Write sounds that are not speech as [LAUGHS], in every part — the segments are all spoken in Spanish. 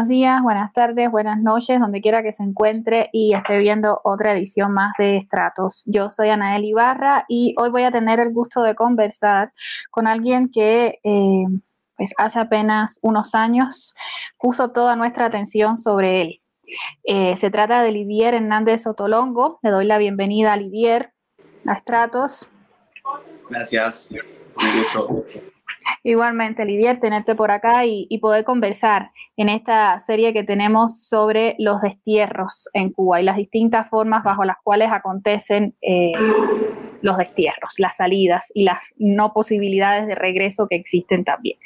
Buenos días, buenas tardes, buenas noches, donde quiera que se encuentre y esté viendo otra edición más de Estratos. Yo soy Anael Ibarra y hoy voy a tener el gusto de conversar con alguien que eh, pues hace apenas unos años puso toda nuestra atención sobre él. Eh, se trata de Lidier Hernández Otolongo. Le doy la bienvenida a Lidier, a Estratos. Gracias, un. Igualmente, Lidier, tenerte por acá y, poder conversar en esta serie que tenemos sobre los destierros en Cuba y las distintas formas bajo las cuales acontecen eh, los destierros, las salidas y las no posibilidades de regreso que existen también.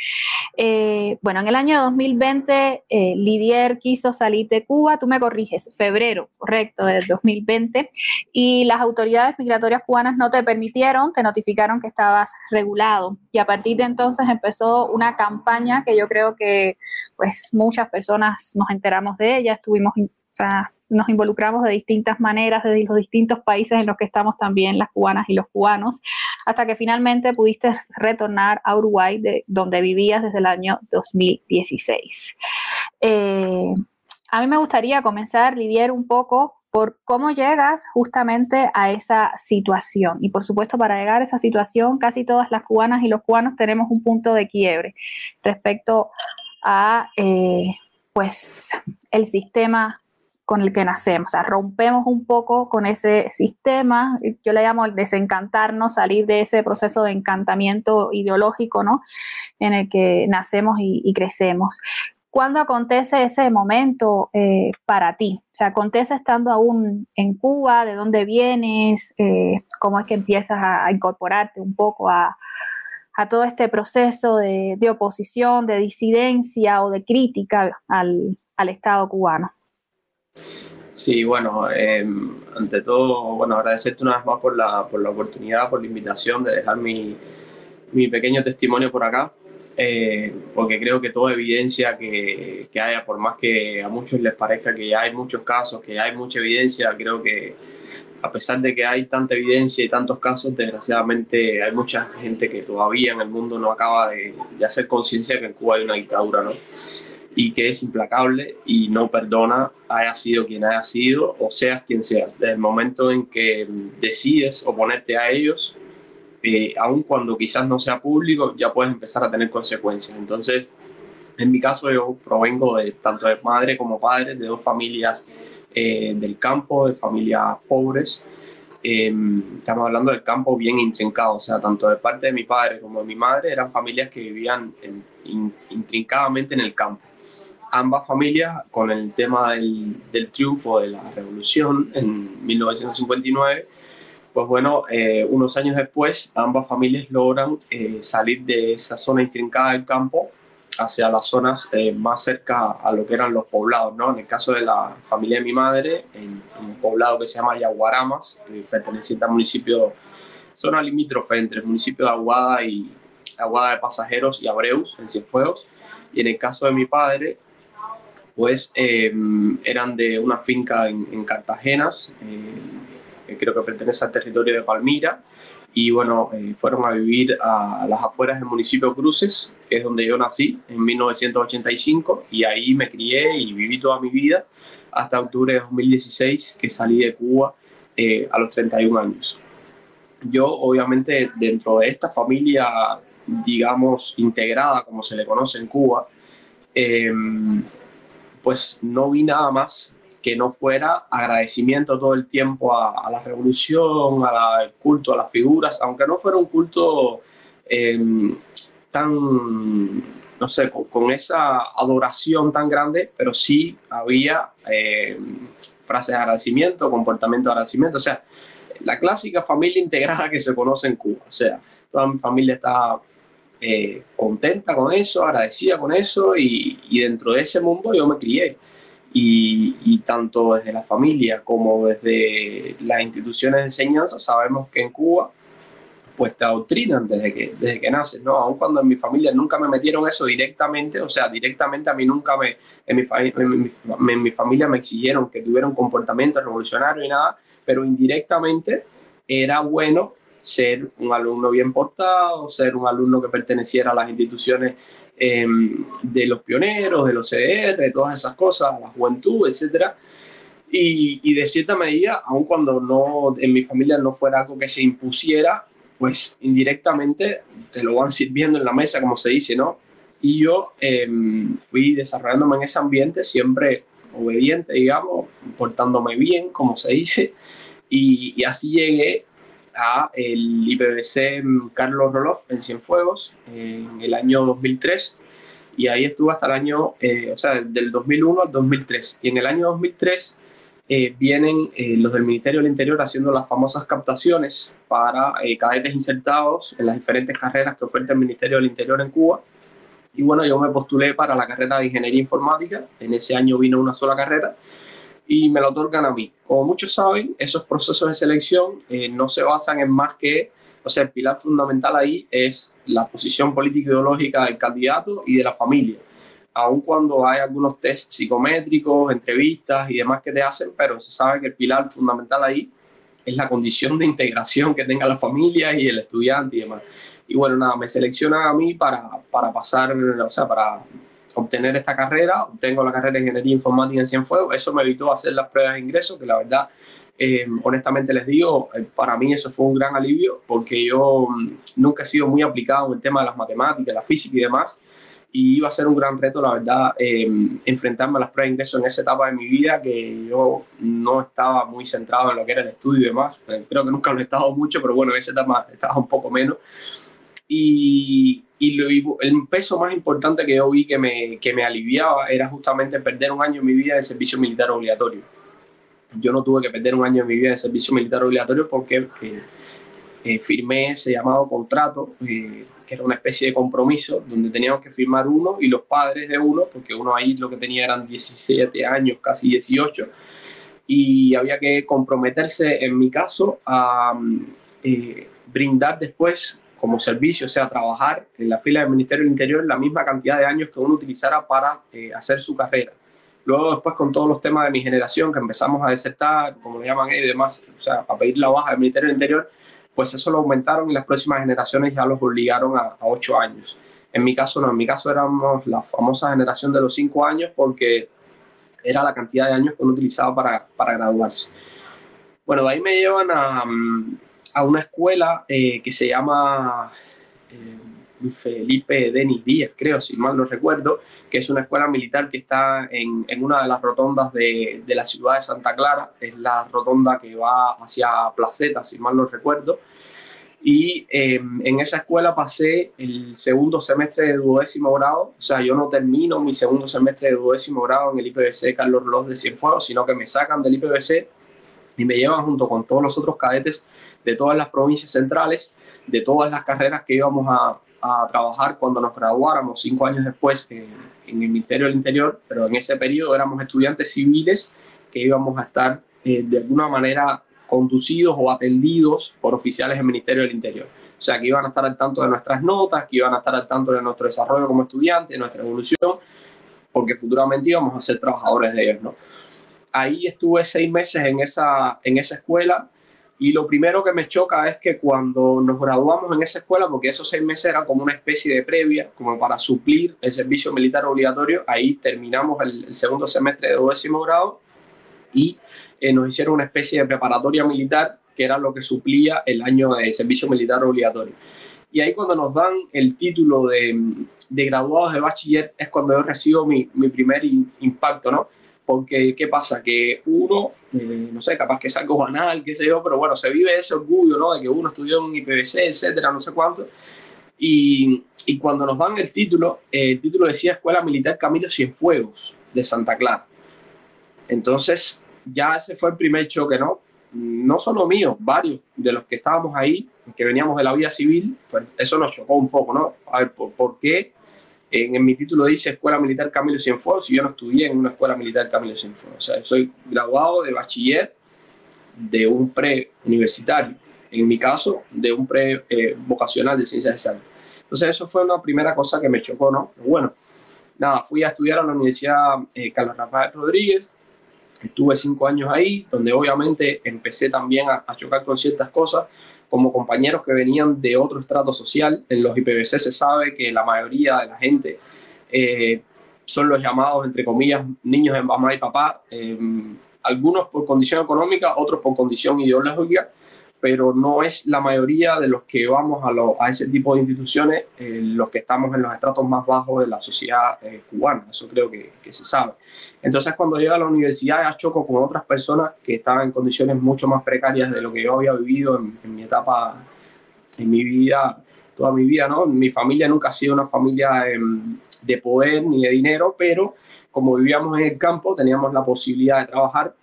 Eh, bueno, en el año 2020, eh, Lidier quiso salir de Cuba, tú me corriges, febrero, correcto, del 2020, y las autoridades migratorias cubanas no te permitieron, te notificaron que estabas regulado. Y a partir de entonces empezó una campaña que yo creo que pues muchas personas nos enteramos de ella, estuvimos nos involucramos de distintas maneras desde los distintos países en los que estamos también las cubanas y los cubanos, hasta que finalmente pudiste retornar a Uruguay, de donde vivías desde el año 2016. Eh, a mí me gustaría comenzar, Lidier, un poco por cómo llegas justamente a esa situación. Y por supuesto, para llegar a esa situación, casi todas las cubanas y los cubanos tenemos un punto de quiebre respecto a eh, pues el sistema con el que nacemos. O sea, rompemos un poco con ese sistema, yo le llamo el desencantarnos, salir de ese proceso de encantamiento ideológico, ¿no? En el que nacemos y, crecemos. ¿Cuándo acontece ese momento eh, para ti? O sea, acontece estando aún en Cuba, ¿de dónde vienes? Eh, ¿Cómo es que empiezas a, incorporarte un poco a, todo este proceso de, oposición, de disidencia o de crítica al Estado cubano? Sí, bueno, em, ante todo, bueno, agradecerte una vez más por la, por la oportunidad, por la invitación de dejar mi, mi pequeño testimonio por acá, eh, porque creo que toda evidencia que, que, haya, por más que a muchos les parezca que ya hay muchos casos, que ya hay mucha evidencia, creo que a pesar de que hay tanta evidencia y tantos casos, desgraciadamente hay mucha gente que todavía en el mundo no acaba de, de hacer conciencia que en Cuba hay una dictadura, ¿no? Y que es implacable y no perdona, haya sido quien haya sido o seas quien seas. Desde el momento en que decides oponerte a ellos, eh, aun cuando quizás no sea público, ya puedes empezar a tener consecuencias. Entonces, en mi caso, yo provengo de tanto de madre como padre, de dos familias eh, del campo, de familias pobres. Em, estamos hablando del campo bien intrincado, o sea, tanto de parte de mi padre como de mi madre eran familias que vivían intrincadamente en el campo ambas familias con el tema del, triunfo de la revolución en 1959, pues bueno, eh, unos años después ambas familias logran eh, salir de esa zona intrincada del campo hacia las zonas eh, más cerca a lo que eran los poblados, ¿no? En el caso de la familia de mi madre, en, un poblado que se llama Yaguaramas, perteneciente al municipio, zona limítrofe entre el municipio de Aguada y Aguada de Pasajeros y Abreus, en Cienfuegos. Y en el caso de mi padre, pues em, eran de una finca en, Cartagenas, eh, creo que pertenece al territorio de Palmira, y bueno, eh, fueron a vivir a, las afueras del municipio Cruces, que es donde yo nací en 1985, y ahí me crié y viví toda mi vida hasta octubre de 2016, que salí de Cuba eh, a los 31 años. Yo, obviamente, dentro de esta familia, digamos, integrada, como se le conoce en Cuba, eh, pues no vi nada más que no fuera agradecimiento todo el tiempo a, la revolución, al culto, a las figuras, aunque no fuera un culto em, tan, no sé, con, esa adoración tan grande, pero sí había em, frases de agradecimiento, comportamiento de agradecimiento, o sea, la clásica familia integrada que se conoce en Cuba, o sea, toda mi familia está eh, contenta con eso, agradecida con eso y, dentro de ese mundo yo me crié. Y, tanto desde la familia como desde las instituciones de enseñanza sabemos que en Cuba pues te adoctrinan desde que, desde que naces, ¿no? Aun cuando en mi familia nunca me metieron eso directamente, o sea, directamente a mí nunca me, en mi, en mi familia me exigieron que tuviera un comportamiento revolucionario y nada, pero indirectamente era bueno ser un alumno bien portado, ser un alumno que perteneciera a las instituciones em, de los pioneros, de los CDR, todas esas cosas, la juventud, etcétera. Y, y, de cierta medida, aun cuando no en mi familia no fuera algo que se impusiera, pues indirectamente te lo van sirviendo en la mesa, como se dice, ¿no? Y yo em, fui desarrollándome en ese ambiente siempre obediente, digamos, portándome bien, como se dice, y, y así llegué a el IPBC Carlos Roloff en Cienfuegos en el año 2003 y ahí estuve hasta el año, eh, o sea, del 2001 al 2003. Y en el año 2003 eh, vienen eh, los del Ministerio del Interior haciendo las famosas captaciones para cadetes insertados en las diferentes carreras que oferta el Ministerio del Interior en Cuba. Y bueno, yo me postulé para la carrera de Ingeniería Informática. En ese año vino una sola carrera y me lo otorgan a mí. Como muchos saben, esos procesos de selección eh, no se basan en más que, o sea, el pilar fundamental ahí es la posición política ideológica del candidato y de la familia. Aun cuando hay algunos test psicométricos, entrevistas y demás que te hacen, pero se sabe que el pilar fundamental ahí es la condición de integración que tenga la familia y el estudiante y demás. Y bueno, nada, me seleccionan a mí para, para pasar, o sea, para obtener esta carrera, obtengo la carrera de Ingeniería Informática en Cienfuegos, eso me evitó hacer las pruebas de ingreso, que la verdad, eh, honestamente les digo, eh, para mí eso fue un gran alivio, porque yo mm, nunca he sido muy aplicado en el tema de las matemáticas, la física y demás, y iba a ser un gran reto, la verdad, eh, enfrentarme a las pruebas de ingreso en esa etapa de mi vida que yo no estaba muy centrado en lo que era el estudio y demás. Creo que nunca lo he estado mucho, pero bueno, en esa etapa estaba un poco menos. Y, y el peso más importante que yo vi que me, que me aliviaba era justamente perder un año en mi vida de servicio militar obligatorio. Yo no tuve que perder un año en mi vida de servicio militar obligatorio porque eh, eh, firmé ese llamado contrato, eh, que era una especie de compromiso, donde teníamos que firmar uno y los padres de uno, porque uno ahí lo que tenía eran 17 años, casi 18, y había que comprometerse, en mi caso, a brindar después como servicio, o sea, trabajar en la fila del Ministerio del Interior la misma cantidad de años que uno utilizara para eh, hacer su carrera. Luego después con todos los temas de mi generación que empezamos a desertar, como le llaman ellos y demás, o sea, a pedir la baja del Ministerio del Interior, pues eso lo aumentaron y las próximas generaciones ya los obligaron a, ocho años. En mi caso no, en mi caso éramos la famosa generación de los cinco años porque era la cantidad de años que uno utilizaba para, para graduarse. Bueno, de ahí me llevan a, mm, a una escuela eh, que se llama eh, Felipe Denis Díaz, creo, si mal no recuerdo, que es una escuela militar que está en, una de las rotondas de, la ciudad de Santa Clara, es la rotonda que va hacia Placeta, si mal no recuerdo. Y eh, en esa escuela pasé el segundo semestre de duodécimo grado, o sea, yo no termino mi segundo semestre de duodécimo grado en el IPBC Carlos Los de Cienfuegos, sino que me sacan del IPBC y me llevan junto con todos los otros cadetes de todas las provincias centrales, de todas las carreras que íbamos a, a trabajar cuando nos graduáramos cinco años después en, el Ministerio del Interior, pero en ese periodo éramos estudiantes civiles que íbamos a estar eh, de alguna manera conducidos o atendidos por oficiales del Ministerio del Interior. O sea, que iban a estar al tanto de nuestras notas, que iban a estar al tanto de nuestro desarrollo como estudiantes, de nuestra evolución, porque futuramente íbamos a ser trabajadores de ellos, ¿no? ahí estuve seis meses en esa, en esa escuela y lo primero que me choca es que cuando nos graduamos en esa escuela, porque esos seis meses eran como una especie de previa, como para suplir el servicio militar obligatorio, ahí terminamos el, segundo semestre de décimo grado y eh, nos hicieron una especie de preparatoria militar, que era lo que suplía el año de servicio militar obligatorio. Y ahí cuando nos dan el título de, de graduados de bachiller es cuando yo recibo mi, mi primer impacto, ¿no? porque ¿qué pasa? Que uno, eh, no sé, capaz que es algo banal, qué sé yo, pero bueno, se vive ese orgullo, ¿no? De que uno estudió en IPBC, etcétera, no sé cuánto. Y, y cuando nos dan el título, eh, el título decía Escuela Militar Camilo Cienfuegos de Santa Clara. Entonces, ya ese fue el primer choque, ¿no? No solo mío, varios de los que estábamos ahí, que veníamos de la vida civil, pues eso nos chocó un poco, ¿no? A ver, ¿por, por qué en, mi título dice Escuela Militar Camilo Cienfuegos y yo no estudié en una escuela militar Camilo Cienfuegos. O sea, soy graduado de bachiller de un pre-universitario, en mi caso, de un pre-vocacional de ciencias exactas. Entonces, eso fue una primera cosa que me chocó, ¿no? Bueno, nada, fui a estudiar a la Universidad eh, Carlos Rafael Rodríguez, Estuve cinco años ahí, donde obviamente empecé también a, chocar con ciertas cosas, como compañeros que venían de otro estrato social. En los IPVC se sabe que la mayoría de la gente eh, son los llamados, entre comillas, niños de mamá y papá, eh, algunos por condición económica, otros por condición ideológica, pero no es la mayoría de los que vamos a, a ese tipo de instituciones eh, los que estamos en los estratos más bajos de la sociedad eh, cubana, eso creo que, que, se sabe. Entonces cuando llego a la universidad ya choco con otras personas que estaban en condiciones mucho más precarias de lo que yo había vivido en, mi etapa, en mi vida, toda mi vida, ¿no? Mi familia nunca ha sido una familia em, de poder ni de dinero, pero como vivíamos en el campo teníamos la posibilidad de trabajar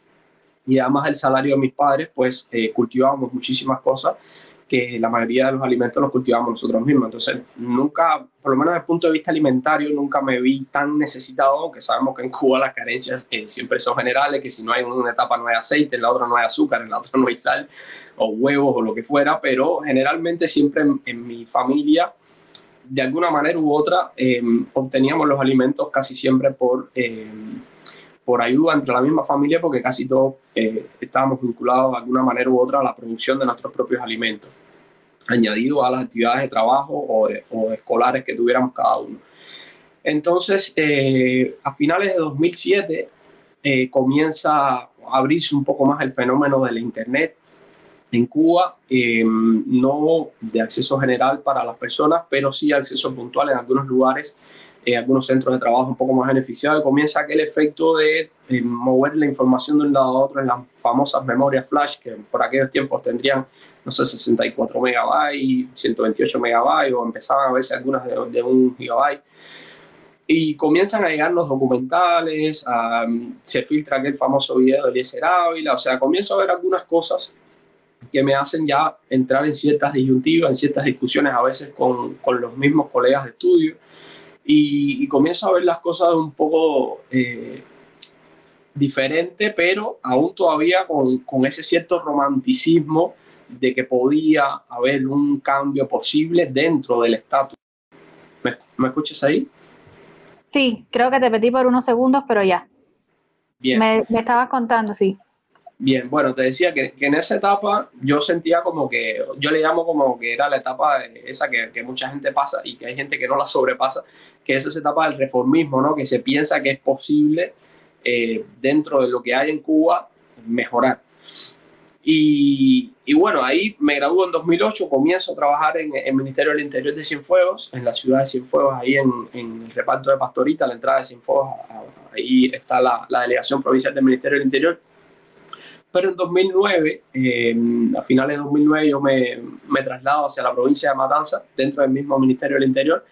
y además el salario de mis padres, pues eh, cultivábamos muchísimas cosas que la mayoría de los alimentos los cultivábamos nosotros mismos. Entonces, nunca, por lo menos desde el punto de vista alimentario, nunca me vi tan necesitado, aunque sabemos que en Cuba las carencias eh, siempre son generales, que si no hay en una etapa no hay aceite, en la otra no hay azúcar, en la otra no hay sal o huevos o lo que fuera, pero generalmente siempre en, mi familia, de alguna manera u otra, eh, obteníamos los alimentos casi siempre por por ayuda entre la misma familia porque casi todos eh, estábamos vinculados de alguna manera u otra a la producción de nuestros propios alimentos, añadido a las actividades de trabajo o, escolares que tuviéramos cada uno. Entonces, eh, a finales de 2007 eh, comienza a abrirse un poco más el fenómeno del Internet en Cuba, no de acceso general para las personas, pero sí acceso puntual en algunos lugares eh, algunos centros de trabajo un poco más beneficiados, comienza aquel efecto de eh, mover la información de un lado a otro en las famosas memorias flash, que por aquellos tiempos tendrían, no sé, 64 megabytes, 128 megabytes, o empezaban a verse algunas de, de un gigabyte. Y comienzan a llegar los documentales, se filtra aquel famoso video de Eliezer Ávila, o sea, comienzo a ver algunas cosas que me hacen ya entrar en ciertas disyuntivas, en ciertas discusiones a veces con, con los mismos colegas de estudio y, comienzo a ver las cosas un poco eh, diferente, pero aún todavía con, con, ese cierto romanticismo de que podía haber un cambio posible dentro del estatus. ¿Me, ¿Me, escuchas ahí? Sí, creo que te pedí por unos segundos, pero ya. Bien. Me, me estabas contando, sí. Bien, bueno, te decía que, en esa etapa yo sentía como que, yo le llamo como que era la etapa esa que, que, mucha gente pasa y que hay gente que no la sobrepasa, que es esa etapa del reformismo, ¿no? Que se piensa que es posible eh, dentro de lo que hay en Cuba mejorar. Y, bueno, ahí me graduó en 2008, comienzo a trabajar en el Ministerio del Interior de Cienfuegos, en la ciudad de Cienfuegos, ahí en, el reparto de Pastorita, la entrada de Cienfuegos, ahí está la delegación provincial del Ministerio del Interior pero en 2009, eh, a finales de 2009, yo me, me traslado hacia la provincia de Matanza, dentro del mismo Ministerio del Interior.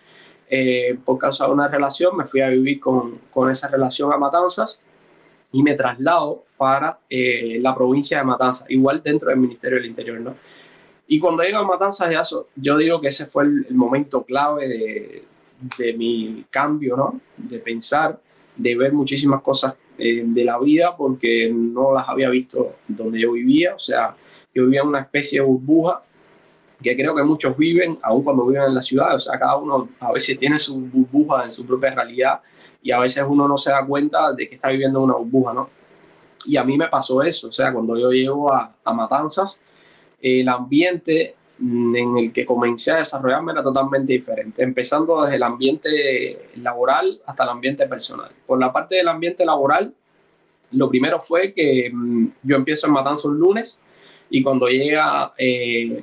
Eh, por causa de una relación, me fui a vivir con, con esa relación a Matanzas y me traslado para eh, la provincia de Matanzas, igual dentro del Ministerio del Interior, ¿no? Y cuando llego a Matanzas, ya yo digo que ese fue el, el momento clave de, de, mi cambio, ¿no? De pensar, de ver muchísimas cosas eh, de la vida porque no las había visto donde yo vivía. O sea, yo vivía en una especie de burbuja que creo que muchos viven, aun cuando viven en la ciudad. O sea, cada uno a veces tiene su burbuja en su propia realidad y a veces uno no se da cuenta de que está viviendo una burbuja, ¿no? Y a mí me pasó eso. O sea, cuando yo llego a, a Matanzas, el ambiente en el que comencé a desarrollarme era totalmente diferente, empezando desde el ambiente laboral hasta el ambiente personal. Por la parte del ambiente laboral, lo primero fue que mm, yo empiezo en Matanza un lunes y cuando llega eh,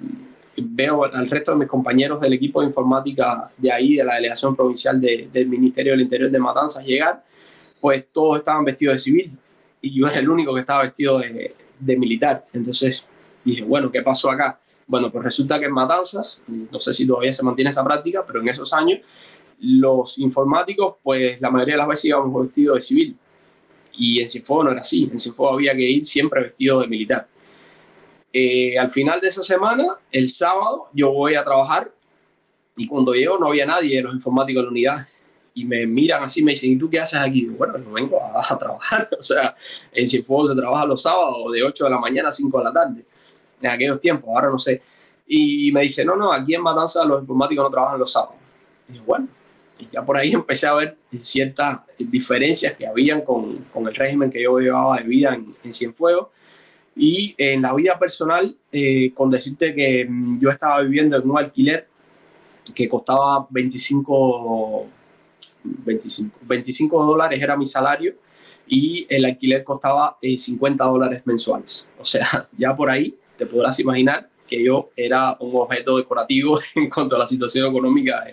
veo al resto de mis compañeros del equipo de informática de ahí, de la delegación provincial del Ministerio del Interior de Matanzas llegar, pues todos estaban vestidos de civil y yo era el único que estaba vestido de, de militar. Entonces dije, bueno, ¿qué pasó acá? Bueno, pues resulta que en Matanzas, no sé si todavía se mantiene esa práctica, pero en esos años los informáticos, pues la mayoría de las veces íbamos vestidos de civil. Y en Cienfuegos no era así, en Cienfuegos había que ir siempre vestido de militar. Eh, al final de esa semana, el sábado, yo voy a trabajar y cuando llego no había nadie de los informáticos de la unidad. Y me miran así, me dicen, ¿y tú qué haces aquí? bueno, yo vengo a, trabajar. [LAUGHS] O sea, en Cienfuegos se trabaja los sábados de 8 de la mañana a 5 de la tarde en aquellos tiempos, ahora no sé. Y me dice, no, no, aquí en Matanza los informáticos no trabajan los sábados. Y yo, bueno, y ya por ahí [LAUGHS] empecé a ver ciertas diferencias que habían con, con el régimen que yo llevaba de vida en, en Cienfuegos. Y en la vida personal, eh, con decirte que mm, yo estaba viviendo en un alquiler que costaba 25, 25, 25 dólares era mi salario y el alquiler costaba 50 eh, dólares mensuales. O sea, [LAUGHS] ya por ahí te podrás imaginar que yo era un objeto decorativo [LAUGHS] en cuanto a la situación económica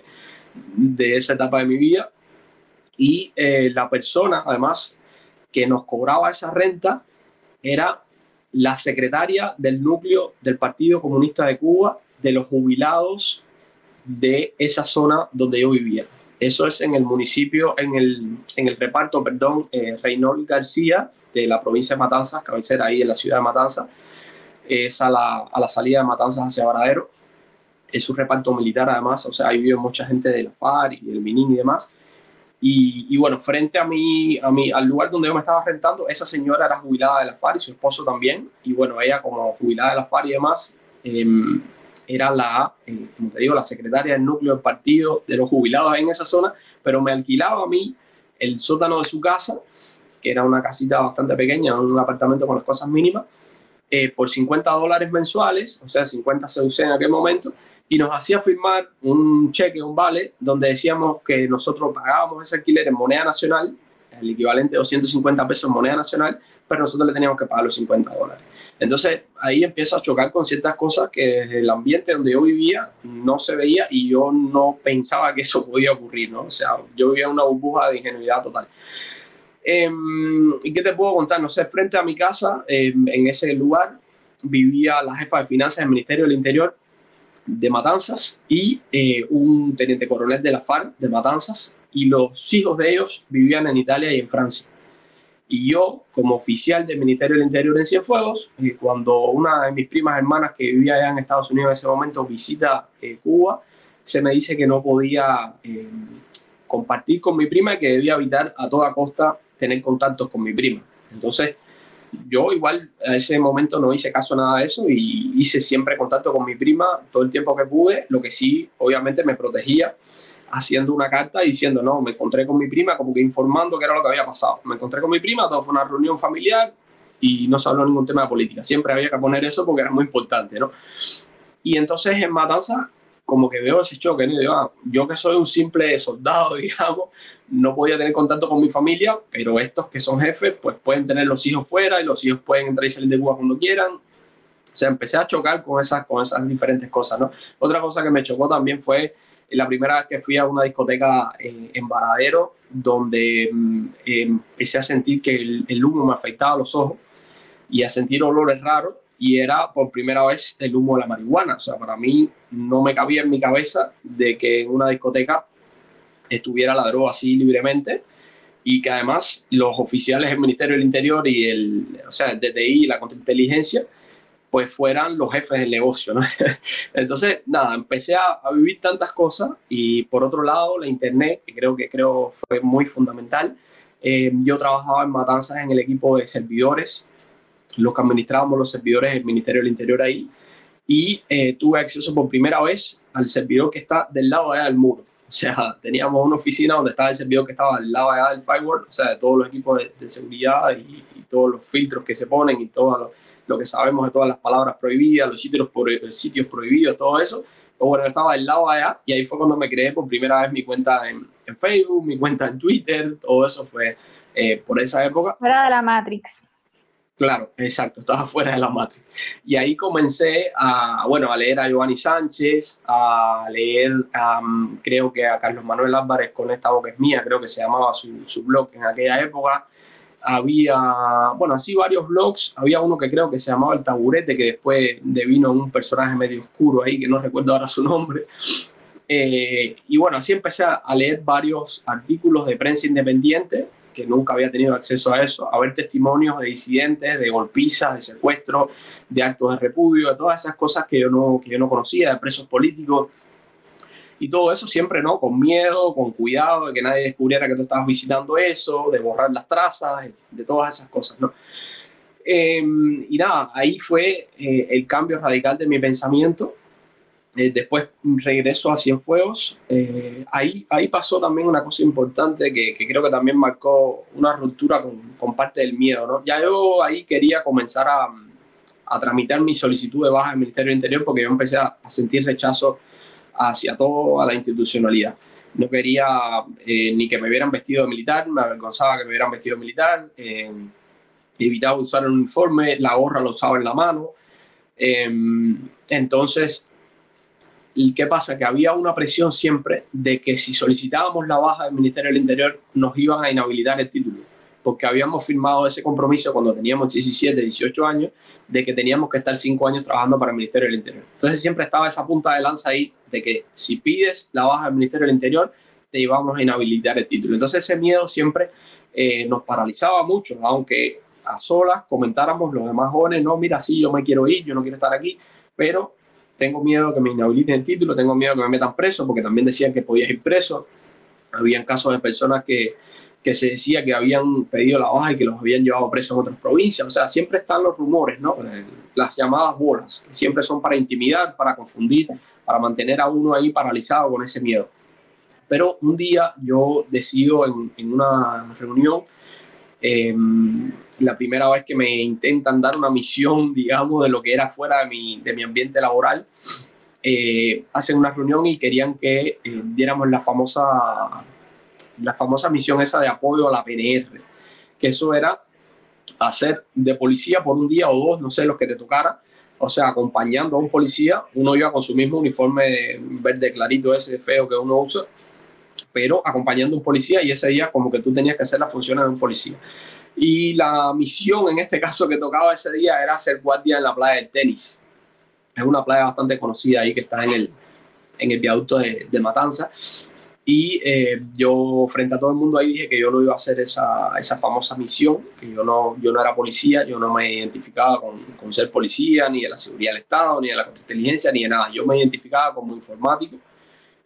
de, esa etapa de mi vida. Y eh, la persona, además, que nos cobraba esa renta era la secretaria del núcleo del Partido Comunista de Cuba, de los jubilados de esa zona donde yo vivía. Eso es en el municipio, en el, en el reparto, perdón, eh, Reynold García, de la provincia de Matanzas, cabecera ahí en la ciudad de Matanzas. Es a la, a la salida de Matanzas hacia Varadero. Es un reparto militar, además, o sea, ahí vive mucha gente de la y del MININ y demás. Y, y, bueno, frente a mí, a mí, al lugar donde yo me estaba rentando, esa señora era jubilada de la y su esposo también. Y bueno, ella como jubilada de la FARC y demás, eh, era la, eh, como te digo, la secretaria del núcleo del partido de los jubilados en esa zona, pero me alquilaba a mí el sótano de su casa, que era una casita bastante pequeña, un apartamento con las cosas mínimas, eh, por 50 dólares mensuales, o sea, 50 CUC en aquel momento, y nos hacía firmar un cheque, un vale, donde decíamos que nosotros pagábamos ese alquiler en moneda nacional, el equivalente de 250 pesos en moneda nacional, pero nosotros le teníamos que pagar los 50 dólares. Entonces ahí empiezo a chocar con ciertas cosas que desde el ambiente donde yo vivía no se veía y yo no pensaba que eso podía ocurrir, ¿no? O sea, yo vivía en una burbuja de ingenuidad total. Em, ¿Y qué te puedo contar? No sé, frente a mi casa, em, en ese lugar, vivía la jefa de finanzas del Ministerio del Interior de Matanzas y eh, un teniente coronel de la FARC de Matanzas y los hijos de ellos vivían en Italia y en Francia. Y yo, como oficial del Ministerio del Interior en Cienfuegos, eh, cuando una de mis primas hermanas que vivía allá en Estados Unidos en ese momento visita eh, Cuba, se me dice que no podía eh, compartir con mi prima y que debía evitar a toda costa tener contactos con mi prima. Entonces, yo igual a ese momento no hice caso a nada de eso y hice siempre contacto con mi prima todo el tiempo que pude, lo que sí, obviamente me protegía haciendo una carta diciendo, no, me encontré con mi prima, como que informando qué era lo que había pasado. Me encontré con mi prima, todo fue una reunión familiar y no se habló ningún tema de política. Siempre había que poner eso porque era muy importante, ¿no? Y entonces en Matanza, como que veo ese choque, ah, yo que soy un simple soldado, [LAUGHS] digamos, no podía tener contacto con mi familia, pero estos que son jefes, pues pueden tener los hijos fuera y los hijos pueden entrar y salir de Cuba cuando quieran. O sea, empecé a chocar con esas, con esas diferentes cosas, ¿no? Otra cosa que me chocó también fue la primera vez que fui a una discoteca eh, en Varadero, donde mm, eh, empecé a sentir que el, humo me afectaba los ojos y a sentir olores raros, y era por primera vez el humo de la marihuana. O sea, para mí no me cabía en mi cabeza de que en una discoteca estuviera la droga así libremente y que además los oficiales del Ministerio del Interior y el, o sea, el DTI y la contrainteligencia pues fueran los jefes del negocio, ¿no? [LAUGHS] Entonces, nada, empecé a, vivir tantas cosas y por otro lado, la internet, que creo que creo fue muy fundamental. Eh, yo trabajaba en Matanzas en el equipo de servidores, los que administrábamos los servidores del Ministerio del Interior ahí, y eh, tuve acceso por primera vez al servidor que está del lado allá del muro. O [LAUGHS] sea, teníamos una oficina donde estaba el servidor que estaba al lado allá del firewall, o sea, de todos los equipos de, seguridad y, todos los filtros que se ponen y todos los lo que sabemos de todas las palabras prohibidas, los sitios, sitios prohibidos, todo eso. Pues bueno, estaba al lado allá y ahí fue cuando me creé por primera vez mi cuenta en, en Facebook, mi cuenta en Twitter, todo eso fue eh, por esa época. Fuera de la Matrix. Claro, exacto, estaba [LAUGHS] fuera de la Matrix. Y ahí comencé a, bueno, a leer a Giovanni Sánchez, a leer, creo que a Carlos Manuel Álvarez con esta boca es mía, creo que se llamaba su, su blog en aquella época había, bueno, así varios blogs, había uno que creo que se llamaba El Taburete, que después devino un personaje medio oscuro ahí, que no recuerdo ahora su nombre. Eh, y bueno, así empecé a leer varios artículos de prensa independiente, que nunca había tenido acceso a eso, a ver testimonios de disidentes, de golpizas, de secuestros, de actos de repudio, de todas esas cosas que yo no, que yo no conocía, de presos políticos y todo eso siempre, ¿no? Con miedo, con cuidado de que nadie descubriera que tú estabas visitando eso, de borrar las trazas, de todas esas cosas, ¿no? Em, y nada, ahí fue eh, el cambio radical de mi pensamiento Eh, después regreso a Cienfuegos. Eh, ahí, ahí pasó también una cosa importante que, que creo que también marcó una ruptura con, con, parte del miedo. ¿no? Ya yo ahí quería comenzar a, a tramitar mi solicitud de baja del Ministerio del Interior porque yo empecé a, a sentir rechazo hacia toda la institucionalidad. No quería eh, ni que me hubieran vestido de militar, me avergonzaba que me hubieran vestido de militar, eh, evitaba usar el uniforme, la gorra lo usaba en la mano. Eh, ¿qué pasa? Que había una presión siempre de que si solicitábamos la baja del Ministerio del Interior nos iban a inhabilitar el título, porque habíamos firmado ese compromiso cuando teníamos 17, 18 años, de que teníamos que estar 5 años trabajando para el Ministerio del Interior. Entonces siempre estaba esa punta de lanza ahí de que si pides la baja del Ministerio del Interior, te íbamos a inhabilitar el título. Entonces ese miedo siempre eh, nos paralizaba mucho, aunque a solas comentáramos los demás jóvenes, no, mira, sí, yo me quiero ir, yo no quiero estar aquí, pero tengo miedo que me inhabiliten el título, tengo miedo que me metan preso, porque también decían que podías ir preso. Habían casos de personas que, que se decía que habían pedido la baja y que los habían llevado presos en otras provincias. O sea, siempre están los rumores, ¿no? Las llamadas bolas, que siempre son para intimidar, para confundir, para mantener a uno ahí paralizado con ese miedo. Pero un día yo decido en una reunión, eh, la primera vez que me intentan dar una misión, [LAUGHS] digamos, de lo que era fuera de mi, de mi ambiente laboral, eh, hacen una reunión y querían que eh, diéramos la famosa la famosa misión esa de apoyo a la PNR, que eso era hacer de policía por un día o dos, no sé, los que te tocara, o sea, acompañando a un policía, uno iba con su mismo uniforme verde clarito ese feo que uno usa, pero acompañando a un policía y ese día como que tú tenías que hacer las funciones de un policía. Y la misión en este caso que tocaba ese día era ser guardia en la playa del tenis. Es una playa bastante conocida ahí que está en el, en el viaducto de, de Matanza. Y eh, yo frente a todo el mundo ahí dije que yo no iba a hacer esa, esa famosa misión, que yo no, yo no era policía, yo no me identificaba con, con, ser policía, ni de la seguridad del Estado, ni de la contrainteligencia, ni de nada. Yo me identificaba como informático.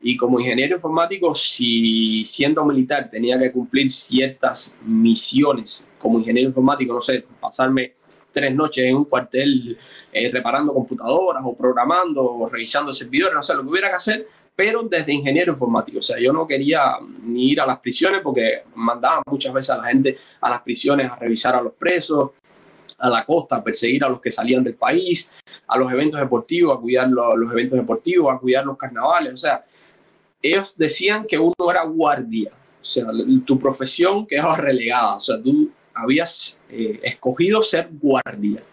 Y como ingeniero informático, si siendo militar tenía que cumplir ciertas misiones como ingeniero informático, no sé, pasarme tres noches en un cuartel eh, reparando computadoras o programando o revisando servidores, no sé, lo que hubiera que hacer, pero desde ingeniero informático. O sea, yo no quería ni ir a las prisiones porque mandaban muchas veces a la gente a las prisiones a revisar a los presos, a la costa, a perseguir a los que salían del país, a los eventos deportivos, a cuidar los, los eventos deportivos, a cuidar los carnavales. O sea, ellos decían que uno era guardia. O sea, tu profesión quedaba relegada. O sea, tú habías eh, escogido ser guardia.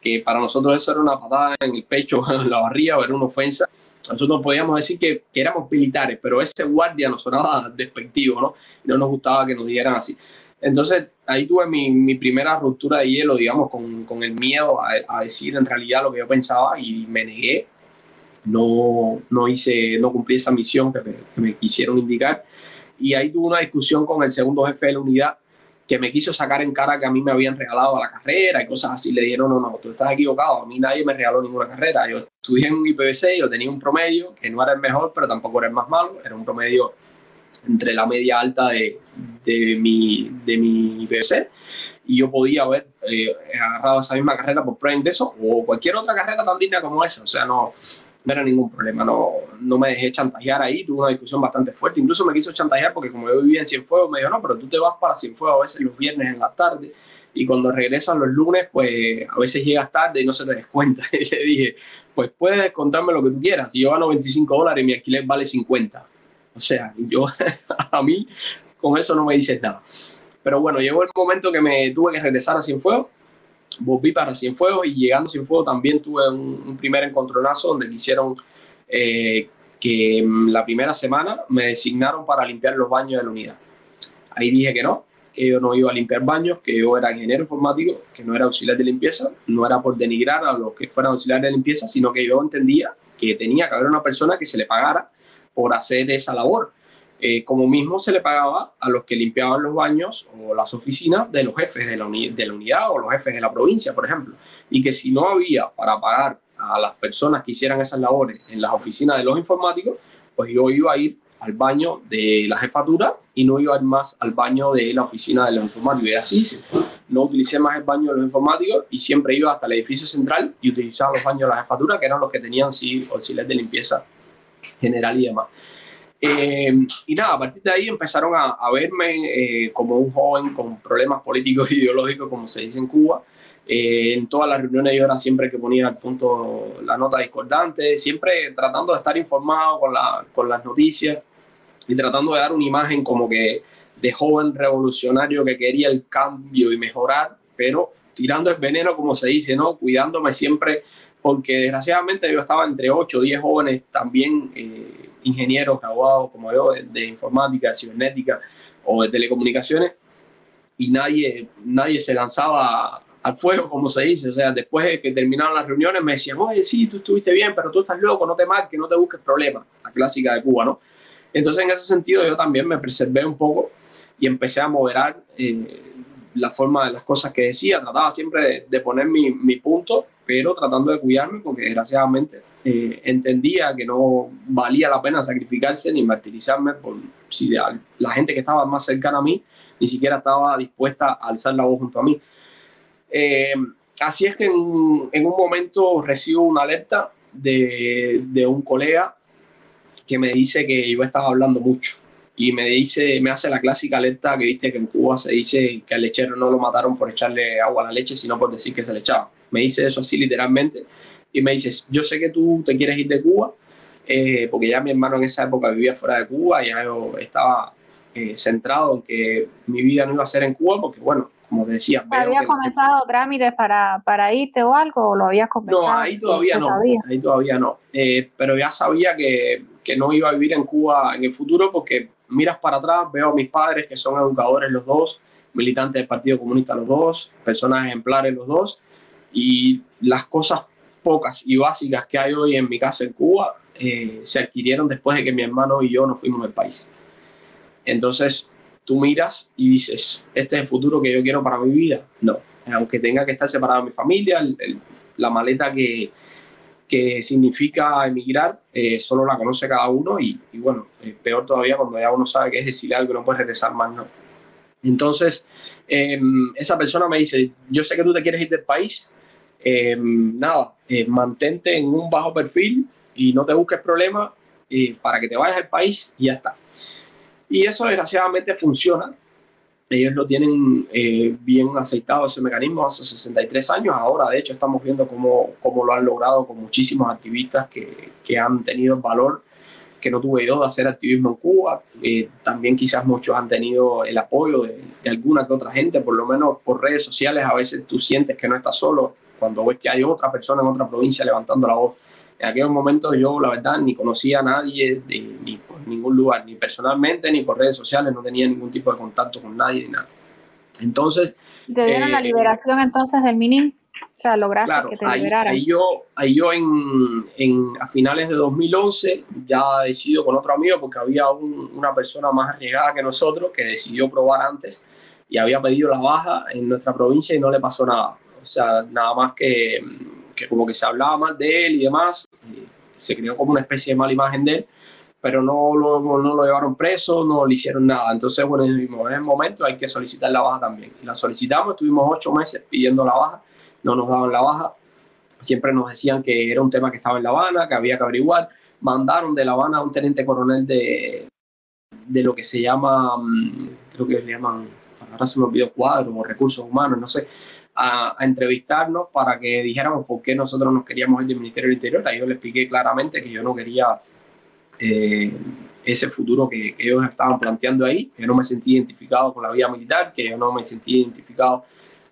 Que para nosotros eso era una patada en el pecho, [LAUGHS] en la barriga, o era una ofensa nosotros podíamos decir que, que, éramos militares, pero ese guardia nos sonaba [LAUGHS] despectivo, ¿no? No nos gustaba que nos dijeran así. Entonces ahí tuve mi, mi primera ruptura de hielo, digamos, con, con el miedo a, a, decir en realidad lo que yo pensaba y me negué. No, no hice, no cumplí esa misión que me, quisieron indicar. Y ahí tuve una discusión con el segundo jefe de la unidad que me quiso sacar en cara que a mí me habían regalado la carrera y cosas así. Le dijeron, no, no, tú estás equivocado, a mí nadie me regaló ninguna carrera. Yo estudié en un IPVC, yo tenía un promedio que no era el mejor, pero tampoco era el más malo, era un promedio entre la media alta de, de mi, de mi IPVC y yo podía haber eh, agarrado esa misma carrera por prueba de ingreso o cualquier otra carrera tan digna como esa. O sea, no, no era ningún problema, no, no me dejé chantajear ahí, tuve una discusión bastante fuerte, incluso me quiso chantajear porque como yo vivía en Cienfuegos, me dijo, no, pero tú te vas para Cienfuegos a veces los viernes en la tarde y cuando regresan los lunes, pues a veces llegas tarde y no se te des cuenta. [LAUGHS] Y le dije, pues puedes contarme lo que tú quieras, si yo gano 25 dólares mi alquiler vale 50. O sea, [LAUGHS] yo, a mí con eso no me dices nada. Pero bueno, llegó el momento que me tuve que regresar a Cienfuegos volví para Cienfuegos y llegando a Cienfuegos también tuve un, primer encontronazo donde quisieron eh, que la primera semana me designaron para limpiar los baños de la unidad. Ahí dije que no, que yo no iba a limpiar baños, que yo era ingeniero informático, que no era auxiliar de limpieza, no era por denigrar a los que fueran auxiliares de limpieza, sino que yo entendía que tenía que haber una persona que se le pagara por hacer esa labor eh, como mismo se le pagaba a los que limpiaban los baños o las oficinas de los jefes de la, de la unidad o los jefes de la provincia, por ejemplo. Y que si no había para pagar a las personas que hicieran esas labores en las oficinas de los informáticos, pues yo iba a ir al baño de la jefatura y no iba a ir más al baño de la oficina de los informáticos. Y así hice. no utilicé más el baño de los informáticos y siempre iba hasta el edificio central y utilizaba los baños de la jefatura, que eran los que tenían sí auxiliares de limpieza general y demás. Eh, y nada, a partir de ahí empezaron a, a verme eh, como un joven con problemas políticos e [LAUGHS] ideológicos, como se dice en Cuba. Eh, en todas las reuniones yo era siempre que ponía al punto la nota discordante, siempre tratando de estar informado con, la, con las noticias y tratando de dar una imagen como que de joven revolucionario que quería el cambio y mejorar, pero tirando el veneno, como se dice, ¿no? Cuidándome siempre, porque desgraciadamente yo estaba entre 8 o 10 jóvenes también eh, ingenieros graduados como yo de, informática, de cibernética o de telecomunicaciones y nadie, nadie se lanzaba al fuego, como se dice. O sea, después de que terminaron las reuniones me decían, oye, sí, tú estuviste bien, pero tú estás loco, no te marques, no te busques problemas. La clásica de Cuba, ¿no? Entonces, en ese sentido, yo también me preservé un poco y empecé a moderar eh, la forma de las cosas que decía. Trataba siempre de, poner mi, mi, punto, pero tratando de cuidarme porque desgraciadamente eh, entendía que no valía la pena sacrificarse ni martirizarme por si la, gente que estaba más cercana a mí ni siquiera estaba dispuesta a alzar la voz junto a mí. Eh, así es que en, en, un momento recibo una alerta de, de un colega que me dice que yo estaba hablando mucho y me dice, me hace la clásica alerta que viste que en Cuba se dice que al lechero no lo mataron por echarle agua a la leche, sino por decir que se le echaba. Me dice eso así literalmente y me dice, yo sé que tú te quieres ir de Cuba, eh, porque ya mi hermano en esa época vivía fuera de Cuba, ya yo estaba eh, centrado en que mi vida no iba a ser en Cuba, porque bueno, como decía... ¿Habías comenzado trámites para, para irte o algo o lo habías comenzado? No, ahí todavía no, ahí todavía no, eh, pero ya sabía que, que no iba a vivir en Cuba en el futuro porque miras para atrás, veo a mis padres que son educadores los dos, militantes del Partido Comunista los dos, personas ejemplares los dos, y las cosas pocas y básicas que hay hoy en mi casa en Cuba eh, se adquirieron después de que mi hermano y yo nos fuimos del país. Entonces, tú miras y dices, este es el futuro que yo quiero para mi vida. No, aunque tenga que estar separado de mi familia, la maleta que, que significa emigrar, eh, solo la conoce cada uno y, bueno, peor todavía cuando ya uno sabe que es decir algo no puede regresar más, no. Entonces, em, esa persona me dice, yo sé que tú te quieres ir del país, em, nada, eh, mantente en un bajo perfil y no te busques problemas eh, para que te vayas al país y ya está. Y eso desgraciadamente funciona ellos lo tienen eh, bien aceitado ese mecanismo hace 63 años. Ahora, de hecho, estamos viendo cómo, cómo lo han logrado con muchísimos activistas que, que, han tenido el valor que no tuve yo de hacer activismo en Cuba. También quizás muchos han tenido el apoyo de, de, alguna que otra gente, por lo menos por redes sociales. A veces tú sientes que no estás solo cuando ves que hay otra persona en otra provincia levantando la voz en aquellos momentos yo, la verdad, ni conocía a nadie, ni por ningún lugar, ni personalmente, ni por redes sociales, no tenía ningún tipo de contacto con nadie ni nada. Entonces... ¿Te dieron la eh, liberación entonces del mini? O sea, lograste que te ahí, liberaran. Ahí yo, ahí yo en, en, a finales de 2011 ya decido con otro amigo, porque había un, una persona más arriesgada que nosotros que decidió probar antes y había pedido la baja en nuestra provincia y no le pasó nada. O sea, nada más que como que se hablaba mal de él y demás, se creó como una especie de mala imagen de él, pero no lo, no lo llevaron preso, no le hicieron nada. Entonces, bueno, en el momento hay que solicitar la baja también. la solicitamos, estuvimos ocho meses pidiendo la baja, no nos daban la baja, siempre nos decían que era un tema que estaba en La Habana, que había que averiguar. Mandaron de La Habana a un teniente coronel de, de lo que se llama, mm, creo que le llaman, ahora se me olvidó, cuadros o recursos humanos, no sé, a, entrevistarnos para que dijéramos por qué nosotros nos queríamos ir del Ministerio del Interior. Ahí yo le expliqué claramente que yo no quería eh, ese futuro que, que, ellos estaban planteando ahí, que yo no me sentía identificado con la vida militar, que yo no me sentía identificado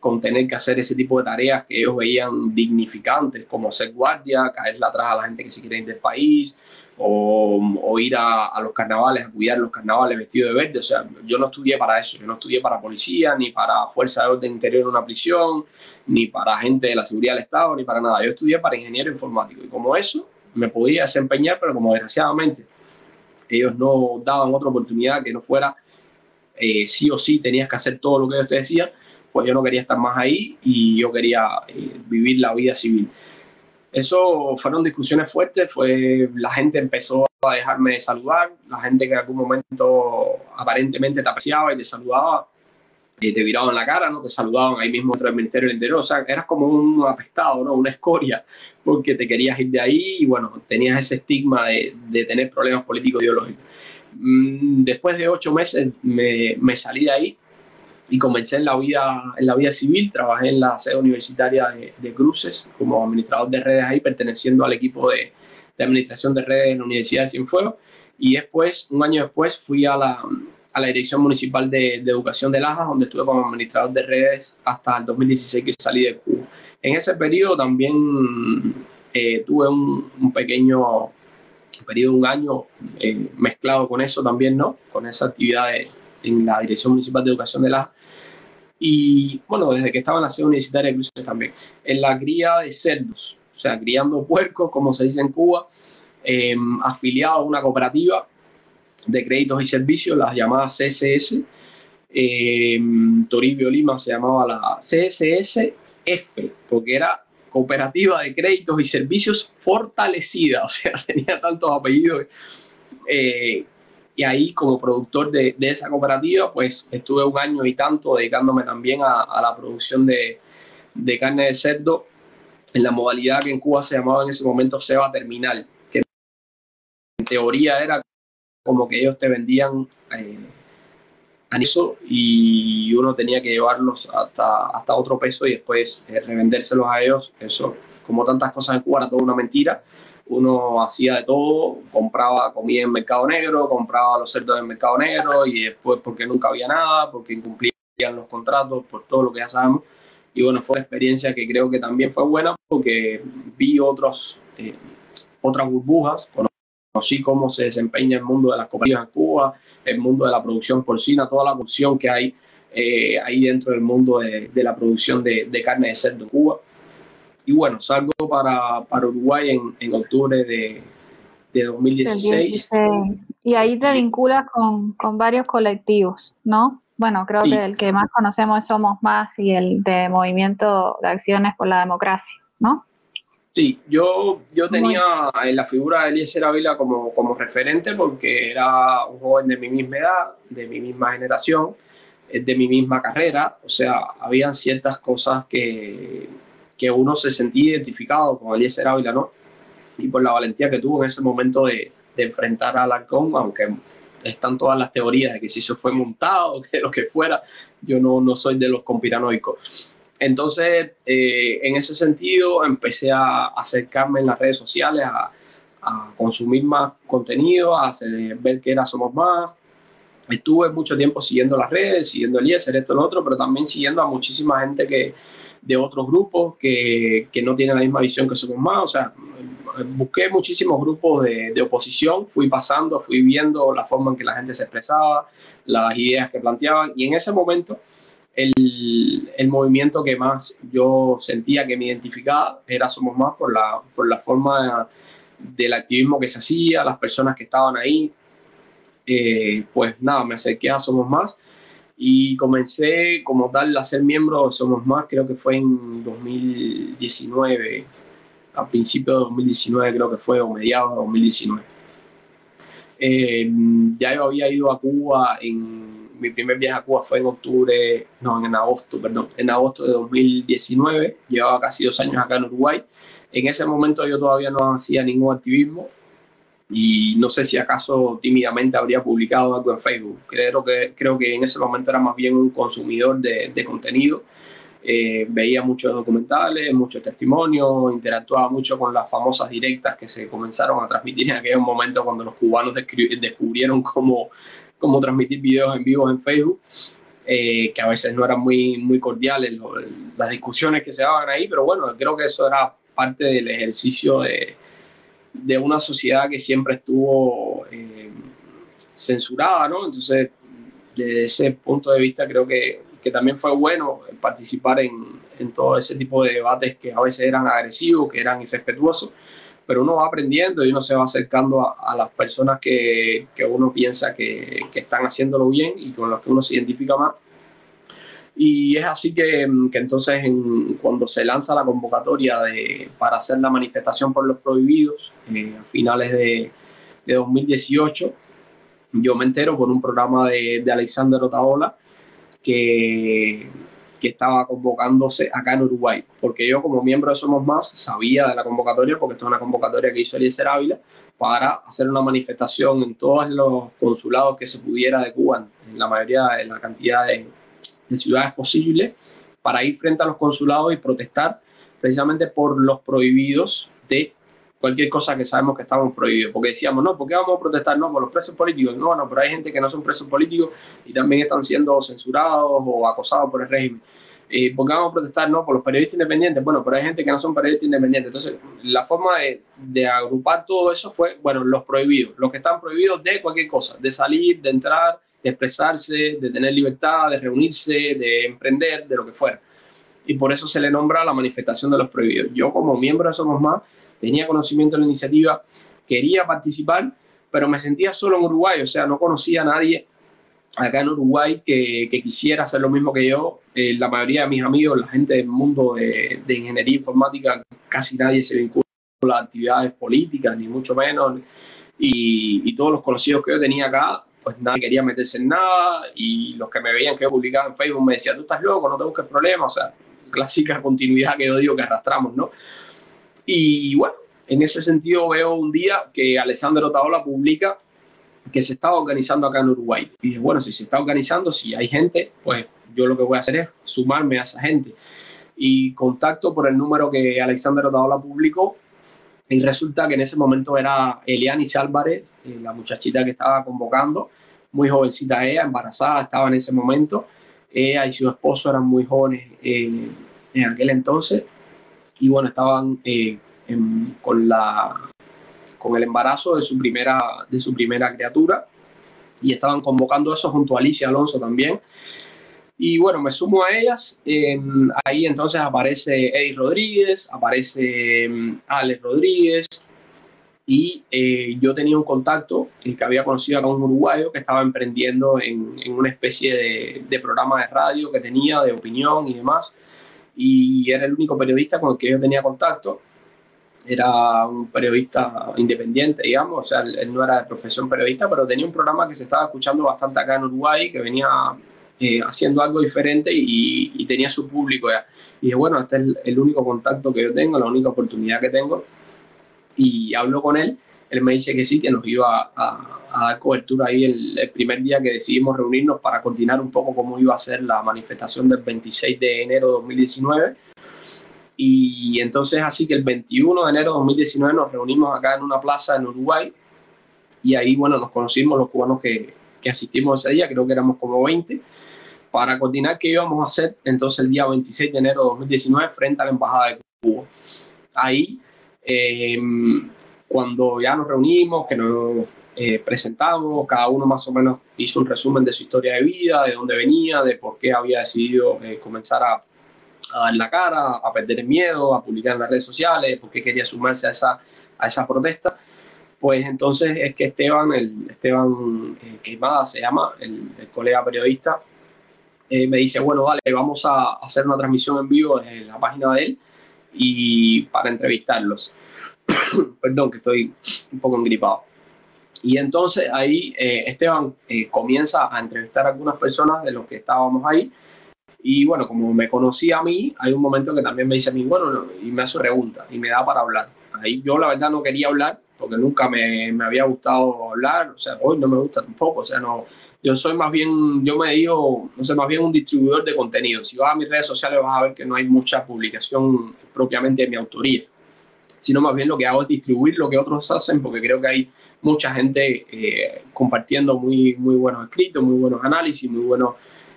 con tener que hacer ese tipo de tareas que ellos veían dignificantes, como ser guardia, caerle atrás a la gente que se quiere ir del país, o, ir a, los carnavales, a cuidar los carnavales vestido de verde. O sea, yo no estudié para eso, yo no estudié para policía, ni para fuerza de orden interior en una prisión, ni para gente de la seguridad del Estado, ni para nada. Yo estudié para ingeniero informático y como eso me podía desempeñar, pero como desgraciadamente ellos no daban otra oportunidad que no fuera eh, sí o sí tenías que hacer todo lo que ellos te decían, pues yo no quería estar más ahí y yo quería eh, vivir la vida civil. Eso fueron discusiones fuertes, fue, la gente empezó a dejarme de saludar, la gente que en algún momento aparentemente te apreciaba y te saludaba, eh, te viraban la cara, ¿no? Te saludaban ahí mismo dentro del Ministerio del Interior, o sea, eras como un apestado, ¿no? Una escoria, porque te querías ir de ahí y bueno, tenías ese estigma de, de tener problemas políticos ideológicos. Mm, después de ocho meses me, me, salí de ahí y comencé en la vida, en la vida civil, trabajé en la sede universitaria de, de Cruces como administrador de redes ahí, perteneciendo al equipo de, de administración de redes en la Universidad de Cienfuegos y después, un año después, fui a la, a la Dirección Municipal de, de, Educación de Lajas, donde estuve como administrador de redes hasta el 2016 que salí de Cuba. En ese periodo también eh, tuve un, un, pequeño periodo, un año eh, mezclado con eso también, ¿no? Con esa actividad de, en la Dirección Municipal de Educación de Lajas. Y bueno, desde que estaba en la sede universitaria de Cruces también, en la cría de cerdos, o sea, criando puercos, como se dice en Cuba, eh, afiliado a una cooperativa de créditos y servicios, las llamadas CSS. Eh, Toribio Lima se llamaba la CSSF, porque era Cooperativa de Créditos y Servicios Fortalecida, [LAUGHS] o sea, tenía tantos apellidos. Eh, y ahí como productor de, de, esa cooperativa, pues estuve un año y tanto dedicándome también a, a la producción de, de, carne de cerdo en la modalidad que en Cuba se llamaba en ese momento ceba terminal, que en teoría era como que ellos te vendían eh, y uno tenía que llevarlos hasta, hasta otro peso y después eh, revendérselos a ellos. Eso, como tantas cosas en Cuba, era toda una mentira. Uno hacía de todo, compraba comida en mercado negro, compraba los cerdos en mercado negro y después porque nunca había nada, porque incumplían los contratos, por todo lo que ya sabemos. Y bueno, fue una experiencia que creo que también fue buena porque vi otros, eh, otras burbujas, conocí cómo se desempeña el mundo de las cooperativas en Cuba, el mundo de la producción porcina, toda la producción que hay eh, ahí dentro del mundo de, la producción de, de, carne de cerdo en Cuba. Y bueno, salgo para, para Uruguay en, en octubre de, de 2016. Y ahí te vinculas con, con varios colectivos, ¿no? Bueno, creo sí. que el que más conocemos Somos Más y el de Movimiento de Acciones por la Democracia, ¿no? Sí, yo, yo tenía en la figura de Eliezer Ávila como, como referente porque era un joven de mi misma edad, de mi misma generación, eh, de mi misma carrera, o sea, habían ciertas cosas que, que uno se sentía identificado con Eliezer Ávila, ¿no? Y por la valentía que tuvo en ese momento de, de enfrentar al Alarcón, aunque están todas las teorías de que si eso fue montado, [LAUGHS] que lo que fuera, yo no, no soy de los conspiranoicos. Entonces, eh, en ese sentido, empecé a acercarme en las redes sociales, a, a consumir más contenido, a hacer, ver que era Somos Más. Estuve mucho tiempo siguiendo las redes, siguiendo el IESER, esto, lo otro, pero también siguiendo a muchísima gente que, de otros grupos que, que no tienen la misma visión que Somos Más. O sea, busqué muchísimos grupos de, de, oposición, fui pasando, fui viendo la forma en que la gente se expresaba, las ideas que planteaban, y en ese momento el, el, movimiento que más yo sentía que me identificaba era Somos Más por la, por la forma del activismo que se hacía, las personas que estaban ahí. Eh, pues nada, me acerqué a Somos Más y comencé como tal a ser miembro de Somos Más, creo que fue en 2019, a principios de 2019 creo que fue, o mediados de 2019. Eh, ya yo había ido a Cuba en mi primer viaje a Cuba fue en octubre, no, en agosto, perdón, en agosto de 2019. Llevaba casi dos años acá en Uruguay. En ese momento yo todavía no hacía ningún activismo y no sé si acaso tímidamente habría publicado algo en Facebook. Creo que, creo que en ese momento era más bien un consumidor de, de contenido. Eh, veía muchos documentales, muchos testimonios, interactuaba mucho con las famosas directas que se comenzaron a transmitir en aquel momento cuando los cubanos descubrieron cómo cómo transmitir videos en vivo en Facebook, eh, que a veces no eran muy, muy cordiales lo, las discusiones que se daban ahí, pero bueno, creo que eso era parte del ejercicio de, de una sociedad que siempre estuvo eh, censurada, ¿no? Entonces, desde ese punto de vista creo que, que también fue bueno participar en, en todo ese tipo de debates que a veces eran agresivos, que eran irrespetuosos, pero uno va aprendiendo y uno se va acercando a, las personas que, que, uno piensa que, que, están haciéndolo bien y con las que uno se identifica más. Y es así que, que entonces en, cuando se lanza la convocatoria de, para hacer la manifestación por los prohibidos eh, a finales de, de, 2018, yo me entero por un programa de, de Alexander Otaola que, que estaba convocándose acá en Uruguay, porque yo como miembro de Somos Más sabía de la convocatoria, porque esta es una convocatoria que hizo Eliezer Ávila, para hacer una manifestación en todos los consulados que se pudiera de Cuba, en la mayoría de la cantidad de, de ciudades posibles, para ir frente a los consulados y protestar precisamente por los prohibidos de cualquier cosa que sabemos que estamos prohibidos. Porque decíamos, no, ¿por qué vamos a protestar? No, por los presos políticos. No, no, pero hay gente que no son presos políticos y también están siendo censurados o acosados por el régimen. Eh, ¿Por qué vamos a protestar? No, por los periodistas independientes. Bueno, pero hay gente que no son periodistas independientes. Entonces, la forma de, de agrupar todo eso fue, bueno, los prohibidos, los que están prohibidos de cualquier cosa, de salir, de entrar, de expresarse, de tener libertad, de reunirse, de emprender, de lo que fuera. Y por eso se le nombra la manifestación de los prohibidos. Yo como miembro de Somos Más tenía conocimiento de la iniciativa, quería participar, pero me sentía solo en Uruguay, o sea, no conocía a nadie acá en Uruguay que, quisiera hacer lo mismo que yo. Eh, la mayoría de mis amigos, la gente del mundo de, ingeniería informática, casi nadie se vincula a actividades políticas, ni mucho menos. Y, y, todos los conocidos que yo tenía acá, pues nadie quería meterse en nada. Y los que me veían que yo publicaba en Facebook me decían, tú estás loco, no te busques problemas. O sea, clásica [LAUGHS] continuidad que yo digo que arrastramos, ¿no? Y bueno, en ese sentido veo un día que Alessandro Taola publica que se estaba organizando acá en Uruguay. Y dije, bueno, si se está organizando, si hay gente, pues yo lo que voy a hacer es sumarme a esa gente. Y contacto por el número que Alexander Otaola publicó. Y resulta que en ese momento era Elianis Álvarez, eh, la muchachita que estaba convocando, muy jovencita ella, embarazada, estaba en ese momento. Ella y su esposo eran muy jóvenes eh, en aquel entonces y bueno, estaban eh, con, la, con el embarazo de su, primera, de su primera criatura y estaban convocando eso junto a Alicia Alonso también. Y bueno, me sumo a ellas. Eh, ahí entonces aparece Eddie Rodríguez, aparece um, Alex Rodríguez. Y eh, yo tenía un contacto eh, que había conocido a un uruguayo que estaba emprendiendo en, en una especie de, de, programa de radio que tenía, de opinión y demás y era el único periodista con el que yo tenía contacto. Era un periodista independiente, digamos, o sea, él no era de profesión periodista, pero tenía un programa que se estaba escuchando bastante acá en Uruguay, que venía eh, haciendo algo diferente y, y, tenía su público ya. Y dije, bueno, este es el, el único contacto que yo tengo, la única oportunidad que tengo. Y hablo con él él me dice que sí, que nos iba a, a dar cobertura ahí el, el, primer día que decidimos reunirnos para coordinar un poco cómo iba a ser la manifestación del 26 de enero de 2019. Y entonces así que el 21 de enero de 2019 nos reunimos acá en una plaza en Uruguay y ahí, bueno, nos conocimos los cubanos que, que asistimos ese día, creo que éramos como 20, para coordinar qué íbamos a hacer entonces el día 26 de enero de 2019 frente a la Embajada de Cuba. Ahí eh, cuando ya nos reunimos, que nos eh, presentamos, cada uno más o menos hizo un resumen de su historia de vida, de dónde venía, de por qué había decidido eh, comenzar a, a, dar la cara, a perder el miedo, a publicar en las redes sociales, por qué quería sumarse a esa, a esa protesta. Pues entonces es que Esteban, el Esteban eh, Queimada se llama, el, el colega periodista, eh, me dice, bueno, vale, vamos a hacer una transmisión en vivo desde la página de él y para entrevistarlos. [COUGHS] Perdón, que estoy un poco engripado. Y entonces ahí eh, Esteban eh, comienza a entrevistar a algunas personas de los que estábamos ahí. Y bueno, como me conocía a mí, hay un momento que también me dice a mí, bueno, no, y me hace preguntas y me da para hablar. Ahí yo la verdad no quería hablar porque nunca me, me había gustado hablar, o sea, hoy no me gusta tampoco, o sea, no, yo soy más bien, yo me digo, no sé, más bien un distribuidor de contenido. Si vas a mis redes sociales vas a ver que no hay mucha publicación propiamente de mi autoría sino más bien lo que hago es distribuir lo que otros hacen, porque creo que hay mucha gente eh, compartiendo muy, muy buenos escritos, muy buenos análisis, muy buenos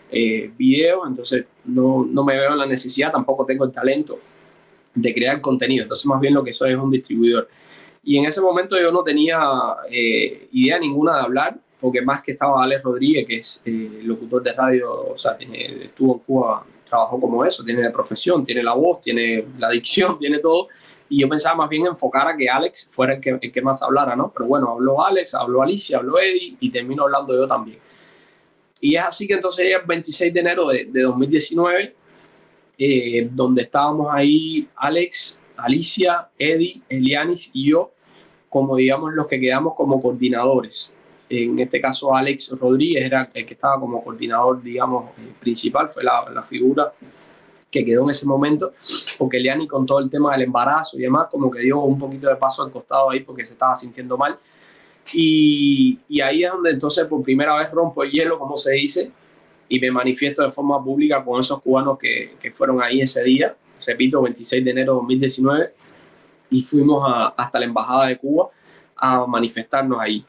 eh, videos, entonces no, no me veo en la necesidad, tampoco tengo el talento de crear contenido, entonces más bien lo que soy es un distribuidor. Y en ese momento yo no tenía eh, idea ninguna de hablar, porque más que estaba Alex Rodríguez, que es eh, locutor de radio, o sea, estuvo en Cuba, trabajó como eso, tiene la profesión, tiene la voz, tiene la dicción, [LAUGHS] tiene todo, y yo pensaba más bien enfocar a que Alex fuera el que, el que más hablara, ¿no? Pero bueno, habló Alex, habló Alicia, habló Eddie y termino hablando yo también. Y es así que entonces el 26 de enero de, de 2019, eh, donde estábamos ahí Alex, Alicia, Eddie, Elianis y yo, como digamos los que quedamos como coordinadores. En este caso Alex Rodríguez era el que estaba como coordinador, digamos, principal, fue la, la figura que quedó en ese momento, porque Leani con todo el tema del embarazo y demás, como que dio un poquito de paso al costado ahí porque se estaba sintiendo mal. Y, y ahí es donde entonces por primera vez rompo el hielo, como se dice, y me manifiesto de forma pública con esos cubanos que, que fueron ahí ese día, repito, 26 de enero de 2019, y fuimos a, hasta la Embajada de Cuba a manifestarnos ahí.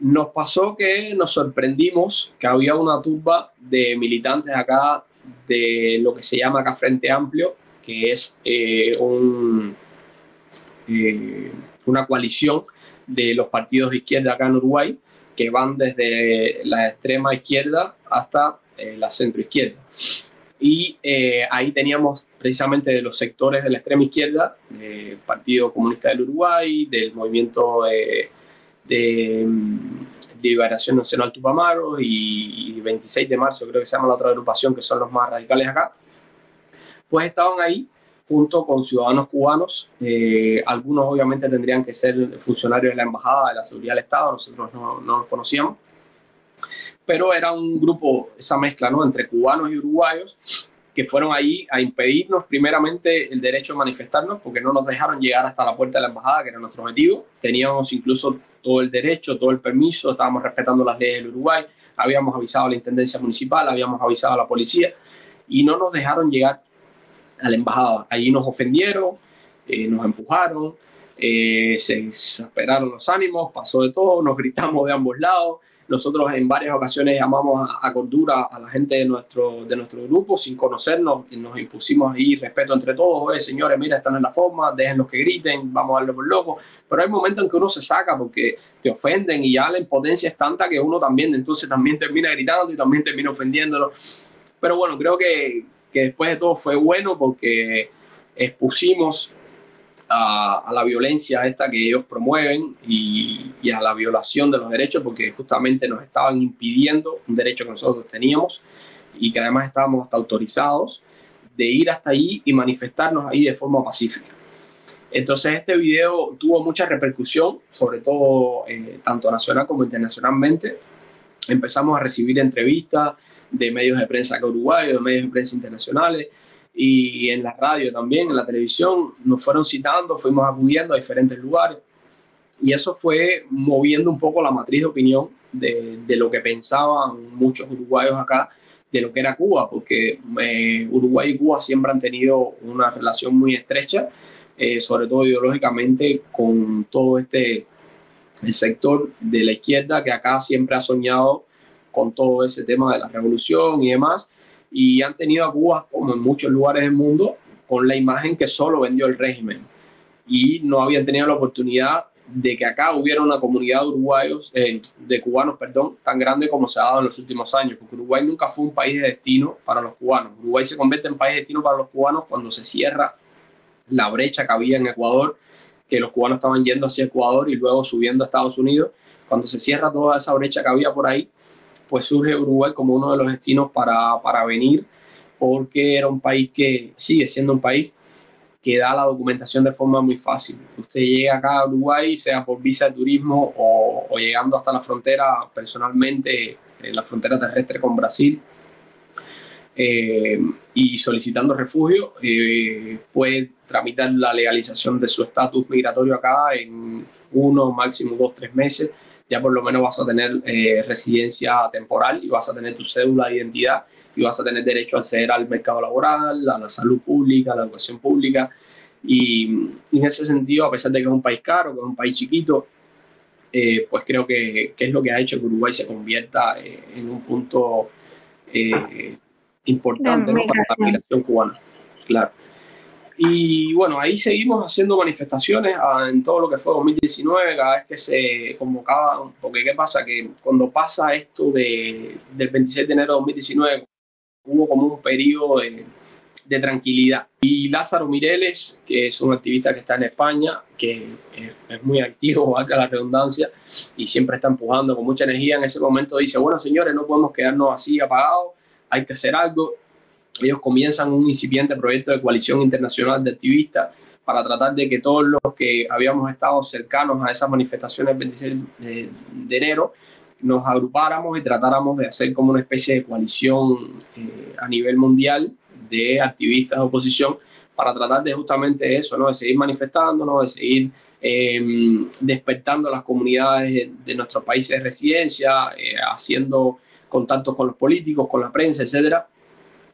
Nos pasó que nos sorprendimos que había una turba de militantes acá de lo que se llama acá Frente Amplio, que es eh, eh, una coalición de los partidos de izquierda acá en Uruguay, que van desde la extrema izquierda hasta eh, la centro izquierda. Y ahí teníamos precisamente de los sectores de la extrema izquierda, del Partido Comunista del Uruguay, del movimiento Liberación Nacional Tupamaro y, 26 de marzo, creo que se llama la otra agrupación, que son los más radicales acá, pues estaban ahí junto con ciudadanos cubanos. Eh, algunos obviamente tendrían que ser funcionarios de la Embajada, de la Seguridad del Estado, nosotros no, no los conocíamos, pero era un grupo, esa mezcla ¿no? entre cubanos y uruguayos, que fueron ahí a impedirnos primeramente el derecho a manifestarnos porque no nos dejaron llegar hasta la puerta de la embajada, que era nuestro objetivo. Teníamos incluso todo el derecho, todo el permiso, estábamos respetando las leyes del Uruguay, habíamos avisado a la Intendencia Municipal, habíamos avisado a la policía y no nos dejaron llegar a la embajada. Allí nos ofendieron, eh, nos empujaron, eh, se exasperaron los ánimos, pasó de todo, nos gritamos de ambos lados, nosotros en varias ocasiones llamamos a, cordura a la gente de nuestro, de nuestro grupo sin conocernos y nos impusimos ahí respeto entre todos. Oye, señores, mira, están en la forma, dejen los que griten, vamos a darle por loco. Pero hay momentos en que uno se saca porque te ofenden y ya la impotencia es tanta que uno también, entonces también termina gritando y también termina ofendiéndolo. Pero bueno, creo que, que después de todo fue bueno porque expusimos a, la violencia esta que ellos promueven y, a la violación de los derechos porque justamente nos estaban impidiendo un derecho que nosotros teníamos y que además estábamos hasta autorizados de ir hasta allí y manifestarnos ahí de forma pacífica. Entonces este video tuvo mucha repercusión, sobre todo eh, tanto nacional como internacionalmente. Empezamos a recibir entrevistas de medios de prensa uruguayos, de medios de prensa internacionales, y en la radio también, en la televisión, nos fueron citando, fuimos acudiendo a diferentes lugares. Y eso fue moviendo un poco la matriz de opinión de, de lo que pensaban muchos uruguayos acá de lo que era Cuba, porque eh, Uruguay y Cuba siempre han tenido una relación muy estrecha, eh, sobre todo ideológicamente con todo este el sector de la izquierda que acá siempre ha soñado con todo ese tema de la revolución y demás y han tenido a Cuba, como en muchos lugares del mundo, con la imagen que solo vendió el régimen. Y no habían tenido la oportunidad de que acá hubiera una comunidad de uruguayos, eh, de cubanos, perdón, tan grande como se ha dado en los últimos años, porque Uruguay nunca fue un país de destino para los cubanos. Uruguay se convierte en país de destino para los cubanos cuando se cierra la brecha que había en Ecuador, que los cubanos estaban yendo hacia Ecuador y luego subiendo a Estados Unidos. Cuando se cierra toda esa brecha que había por ahí, pues surge Uruguay como uno de los destinos para, para venir, porque era un país que sigue siendo un país que da la documentación de forma muy fácil. Usted llega acá a Uruguay, sea por visa de turismo o, o llegando hasta la frontera personalmente, en la frontera terrestre con Brasil, eh, y solicitando refugio, eh, puede tramitar la legalización de su estatus migratorio acá en uno, máximo dos, tres meses ya por lo menos vas a tener eh, residencia temporal y vas a tener tu cédula de identidad y vas a tener derecho a acceder al mercado laboral, a la salud pública, a la educación pública. Y, en ese sentido, a pesar de que es un país caro, que es un país chiquito, eh, pues creo que, que, es lo que ha hecho que Uruguay se convierta eh, en un punto importante para la migración cubana. Claro. Y bueno, ahí seguimos haciendo manifestaciones ah, en todo lo que fue 2019, cada vez que se convocaba, porque ¿qué pasa? Que cuando pasa esto de, del 26 de enero de 2019, hubo como un periodo de, de tranquilidad. Y Lázaro Mireles, que es un activista que está en España, que es muy activo, [LAUGHS] valga la redundancia, y siempre está empujando con mucha energía, en ese momento dice, bueno señores, no podemos quedarnos así apagados, hay que hacer algo ellos comienzan un incipiente proyecto de coalición internacional de activistas para tratar de que todos los que habíamos estado cercanos a esas manifestaciones del 26 de, enero nos agrupáramos y tratáramos de hacer como una especie de coalición eh, a nivel mundial de activistas de oposición para tratar de justamente eso, ¿no? de seguir manifestándonos, de seguir em, despertando las comunidades de, nuestros países de residencia, eh, haciendo contactos con los políticos, con la prensa, etcétera.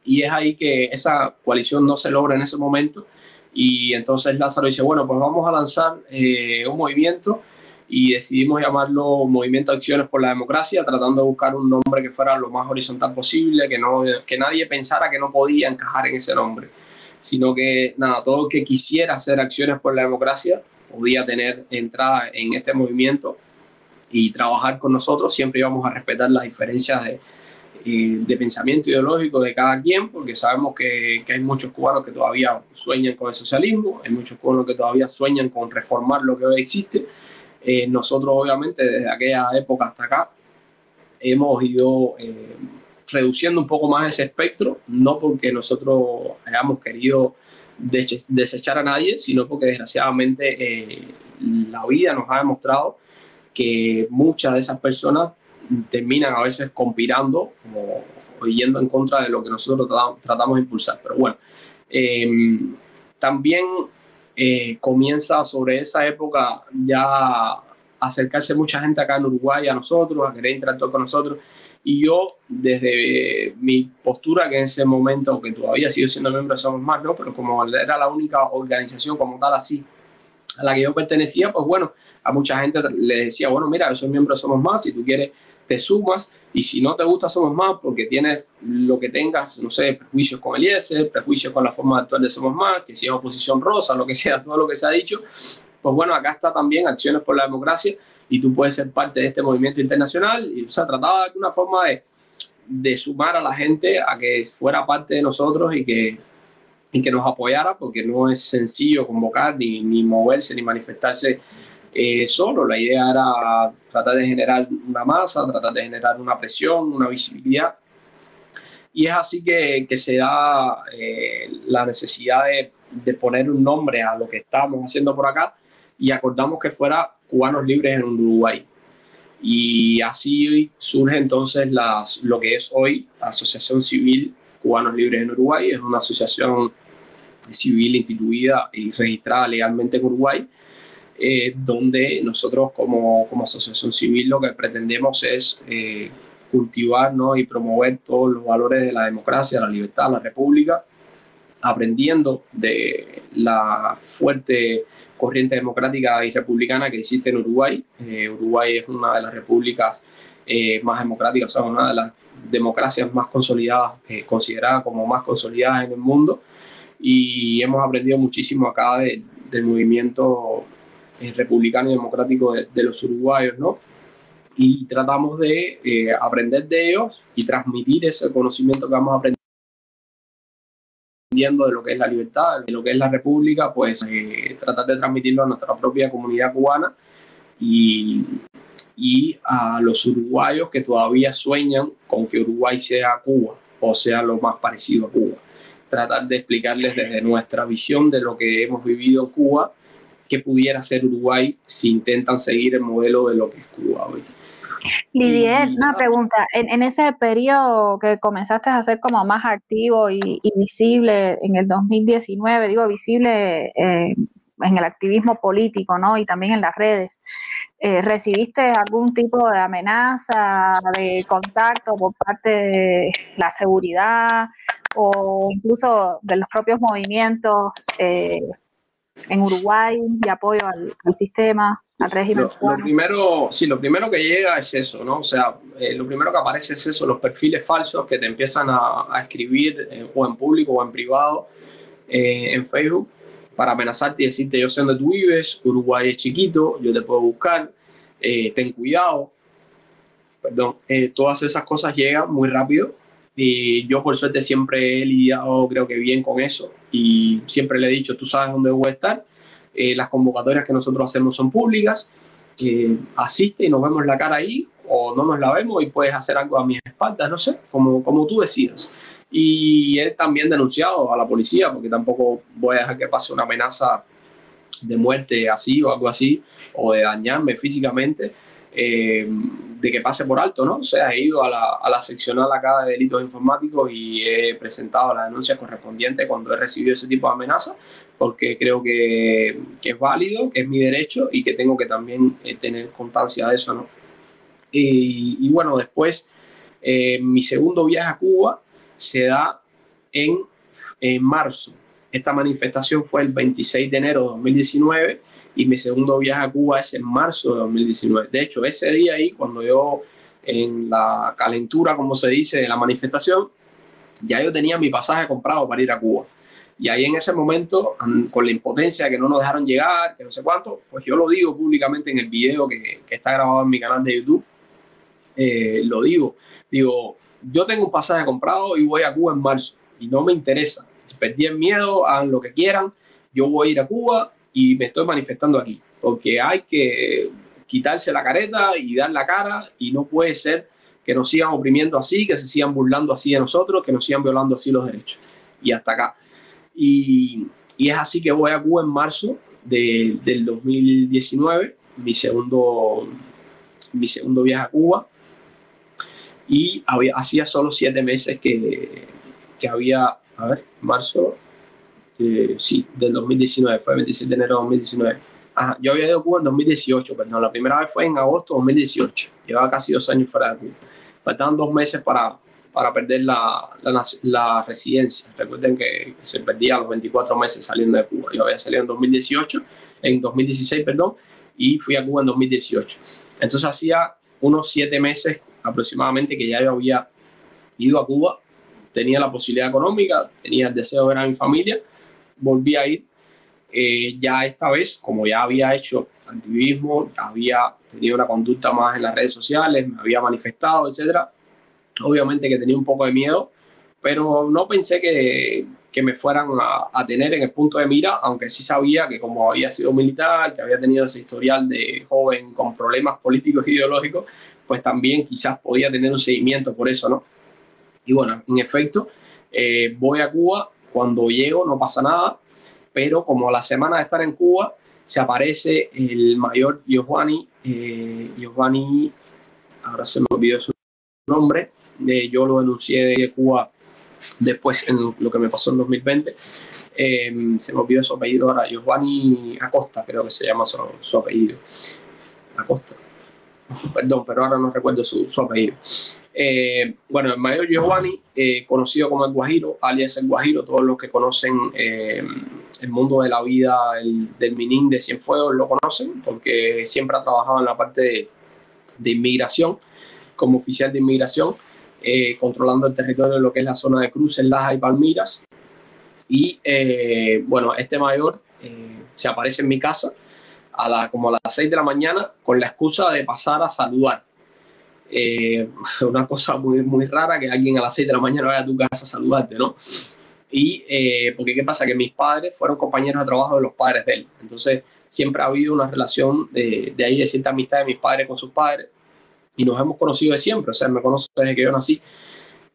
Y es ahí que esa coalición no se logra en ese momento. Y entonces Lázaro dice, bueno, pues vamos a lanzar eh, un movimiento y decidimos llamarlo Movimiento Acciones por la Democracia, tratando de buscar un nombre que fuera lo más horizontal posible, que, no, que nadie pensara que no podía encajar en ese nombre, sino que nada, todo el que quisiera hacer acciones por la democracia podía tener entrada en este movimiento y trabajar con nosotros, siempre íbamos a respetar las diferencias de, eh, de pensamiento ideológico de cada quien, porque sabemos que, que, hay muchos cubanos que todavía sueñan con el socialismo, hay muchos cubanos que todavía sueñan con reformar lo que hoy existe. Eh, nosotros, obviamente, desde aquella época hasta acá, hemos ido eh, reduciendo un poco más ese espectro, no porque nosotros hayamos querido desechar a nadie, sino porque desgraciadamente la vida nos ha demostrado que muchas de esas personas terminan a veces conspirando o, yendo en contra de lo que nosotros tratamos de impulsar. Pero bueno, em, también eh, comienza sobre esa época ya a acercarse mucha gente acá en Uruguay a nosotros, a querer interactuar con nosotros. Y yo, desde mi postura, que en ese momento, que todavía sigo siendo miembro de Somos Más, ¿no? pero como era la única organización como tal así a la que yo pertenecía, pues bueno, a mucha gente le decía, bueno, mira, yo soy miembro de Somos Más, si tú quieres te sumas y si no te gusta Somos Más porque tienes lo que tengas, no sé, prejuicios con el IES, prejuicios con la forma actual de Somos Más, que si es oposición rosa, lo que sea, [LAUGHS] todo lo que se ha dicho, pues bueno, acá está también Acciones por la Democracia y tú puedes ser parte de este movimiento internacional y o sea, trataba de alguna forma de, de sumar a la gente a que fuera parte de nosotros y que, y que nos apoyara porque no es sencillo convocar ni, ni moverse ni manifestarse eh, solo. La idea era tratar de generar una masa, tratar de generar una presión, una visibilidad. Y es así que, se da eh, la necesidad de, poner un nombre a lo que estamos haciendo por acá y acordamos que fuera Cubanos Libres en Uruguay. Y así surge entonces las, lo que es hoy Asociación Civil Cubanos Libres en Uruguay. Es una asociación civil instituida y registrada legalmente en Uruguay eh, donde nosotros como, como, asociación civil lo que pretendemos es eh, cultivar ¿no? y promover todos los valores de la democracia, la libertad, la república, aprendiendo de la fuerte corriente democrática y republicana que existe en Uruguay. Eh, Uruguay es una de las repúblicas más democráticas, o sea, una de las democracias más consolidadas, considerada como más consolidadas en el mundo. Y hemos aprendido muchísimo acá del movimiento republicano y democrático de, los uruguayos, ¿no? Y tratamos de eh, aprender de ellos y transmitir ese conocimiento que vamos aprendiendo de lo que es la libertad, de lo que es la república, pues eh, tratar de transmitirlo a nuestra propia comunidad cubana y, y a los uruguayos que todavía sueñan con que Uruguay sea Cuba o sea lo más parecido a Cuba. Tratar de explicarles desde nuestra visión de lo que hemos vivido en Cuba que pudiera ser Uruguay si intentan seguir el modelo de lo que es Cuba hoy. Lidier, una pregunta. En, ese periodo que comenzaste a ser como más activo y, visible en el 2019, digo visible eh, en el activismo político, ¿no? Y también en las redes. Eh, ¿Recibiste algún tipo de amenaza, de contacto por parte de la seguridad o incluso de los propios movimientos? Eh, en Uruguay de apoyo al, sistema, al régimen. Lo, primero, sí, lo primero que llega es eso, ¿no? O sea, eh, lo primero que aparece es eso, los perfiles falsos que te empiezan a, a escribir eh, o en público o en privado eh, en Facebook para amenazarte y decirte yo sé dónde tú vives, Uruguay es chiquito, yo te puedo buscar, ten cuidado. Perdón, todas esas cosas llegan muy rápido y yo por suerte siempre he lidiado creo que bien con eso y siempre le he dicho, tú sabes dónde voy a estar. Eh, las convocatorias que nosotros hacemos son públicas. Eh, asiste y nos vemos la cara ahí o no nos la vemos y puedes hacer algo a mis espaldas, no sé, como, como tú decidas. Y he también denunciado a la policía porque tampoco voy a dejar que pase una amenaza de muerte así o algo así, o de dañarme físicamente, eh, de que pase por alto, ¿no? O sea, he ido a la, a la seccional acá de delitos informáticos y he presentado la denuncia correspondiente cuando he recibido ese tipo de amenazas, porque creo que, que es válido, que es mi derecho y que tengo que también eh, tener constancia de eso, ¿no? Y, y bueno, después, eh, mi segundo viaje a Cuba se da en, en marzo. Esta manifestación fue el 26 de enero de 2019 y mi segundo viaje a Cuba es en marzo de 2019. De hecho, ese día ahí, cuando yo en la calentura, como se dice, de la manifestación, ya yo tenía mi pasaje comprado para ir a Cuba. Y ahí en ese momento, con la impotencia que no nos dejaron llegar, que no sé cuánto, pues yo lo digo públicamente en el video que, que está grabado en mi canal de YouTube. Eh, lo digo, digo, yo tengo un pasaje comprado y voy a Cuba en marzo y no me interesa. Perdí el miedo, hagan lo que quieran, yo voy a ir a Cuba y me estoy manifestando aquí, porque hay que quitarse la careta y dar la cara y no puede ser que nos sigan oprimiendo así, que se sigan burlando así de nosotros, que nos sigan violando así los derechos. Y hasta acá. Y, y es así que voy a Cuba en marzo de, del 2019, mi segundo, mi segundo viaje a Cuba. Y había, hacía solo siete meses que, que había, a ver, marzo, eh, sí, del 2019, fue el 27 de enero de 2019. Ajá, yo había ido a Cuba en 2018, perdón, la primera vez fue en agosto de 2018. Llevaba casi dos años fuera de Cuba. Faltaban dos meses para, para perder la, la, la, residencia. Recuerden que se perdía a los 24 meses saliendo de Cuba. Yo había salido en 2018, en 2016, perdón, y fui a Cuba en 2018. Entonces hacía unos siete meses aproximadamente que ya yo había ido a Cuba, tenía la posibilidad económica, tenía el deseo de ver a mi familia volví a ir. Eh, ya esta vez, como ya había hecho activismo, había tenido una conducta más en las redes sociales, me había manifestado, etcétera. Obviamente que tenía un poco de miedo, pero no pensé que, que me fueran a, a, tener en el punto de mira, aunque sí sabía que como había sido militar, que había tenido ese historial de joven con problemas políticos e ideológicos, pues también quizás podía tener un seguimiento por eso, ¿no? Y bueno, en efecto, eh, voy a Cuba cuando llego no pasa nada, pero como la semana de estar en Cuba, se aparece el mayor Giovanni, eh, Giovanni, ahora se me olvidó su nombre, yo lo denuncié de Cuba después en lo que me pasó en 2020, eh, se me olvidó su apellido ahora, Giovanni Acosta creo que se llama su, apellido, Acosta, perdón, pero ahora no recuerdo su apellido. Eh, bueno, el mayor Giovanni, eh, conocido como el Guajiro, alias el Guajiro, todos los que conocen eh, el mundo de la vida el, del Minin de Cienfuegos lo conocen, porque siempre ha trabajado en la parte de, inmigración, como oficial de inmigración, eh, controlando el territorio de lo que es la zona de cruces, Laja y Palmiras. Y bueno, este mayor se aparece en mi casa a la, como a las 6 de la mañana con la excusa de pasar a saludar eh, [LAUGHS] una cosa muy, muy rara que alguien a las 6 de la mañana vaya a tu casa a saludarte, ¿no? Y eh, porque qué pasa, que mis padres fueron compañeros de trabajo de los padres de él. Entonces siempre ha habido una relación de, de ahí de cierta amistad de mis padres con sus padres y nos hemos conocido de siempre, o sea, me conoce desde que yo nací.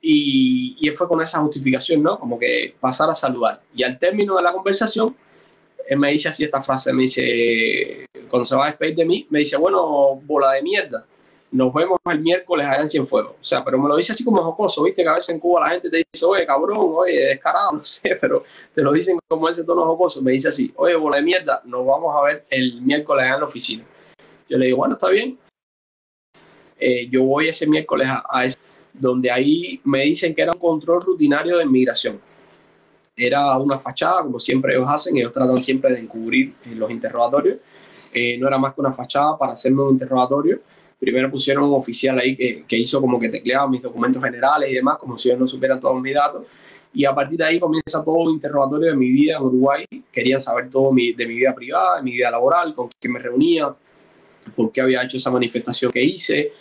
Y, y fue con esa justificación, ¿no? Como que pasar a saludar. Y al término de la conversación, él me dice así esta frase, me dice, cuando se va a despedir de mí, me dice, bueno, bola de mierda nos vemos el miércoles allá en Cienfuegos. O sea, pero me lo dice así como jocoso, viste que a veces en Cuba la gente te dice, oye, cabrón, oye, descarado, [LAUGHS] no sé, pero te lo dicen como ese tono jocoso. Me dice así, oye, bola de mierda, nos vamos a ver el miércoles allá en la oficina. Yo le digo, bueno, está bien. Eh, yo voy ese miércoles a, a eso, donde ahí me dicen que era un control rutinario de inmigración. Era una fachada, como siempre ellos hacen, ellos tratan siempre de encubrir los interrogatorios. Eh, no era más que una fachada para hacerme un interrogatorio primero pusieron un oficial ahí que, que, hizo como que tecleaba mis documentos generales y demás, como si ellos no supieran todos mis datos. Y a partir de ahí comienza todo un interrogatorio de mi vida en Uruguay. Querían saber todo mi, de mi vida privada, de mi vida laboral, con quién me reunía, por qué había hecho esa manifestación que hice,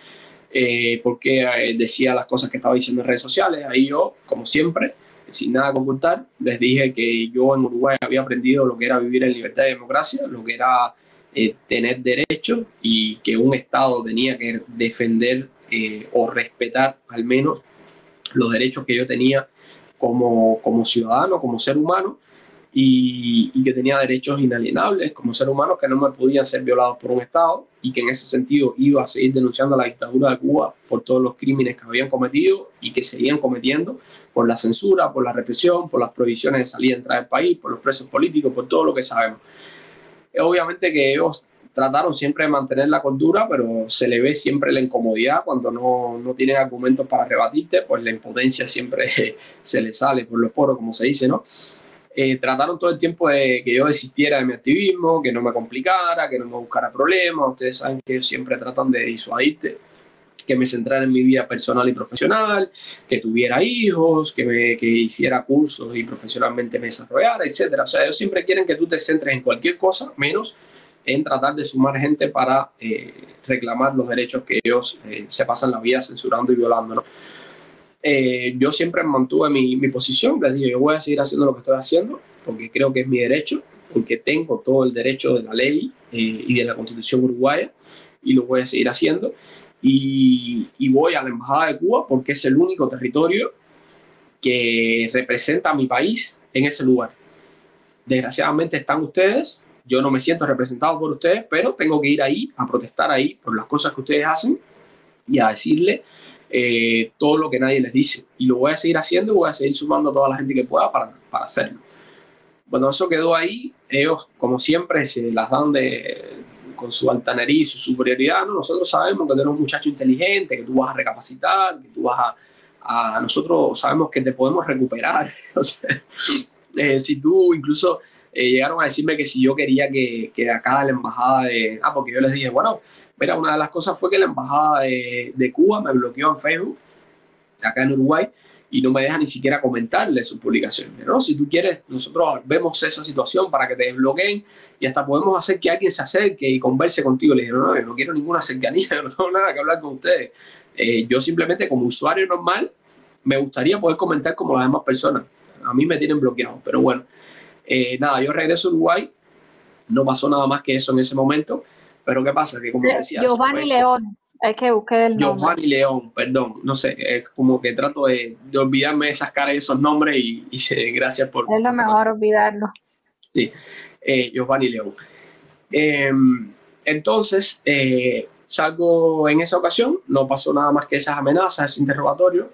eh, por qué eh, decía las cosas que estaba diciendo en redes sociales. Ahí yo, como siempre, sin nada que ocultar, les dije que yo en Uruguay había aprendido lo que era vivir en libertad y democracia, lo que era eh, tener derechos y que un Estado tenía que defender eh, o respetar al menos los derechos que yo tenía como, como ciudadano, como ser humano, y, que tenía derechos inalienables como ser humano que no me podían ser violados por un Estado y que en ese sentido iba a seguir denunciando a la dictadura de Cuba por todos los crímenes que habían cometido y que seguían cometiendo por la censura, por la represión, por las prohibiciones de salir y entrar del país, por los presos políticos, por todo lo que sabemos. Obviamente que ellos trataron siempre de mantener la cordura, pero se le ve siempre la incomodidad cuando no, no tienen argumentos para rebatirte, pues la impotencia siempre [LAUGHS] se le sale por los poros, como se dice, ¿no? Eh, trataron todo el tiempo de que yo desistiera de mi activismo, que no me complicara, que no me buscara problemas. Ustedes saben que siempre tratan de disuadirte, que me centrara en mi vida personal y profesional, que tuviera hijos, que, me, que hiciera cursos y profesionalmente me desarrollara, etc. O sea, ellos siempre quieren que tú te centres en cualquier cosa, menos en tratar de sumar gente para eh, reclamar los derechos que ellos eh, se pasan la vida censurando y violando, ¿no? Eh, yo siempre mantuve mi, mi, posición, les dije, yo voy a seguir haciendo lo que estoy haciendo, porque creo que es mi derecho, porque tengo todo el derecho de la ley eh, y de la constitución uruguaya, y lo voy a seguir haciendo. Y, y, voy a la Embajada de Cuba porque es el único territorio que representa a mi país en ese lugar. Desgraciadamente están ustedes, yo no me siento representado por ustedes, pero tengo que ir ahí a protestar ahí por las cosas que ustedes hacen y a decirle eh, todo lo que nadie les dice. Y lo voy a seguir haciendo y voy a seguir sumando a toda la gente que pueda para, para hacerlo. Bueno, eso quedó ahí. Ellos, como siempre, se las dan de, con su altanería y su superioridad. ¿no? Nosotros sabemos que tú eres un muchacho inteligente, que tú vas a recapacitar, que tú vas a... nosotros sabemos que te podemos recuperar. [LAUGHS] o sea, eh, si tú incluso eh, llegaron a decirme que si yo quería que, que acá la embajada de... Ah, porque yo les dije, bueno, Mira, una de las cosas fue que la embajada de, Cuba me bloqueó en Facebook, acá en Uruguay, y no me deja ni siquiera comentarle sus publicaciones. ¿no? Si tú quieres, nosotros vemos esa situación para que te desbloqueen y hasta podemos hacer que alguien se acerque y converse contigo. Le dije, no, no, yo no quiero ninguna cercanía, [LAUGHS] no tengo nada que hablar con ustedes. Eh, yo simplemente como usuario normal me gustaría poder comentar como las demás personas. A mí me tienen bloqueado, pero bueno. Eh, nada, yo regreso a Uruguay, no pasó nada más que eso en ese momento. Pero ¿qué pasa? Que como decía... Giovanni León. Es que busqué el nombre. Giovanni León, perdón, no sé, es como que trato de, de olvidarme de esas caras y esos nombres y, y [LAUGHS] gracias por... Es lo mejor olvidarlo. Sí, eh, Giovanni León. Em, entonces, eh, salgo en esa ocasión, no pasó nada más que esas amenazas, ese interrogatorio.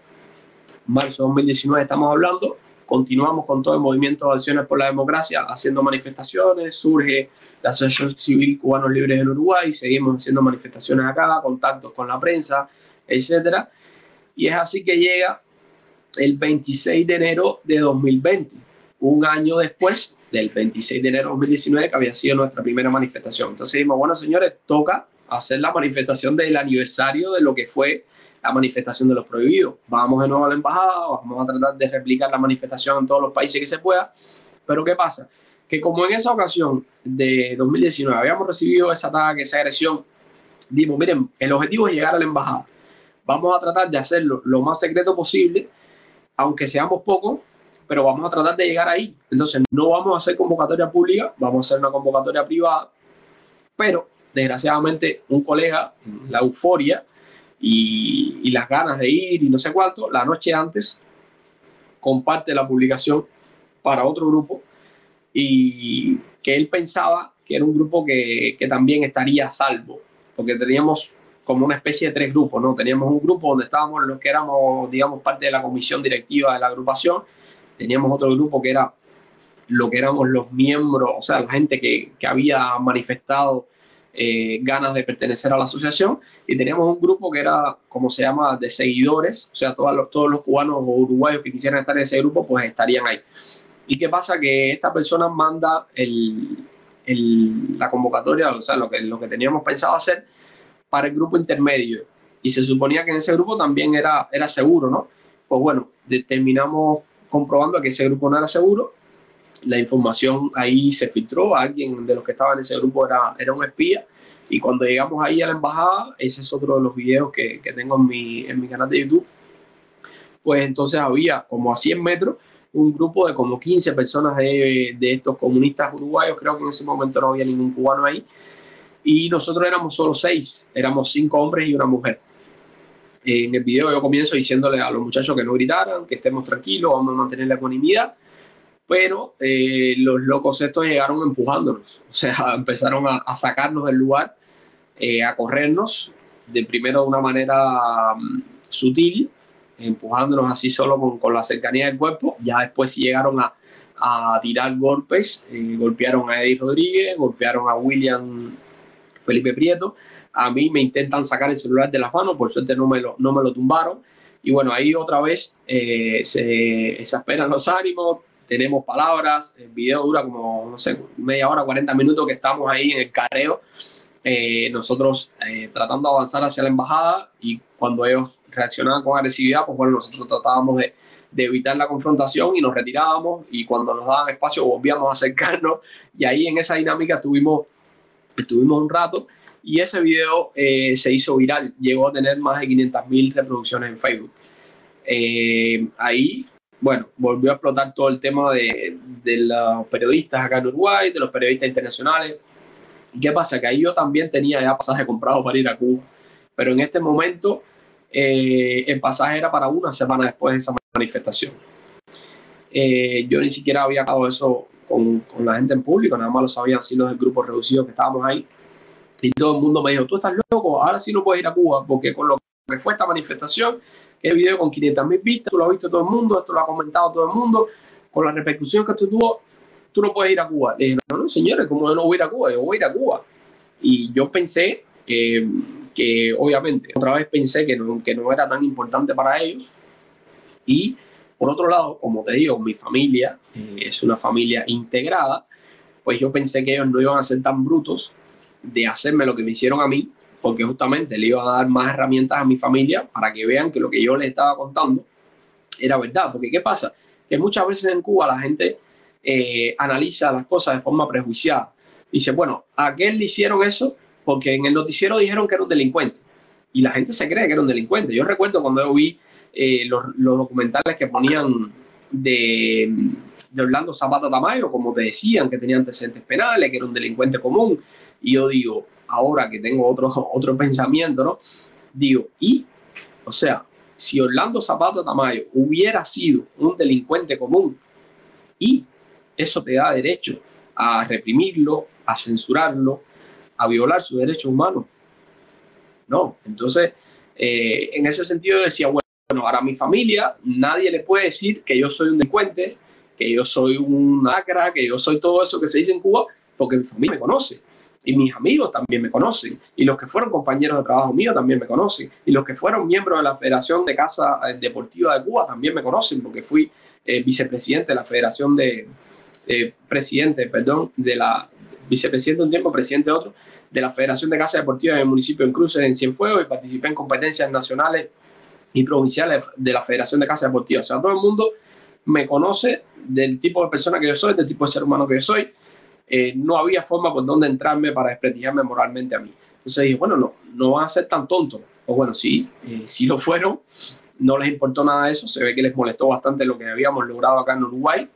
Marzo de 2019 estamos hablando, continuamos con todo el movimiento de acciones por la democracia, haciendo manifestaciones, surge la Asociación Civil Cubanos Libres en Uruguay, seguimos haciendo manifestaciones acá, contactos con la prensa, etc. Y es así que llega el 26 de enero de 2020, un año después del 26 de enero de 2019, que había sido nuestra primera manifestación. Entonces bueno, señores, toca hacer la manifestación del aniversario de lo que fue la manifestación de los prohibidos. Vamos de nuevo a la embajada, vamos a tratar de replicar la manifestación en todos los países que se pueda. Pero ¿qué pasa? que como en esa ocasión de 2019 habíamos recibido ese ataque, esa agresión, dimos, miren, el objetivo es llegar a la embajada. Vamos a tratar de hacerlo lo más secreto posible, aunque seamos pocos, pero vamos a tratar de llegar ahí. Entonces, no vamos a hacer convocatoria pública, vamos a hacer una convocatoria privada, pero desgraciadamente un colega, la euforia y, las ganas de ir y no sé cuánto, la noche antes comparte la publicación para otro grupo y que él pensaba que era un grupo que, que también estaría a salvo, porque teníamos como una especie de tres grupos, ¿no? Teníamos un grupo donde estábamos los que éramos, digamos, parte de la comisión directiva de la agrupación, teníamos otro grupo que era lo que éramos los miembros, o sea, la gente que, que había manifestado eh, ganas de pertenecer a la asociación, y teníamos un grupo que era, como se llama, de seguidores, o sea, todos los, todos los cubanos o uruguayos que quisieran estar en ese grupo, pues estarían ahí. ¿Y qué pasa? Que esta persona manda el, el, la convocatoria, o sea, lo que, lo que teníamos pensado hacer para el grupo intermedio. Y se suponía que en ese grupo también era, era seguro, ¿no? Pues bueno, terminamos comprobando que ese grupo no era seguro. La información ahí se filtró, alguien de los que estaba en ese grupo era, era un espía. Y cuando llegamos ahí a la embajada, ese es otro de los videos que, que tengo en mi, en mi canal de YouTube, pues entonces había como a 100 metros un grupo de como 15 personas de, de, estos comunistas uruguayos, creo que en ese momento no había ningún cubano ahí, y nosotros éramos solo seis, éramos cinco hombres y una mujer. En el video yo comienzo diciéndole a los muchachos que no gritaran, que estemos tranquilos, vamos a mantener la ecuanimidad, pero eh, los locos estos llegaron empujándonos, o sea, [LAUGHS] empezaron a, sacarnos del lugar, eh, a corrernos, de primero de una manera mm, sutil, empujándonos así solo con, la cercanía del cuerpo, ya después llegaron a, tirar golpes, eh, golpearon a Eddie Rodríguez, golpearon a William Felipe Prieto, a mí me intentan sacar el celular de las manos, por suerte no me lo, no me lo tumbaron, y bueno, ahí otra vez se, se exasperan los ánimos, tenemos palabras, el video dura como, no sé, media hora, 40 minutos que estamos ahí en el careo, eh, nosotros eh, tratando de avanzar hacia la embajada y cuando ellos reaccionaban con agresividad, pues bueno, nosotros tratábamos de, de, evitar la confrontación y nos retirábamos y cuando nos daban espacio volvíamos a acercarnos y ahí en esa dinámica estuvimos, estuvimos un rato y ese video eh, se hizo viral, llegó a tener más de 500 mil reproducciones en Facebook. ahí bueno, volvió a explotar todo el tema de, de, los periodistas acá en Uruguay, de los periodistas internacionales. ¿Y qué pasa? Que ahí yo también tenía ya pasaje comprado para ir a Cuba, pero en este momento eh, el pasaje era para una semana después de esa manifestación. Eh, yo ni siquiera había acabado eso con, con, la gente en público, nada más lo sabían así los del grupo reducido que estábamos ahí. Y todo el mundo me dijo, tú estás loco, ahora sí no puedes ir a Cuba, porque con lo que fue esta manifestación, el video con 500 mil vistas, tú lo ha visto todo el mundo, esto lo ha comentado todo el mundo, con la repercusión que esto tuvo, tú no puedes ir a Cuba. Le dije, no, no, señores, ¿cómo yo no voy a ir a Cuba? Yo voy a ir a Cuba. Y yo pensé eh, que, obviamente, otra vez pensé que no, que no era tan importante para ellos. Y, por otro lado, como te digo, mi familia eh, es una familia integrada, pues yo pensé que ellos no iban a ser tan brutos de hacerme lo que me hicieron a mí porque justamente le iba a dar más herramientas a mi familia para que vean que lo que yo les estaba contando era verdad. Porque ¿qué pasa? Que muchas veces en Cuba la gente eh, analiza las cosas de forma prejuiciada. Dice, bueno, ¿a qué le hicieron eso? Porque en el noticiero dijeron que era un delincuente. Y la gente se cree que era un delincuente. Yo recuerdo cuando yo vi eh, los, los, documentales que ponían de, de Orlando Zapata Tamayo, como te decían, que tenía antecedentes penales, que era un delincuente común. Y yo digo, ahora que tengo [LAUGHS] otro, pensamiento, ¿no? Digo, y, o sea, si Orlando Zapata Tamayo hubiera sido un delincuente común y eso te da derecho a reprimirlo, a censurarlo, a violar sus derechos humanos. No, entonces, eh, en ese sentido decía, bueno, ahora mi familia, nadie le puede decir que yo soy un delincuente, que yo soy un lacra, que yo soy todo eso que se dice en Cuba, porque mi familia me conoce y mis amigos también me conocen, y los que fueron compañeros de trabajo mío también me conocen, y los que fueron miembros de la Federación de Casa eh, Deportiva de Cuba también me conocen, porque fui eh, vicepresidente de la Federación de, eh, presidente, perdón, de la, vicepresidente un tiempo, presidente otro, de la Federación de Casa Deportiva en el municipio de Cruces, en Cienfuegos, y participé en competencias nacionales y provinciales de la Federación de Casa Deportiva. O sea, todo el mundo me conoce del tipo de persona que yo soy, del tipo de ser humano que yo soy, eh, no había forma por donde entrarme para desprestigiarme moralmente a mí. Entonces dije, bueno, no, no van a ser tan tontos. O bueno, sí, eh, sí lo fueron, no les importó nada de eso, se ve que les molestó bastante lo que habíamos logrado acá en Uruguay.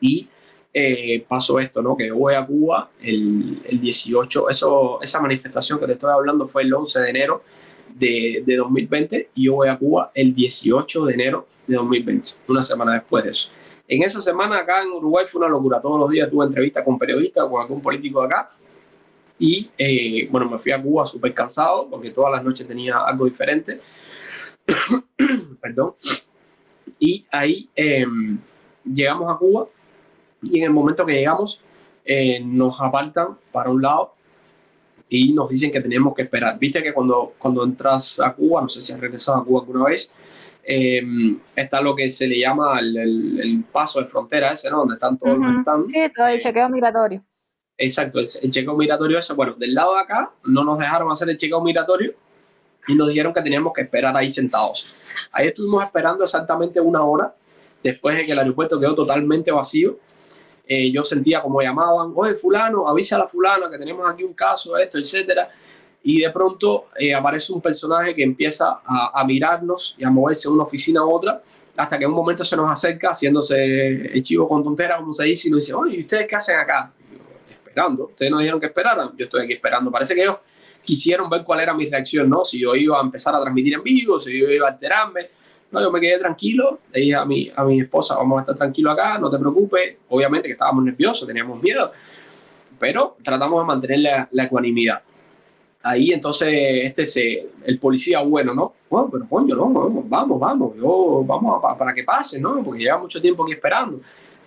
Y eh, pasó esto, ¿no? Que yo voy a Cuba el, el, 18, eso, esa manifestación que te estoy hablando fue el 11 de enero de, de 2020 y yo voy a Cuba el 18 de enero de 2020, una semana después de eso. En esa semana acá en Uruguay fue una locura. Todos los días tuve entrevistas con periodistas, con algún político de acá. Y eh, bueno, me fui a Cuba súper cansado porque todas las noches tenía algo diferente. [COUGHS] Perdón. Y ahí em, llegamos a Cuba y en el momento que llegamos eh, nos apartan para un lado y nos dicen que tenemos que esperar. Viste que cuando, cuando entras a Cuba, no sé si has regresado a Cuba alguna vez, eh, está lo que se le llama el, el, paso de frontera ese, ¿no? Donde están todos los Sí, todo el chequeo migratorio. Exacto, el, chequeo migratorio ese. Bueno, del lado de acá no nos dejaron hacer el chequeo migratorio y nos dijeron que teníamos que esperar ahí sentados. Ahí estuvimos esperando exactamente una hora después de que el aeropuerto quedó totalmente vacío. Eh, yo sentía como llamaban, oye, fulano, avisa a la fulana que tenemos aquí un caso, esto, etcétera y de pronto eh, aparece un personaje que empieza a, mirarnos y a moverse de una oficina a otra, hasta que en un momento se nos acerca haciéndose el chivo con tonteras, como se dice, y nos dice, oye, ¿y ustedes qué hacen acá? esperando, ustedes nos dijeron que esperaran, yo estoy aquí esperando. Parece que ellos quisieron ver cuál era mi reacción, ¿no? Si yo iba a empezar a transmitir en vivo, si yo iba a alterarme, No, yo me quedé tranquilo, le dije a mi, a mi esposa, vamos a estar tranquilos acá, no te preocupes. Obviamente que estábamos nerviosos, teníamos miedo, pero tratamos de mantener la, ecuanimidad. Ahí entonces este se, el policía bueno, ¿no? Bueno, pero coño, no, vamos, vamos, yo, vamos para que pase, ¿no? Porque lleva mucho tiempo aquí esperando.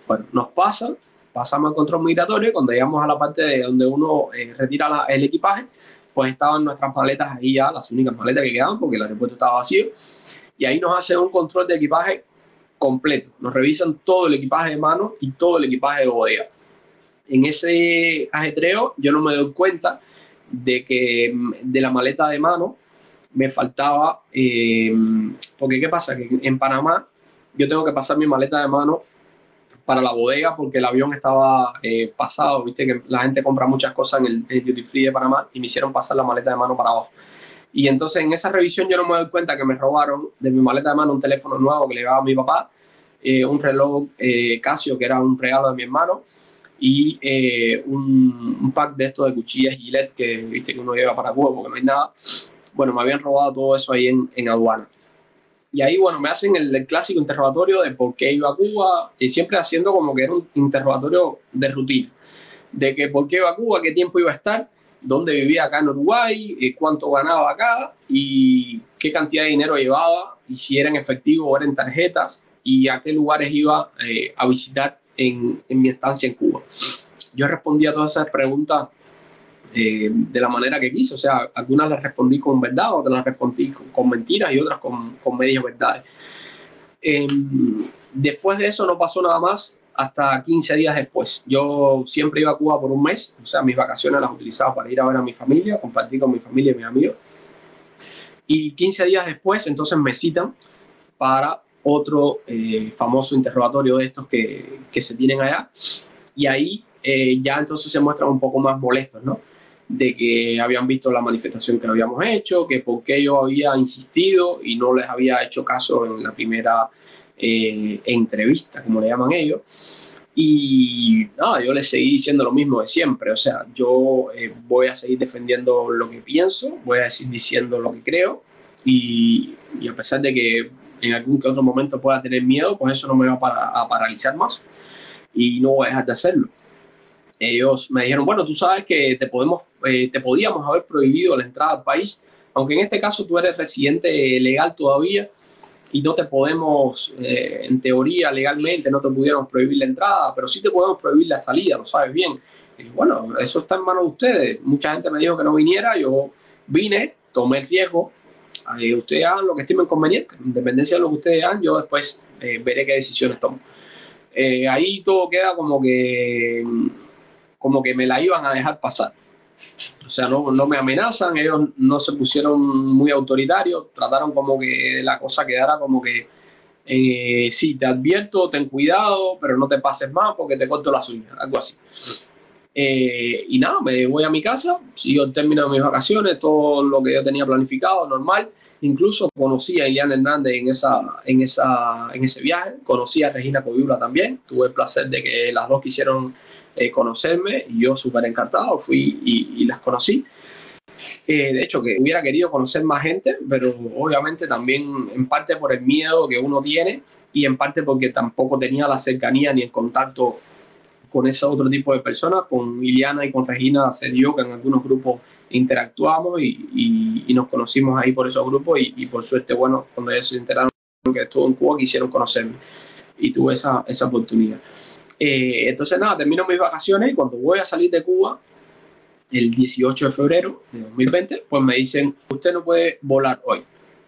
Bueno, nos pasa, pasamos el control migratorio, cuando llegamos a la parte de donde uno eh, retira el equipaje, pues estaban nuestras maletas ahí ya, las únicas maletas que quedaban porque el aeropuerto estaba vacío. Y ahí nos hacen un control de equipaje completo. Nos revisan todo el equipaje de mano y todo el equipaje de bodega. En ese ajetreo yo no me doy cuenta de que mm, de la maleta de mano me faltaba, eh, porque ¿qué pasa? Que en Panamá yo tengo que pasar mi maleta de mano para la bodega porque el avión estaba eh, pasado, viste que la gente compra muchas cosas en el, duty free de Panamá y me hicieron pasar la maleta de mano para abajo. Y entonces en esa revisión yo no me doy cuenta que me robaron de mi maleta de mano un teléfono nuevo que le llevaba a mi papá, eh, un reloj eh, Casio que era un regalo de mi hermano y un, un, pack de estos de cuchillas Gillette que viste que uno lleva para Cuba porque no hay nada. Bueno, me habían robado todo eso ahí en, en aduana. Y ahí, bueno, me hacen el, clásico interrogatorio de por qué iba a Cuba, y siempre haciendo como que era un interrogatorio de rutina, de que por qué iba a Cuba, qué tiempo iba a estar, dónde vivía acá en Uruguay, eh, cuánto ganaba acá y qué cantidad de dinero llevaba, y si era en efectivo o era en tarjetas, y a qué lugares iba eh, a visitar en, en mi estancia en Cuba. Yo respondí a todas esas preguntas eh, de la manera que quise. O sea, algunas las respondí con verdad, otras las respondí con, mentiras y otras con, con medias verdades. Em, después de eso no pasó nada más hasta 15 días después. Yo siempre iba a Cuba por un mes, o sea, mis vacaciones las utilizaba para ir a ver a mi familia, compartir con mi familia y mis amigos. Y 15 días después, entonces me citan para otro eh, famoso interrogatorio de estos que, que, se tienen allá. Y ahí eh, ya entonces se muestran un poco más molestos, ¿no? de que habían visto la manifestación que habíamos hecho, que por qué yo había insistido y no les había hecho caso en la primera eh, entrevista, como le llaman ellos. Y nada, yo les seguí diciendo lo mismo de siempre, o sea, yo eh, voy a seguir defendiendo lo que pienso, voy a seguir diciendo lo que creo y, y, a pesar de que en algún que otro momento pueda tener miedo, pues eso no me va a, paralizar más y no voy a dejar de hacerlo ellos me dijeron, bueno, tú sabes que te, podemos, eh, te podíamos haber prohibido la entrada al país, aunque en este caso tú eres residente legal todavía y no te podemos, eh, en teoría, legalmente, no te pudiéramos prohibir la entrada, pero sí te podemos prohibir la salida, lo sabes bien. Bueno, eso está en manos de ustedes. Mucha gente me dijo que no viniera, yo vine, tomé el riesgo. Eh, ustedes hagan lo que estimen conveniente, independencia de lo que ustedes hagan, yo después veré qué decisiones tomo. ahí todo queda como que como que me la iban a dejar pasar. O sea, no, no me amenazan, ellos no se pusieron muy autoritarios, trataron como que la cosa quedara como que, eh, sí, te advierto, ten cuidado, pero no te pases más porque te corto las uñas, algo así. Eh, y nada, me voy a mi casa, sigo el término de mis vacaciones, todo lo que yo tenía planificado, normal. Incluso conocí a Iliana Hernández en, esa, en, esa, en ese viaje, conocí a Regina Coyula también, tuve el placer de que las dos quisieron eh, conocerme y yo súper encantado fui y, las conocí. Eh, de hecho, que hubiera querido conocer más gente, pero obviamente también en parte por el miedo que uno tiene y en parte porque tampoco tenía la cercanía ni el contacto con ese otro tipo de personas. Con Liliana y con Regina se dio que en algunos grupos interactuamos y, nos conocimos ahí por esos grupos y, y, por suerte, bueno, cuando ellos se enteraron que estuvo en Cuba, quisieron conocerme y tuve esa, esa oportunidad. Eh, entonces, nada, termino mis vacaciones y cuando voy a salir de Cuba, el 18 de febrero de 2020, pues me dicen, usted no puede volar hoy.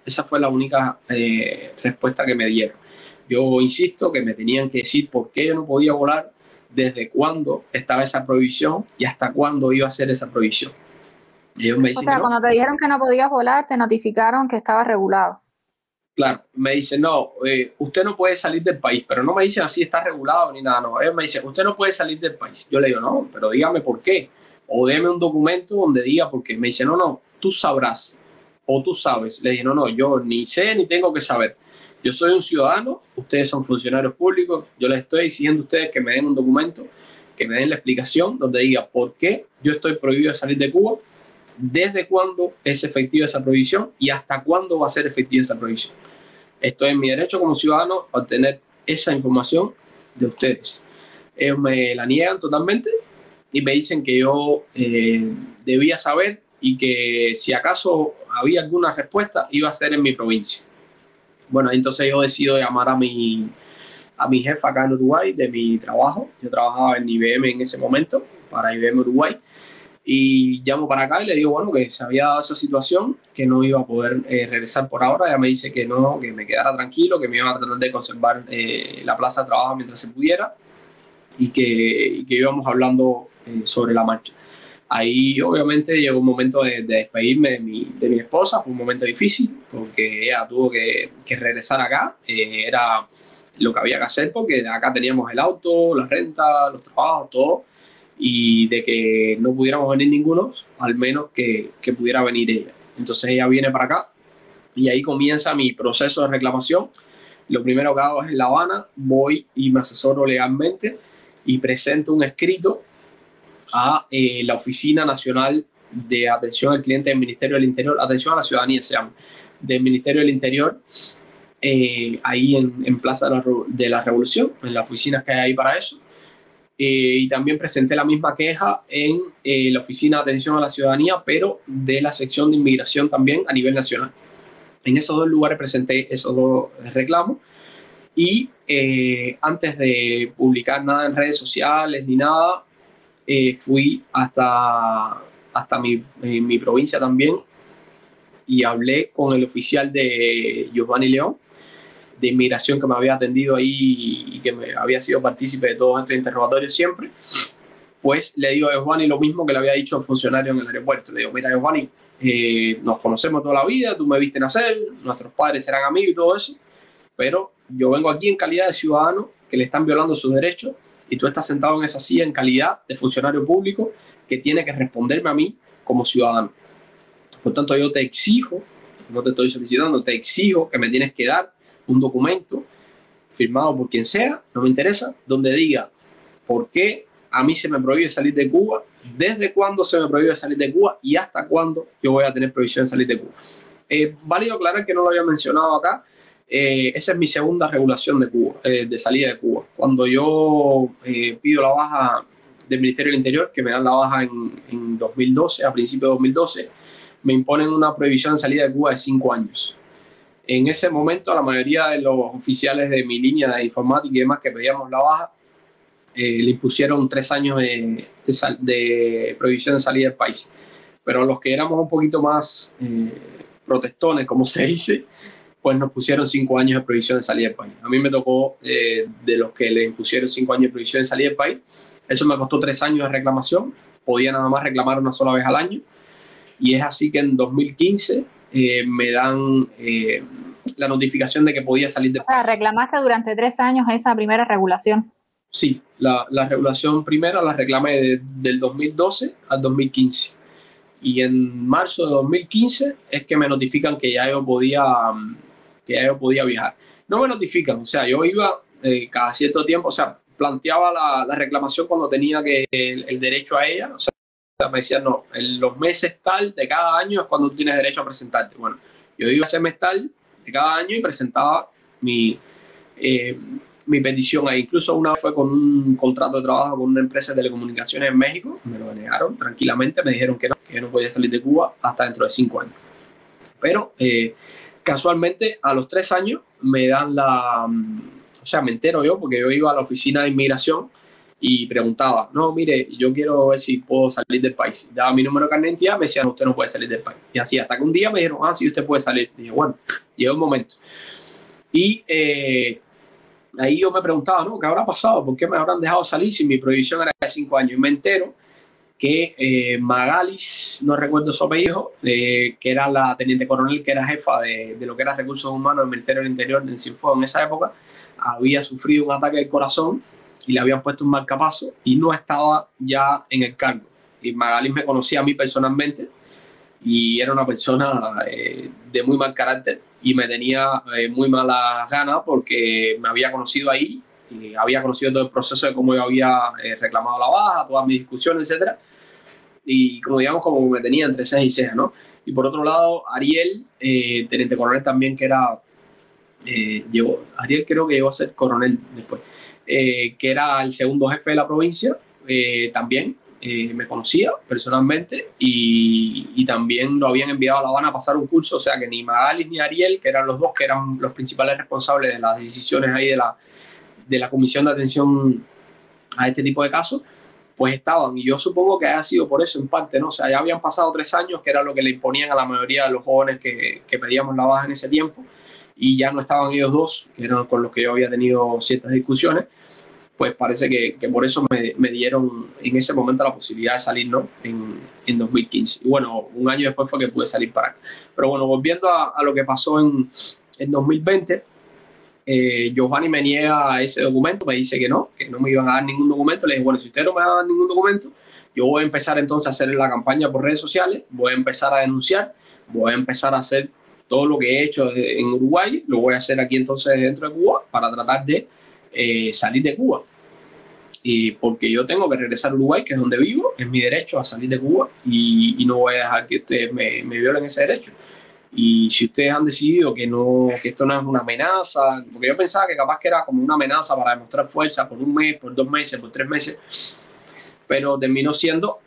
Esa fue la única eh, respuesta que me dieron. Yo insisto que me tenían que decir por qué yo no podía volar, desde cuándo estaba esa prohibición y hasta cuándo iba a ser esa prohibición. Ellos me dicen o sea, cuando te dijeron que no podías volar, te notificaron que estaba regulado. Claro, me dice, no, eh, usted no puede salir del país, pero no me dicen así, está regulado ni nada, no. Ellos me dicen, usted no puede salir del país. Yo le digo, no, pero dígame por qué. O déme un documento donde diga por qué. Me dice, no, no, tú sabrás. O tú sabes. Le dije, no, no, yo ni sé ni tengo que saber. Yo soy un ciudadano, ustedes son funcionarios públicos, yo les estoy exigiendo a ustedes que me den un documento, que me den la explicación donde diga por qué yo estoy prohibido de salir de Cuba, desde cuándo es efectiva esa prohibición y hasta cuándo va a ser efectiva esa prohibición. estoy en mi derecho como ciudadano a obtener esa información de ustedes. Ellos me la niegan totalmente y me dicen que yo eh, debía saber y que si acaso había alguna respuesta iba a ser en mi provincia. Bueno, entonces yo decido llamar a mi, a mi jefa acá en Uruguay de mi trabajo. Yo trabajaba en IBM en ese momento, para IBM Uruguay. Y llamo para acá y le digo, bueno, que se había dado esa situación, que no iba a poder eh, regresar por ahora. Ella me dice que no, que me quedara tranquilo, que me iba a tratar de conservar eh, la plaza de trabajo mientras se pudiera y que, que íbamos hablando eh, sobre la marcha. Ahí obviamente llegó un momento de, despedirme de mi, de mi, esposa, fue un momento difícil porque ella tuvo que, regresar acá, era lo que había que hacer porque acá teníamos el auto, la renta, los trabajos, todo y de que no pudiéramos venir ninguno, al menos que, que pudiera venir ella. Entonces ella viene para acá y ahí comienza mi proceso de reclamación. Lo primero que hago es en La Habana, voy y me asesoro legalmente y presento un escrito a eh, la Oficina Nacional de Atención al Cliente del Ministerio del Interior, atención a la ciudadanía se llama, del Ministerio del Interior, eh, ahí en, en Plaza de la, de la Revolución, en la oficina que hay ahí para eso eh, y también presenté la misma queja en eh, la Oficina de Atención a la Ciudadanía, pero de la sección de inmigración también a nivel nacional. En esos dos lugares presenté esos dos reclamos y eh, antes de publicar nada en redes sociales ni nada, fui hasta, hasta mi, mi provincia también y hablé con el oficial de Giovanni León de inmigración que me había atendido ahí y que me había sido partícipe de todos estos interrogatorios siempre, pues le digo a Giovanni lo mismo que le había dicho al funcionario en el aeropuerto. Le digo, mira Giovanni, eh, nos conocemos toda la vida, tú me viste nacer, nuestros padres eran amigos y todo eso, pero yo vengo aquí en calidad de ciudadano que le están violando sus derechos y tú estás sentado en esa silla en calidad de funcionario público que tiene que responderme a mí como ciudadano. Por tanto, yo te exijo, no te estoy solicitando, te exijo que me tienes que dar un documento firmado por quien sea, no me interesa, donde diga por qué a mí se me prohíbe salir de Cuba, desde cuándo se me prohíbe salir de Cuba y hasta cuándo yo voy a tener prohibición de salir de Cuba. Eh, válido aclarar que no lo había mencionado acá, eh, esa es mi segunda regulación de Cuba, eh, de salida de Cuba. Cuando yo eh, pido la baja del Ministerio del Interior, que me dan la baja en, en 2012, a principios de 2012, me imponen una prohibición de salida de Cuba de cinco años. En ese momento, la mayoría de los oficiales de mi línea de informática y demás que pedíamos la baja, eh, le impusieron tres años de, de, prohibición de salida del país. Pero los que éramos un poquito más eh, protestones, como se dice, pues nos pusieron cinco años de prohibición de salida del país. A mí me tocó eh, de los que le impusieron cinco años de prohibición de salida del país. Eso me costó tres años de reclamación. Podía nada más reclamar una sola vez al año. Y es así que en 2015 eh, me dan eh, la notificación de que podía salir de... O sea, reclamaste durante tres años esa primera regulación. Sí, la, la regulación primera la reclamé del 2012 al 2015. Y en marzo de 2015 es que me notifican que ya yo podía, que ya yo podía viajar. No me notifican, o sea, yo iba eh, cada cierto tiempo, o sea, planteaba la, la reclamación cuando tenía que el, derecho a ella, o sea, me decían, no, en los meses tal de cada año es cuando tú tienes derecho a presentarte. Bueno, yo iba a ese mes tal de cada año y presentaba mi, eh, mi petición ahí. Incluso una vez fue con un contrato de trabajo con una empresa de telecomunicaciones en México, me lo negaron tranquilamente, me dijeron que no, que no podía salir de Cuba hasta dentro de cinco años. Pero eh, casualmente a los tres años me dan la, o sea, me entero yo porque yo iba a la oficina de inmigración y preguntaba, no, mire, yo quiero ver si puedo salir del país. Daba mi número de carnet de identidad, me decían, usted no puede salir del país. Y así, hasta que un día me dijeron, ah, sí, usted puede salir. Y dije, bueno, llegó un momento. Y eh, ahí yo me preguntaba, ¿no? ¿Qué habrá pasado? ¿Por qué me habrán dejado salir si mi prohibición era de cinco años? Y me entero que eh, Magalis, no recuerdo su apellido, eh, que era la teniente coronel, que era jefa de, lo que era recursos humanos del Ministerio del Interior en Sinfo en esa época, había sufrido un ataque al corazón y le habían puesto un marcapaso y no estaba ya en el cargo. Y Magalí me conocía a mí personalmente y era una persona eh, de muy mal carácter y me tenía eh, muy malas ganas porque me había conocido ahí y había conocido todo el proceso de cómo yo había eh, reclamado la baja, todas mis discusiones, etcétera y como digamos como me tenía entre cejas y cejas, ¿no? Y por otro lado, Ariel, teniente coronel también que era eh, llegó, Ariel creo que llegó a ser coronel después, eh, que era el segundo jefe de la provincia, eh, también me conocía personalmente y, y, también lo habían enviado a La Habana a pasar un curso, o sea que ni Magalis ni Ariel, que eran los dos que eran los principales responsables de las decisiones ahí de la, de la Comisión de Atención a este tipo de casos, pues estaban. Y yo supongo que haya sido por eso en parte, ¿no? O sea, ya habían pasado tres años, que era lo que le imponían a la mayoría de los jóvenes que, que pedíamos la baja en ese tiempo y ya no estaban ellos dos, que eran con los que yo había tenido ciertas discusiones, pues parece que, que por eso me, me, dieron en ese momento la posibilidad de salir ¿no? en, en 2015. Y bueno, un año después fue que pude salir para acá. Pero bueno, volviendo a, a lo que pasó en, en 2020, eh, Giovanni me niega ese documento, me dice que no, que no me iban a dar ningún documento. Le dije, bueno, si usted no me va a dar ningún documento, yo voy a empezar entonces a hacer la campaña por redes sociales, voy a empezar a denunciar, voy a empezar a hacer todo lo que he hecho en Uruguay, lo voy a hacer aquí entonces dentro de Cuba para tratar de eh, salir de Cuba. Y porque yo tengo que regresar a Uruguay, que es donde vivo, es mi derecho a salir de Cuba y, no voy a dejar que ustedes me, me, violen ese derecho. Y si ustedes han decidido que, no, que esto no es una amenaza, porque yo pensaba que capaz que era como una amenaza para demostrar fuerza por un mes, por dos meses, por tres meses, pero terminó siendo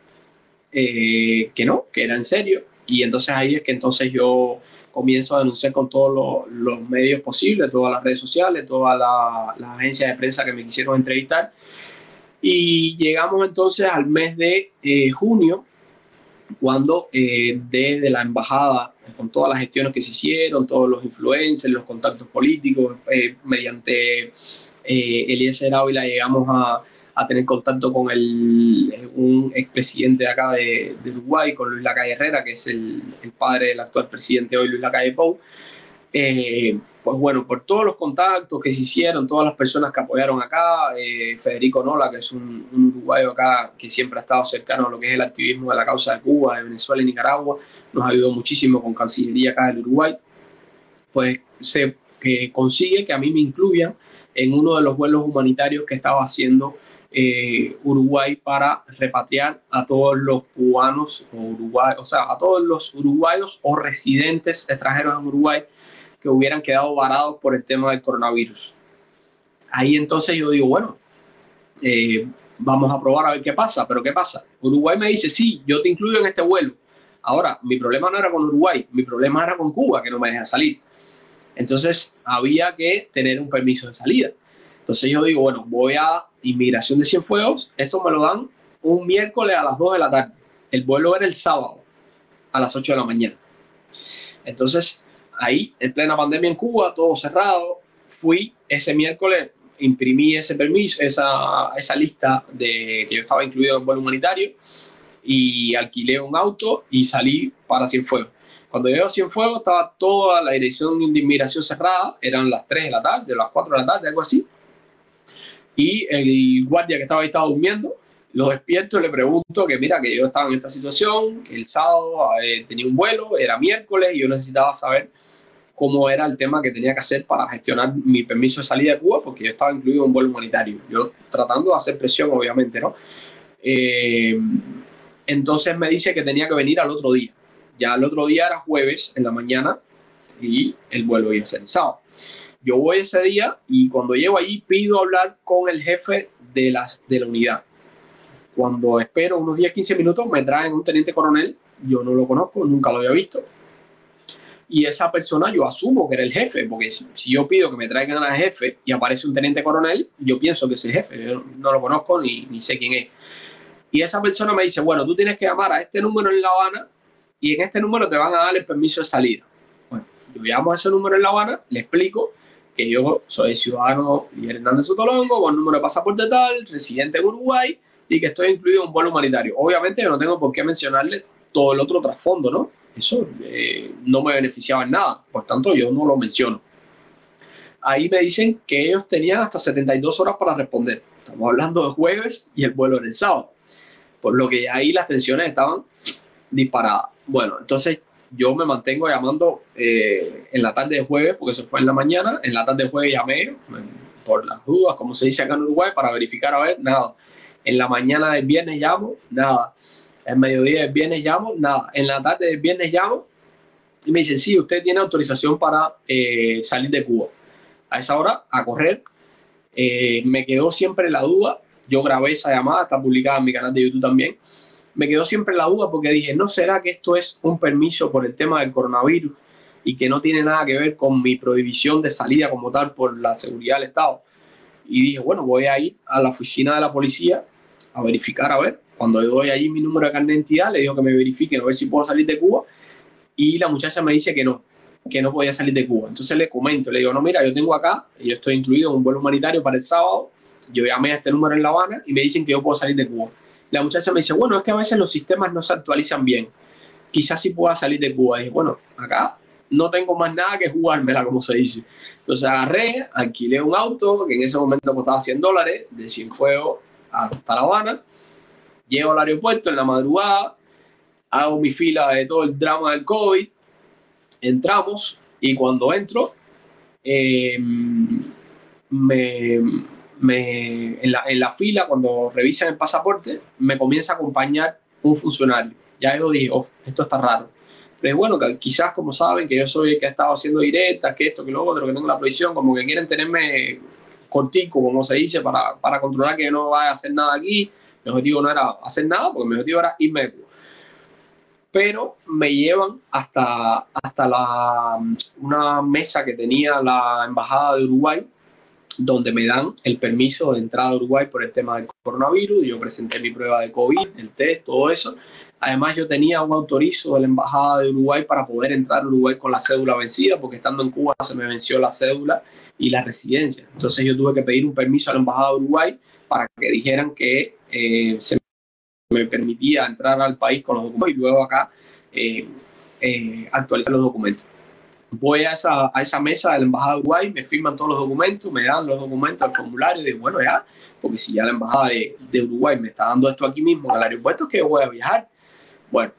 eh, que no, que era en serio. Y entonces ahí es que entonces yo comienzo a denunciar con todos los, medios posibles, todas las redes sociales, todas las la agencias de prensa que me quisieron entrevistar. Y llegamos entonces al mes de eh, junio, cuando eh, desde la embajada, con todas las gestiones que se hicieron, todos los influencers, los contactos políticos, eh, mediante eh, Eliezer Ávila llegamos a, tener contacto con el, un expresidente de acá de, Uruguay, con Luis Lacalle Herrera, que es el, el, padre del actual presidente hoy, Luis Lacalle Pou. Eh, pues bueno, por todos los contactos que se hicieron, todas las personas que apoyaron acá, eh, Federico Nola, que es un, un, uruguayo acá que siempre ha estado cercano a lo que es el activismo de la causa de Cuba, de Venezuela y Nicaragua, nos ayudó muchísimo con Cancillería acá del Uruguay, pues se eh, consigue que a mí me incluyan en uno de los vuelos humanitarios que estaba haciendo eh, Uruguay para repatriar a todos los cubanos o uruguayos, o sea, a todos los uruguayos o residentes extranjeros en Uruguay que hubieran quedado varados por el tema del coronavirus. Ahí entonces yo digo, bueno, eh, vamos a probar a ver qué pasa, pero ¿qué pasa? Uruguay me dice, sí, yo te incluyo en este vuelo. Ahora, mi problema no era con Uruguay, mi problema era con Cuba, que no me deja salir. Entonces, había que tener un permiso de salida. Entonces yo digo, bueno, voy a Inmigración de Cienfuegos, esto me lo dan un miércoles a las 2 de la tarde. El vuelo era el sábado a las 8 de la mañana. Entonces, ahí, en plena pandemia en Cuba, todo cerrado, fui ese miércoles, imprimí ese permiso, esa, esa lista de que yo estaba incluido en el vuelo humanitario y alquilé un auto y salí para Cienfuegos. Cuando llego a Cienfuegos estaba toda la dirección de inmigración cerrada, eran las 3 de la tarde, las 4 de la tarde, algo así. Y el guardia que estaba ahí estaba durmiendo, lo despierto y le pregunto que mira, que yo estaba en esta situación, que el sábado eh, tenía un vuelo, era miércoles y yo necesitaba saber cómo era el tema que tenía que hacer para gestionar mi permiso de salida de Cuba, porque yo estaba incluido en un vuelo humanitario. Yo tratando de hacer presión, obviamente, ¿no? Eh, entonces me dice que tenía que venir al otro día. Ya el otro día era jueves en la mañana y el vuelo iba a ser el sábado. Yo voy ese día y cuando llego allí pido hablar con el jefe de, las, de la unidad. Cuando espero unos 10, 15 minutos me traen un teniente coronel, yo no lo conozco, nunca lo había visto y esa persona yo asumo que era el jefe, porque si yo pido que me traigan al jefe y aparece un teniente coronel, yo pienso que es el jefe, yo no lo conozco ni, ni sé quién es. Y esa persona me dice, bueno, tú tienes que llamar a este número en La Habana y en este número te van a dar el permiso de salida. Bueno, yo llamo a ese número en La Habana, le explico que yo soy ciudadano y Hernández Sotolongo, con número de pasaporte tal, residente en Uruguay y que estoy incluido un vuelo humanitario. Obviamente yo no tengo por qué mencionarle todo el otro trasfondo, ¿no? Eso eh, no me beneficiaba en nada, por tanto yo no lo menciono. Ahí me dicen que ellos tenían hasta 72 horas para responder. Estamos hablando de jueves y el vuelo era el sábado. Por lo que ahí las tensiones estaban disparadas. Bueno, entonces yo me mantengo llamando eh, en la tarde de jueves, porque eso fue en la mañana. En la tarde de jueves llamé por las dudas, como se dice acá en Uruguay, para verificar a ver, nada. En la mañana del viernes llamo, nada el mediodía del viernes llamo, nada, en la tarde del viernes llamo y me dicen, sí, usted tiene autorización para eh, salir de Cuba. a esa hora a correr. Eh, me quedó siempre la duda, yo grabé esa llamada, está publicada en mi canal de YouTube también, me quedó siempre la duda porque dije, ¿no será que esto es un permiso por el tema del coronavirus y que no tiene nada que ver con mi prohibición de salida como tal por la seguridad del Estado? Y dije, bueno, voy a ir a la oficina de la policía a verificar, a ver. Cuando yo doy allí mi número de carnet de identidad, le digo que me verifiquen a ver si puedo salir de Cuba. Y la muchacha me dice que no, que no podía salir de Cuba. Entonces le comento, le digo, no, mira, yo tengo acá, yo estoy incluido en un vuelo humanitario para el sábado, yo llamé a este número en La Habana y me dicen que yo puedo salir de Cuba. La muchacha me dice, bueno, es que a veces los sistemas no se actualizan bien. Quizás sí pueda salir de Cuba. Y dije, bueno, acá no tengo más nada que jugármela, como se dice. Entonces agarré, alquilé un auto que en ese momento costaba 100 dólares, de Cienfuegos hasta La Habana. Llego al aeropuerto en la madrugada, hago mi fila de todo el drama del COVID, entramos y cuando entro, em, me, me, en, la, en, la, fila, cuando revisan el pasaporte, me comienza a acompañar un funcionario. Ya yo dije, oh, esto está raro. Pero bueno, quizás como saben que yo soy el que ha estado haciendo directas, que esto, que lo otro, que tengo la prohibición, como que quieren tenerme cortico, como se dice, para, para controlar que yo no vaya a hacer nada aquí. Mi objetivo no era hacer nada, porque mi objetivo era irme. Pero me llevan hasta, hasta la, una mesa que tenía la Embajada de Uruguay, donde me dan el permiso de entrada a Uruguay por el tema del coronavirus. Yo presenté mi prueba de COVID, el test, todo eso. Además, yo tenía un autorizo de la Embajada de Uruguay para poder entrar a Uruguay con la cédula vencida, porque estando en Cuba se me venció la cédula y la residencia. Entonces yo tuve que pedir un permiso a la Embajada de Uruguay para que dijeran que eh, se me permitía entrar al país con los documentos y luego acá eh, eh, actualizar los documentos. Voy a esa, a esa mesa de la Embajada de Uruguay, me firman todos los documentos, me dan los documentos, el formulario, y digo, bueno, ya, porque si ya la Embajada de, de Uruguay me está dando esto aquí mismo el aeropuerto, que voy a viajar bueno,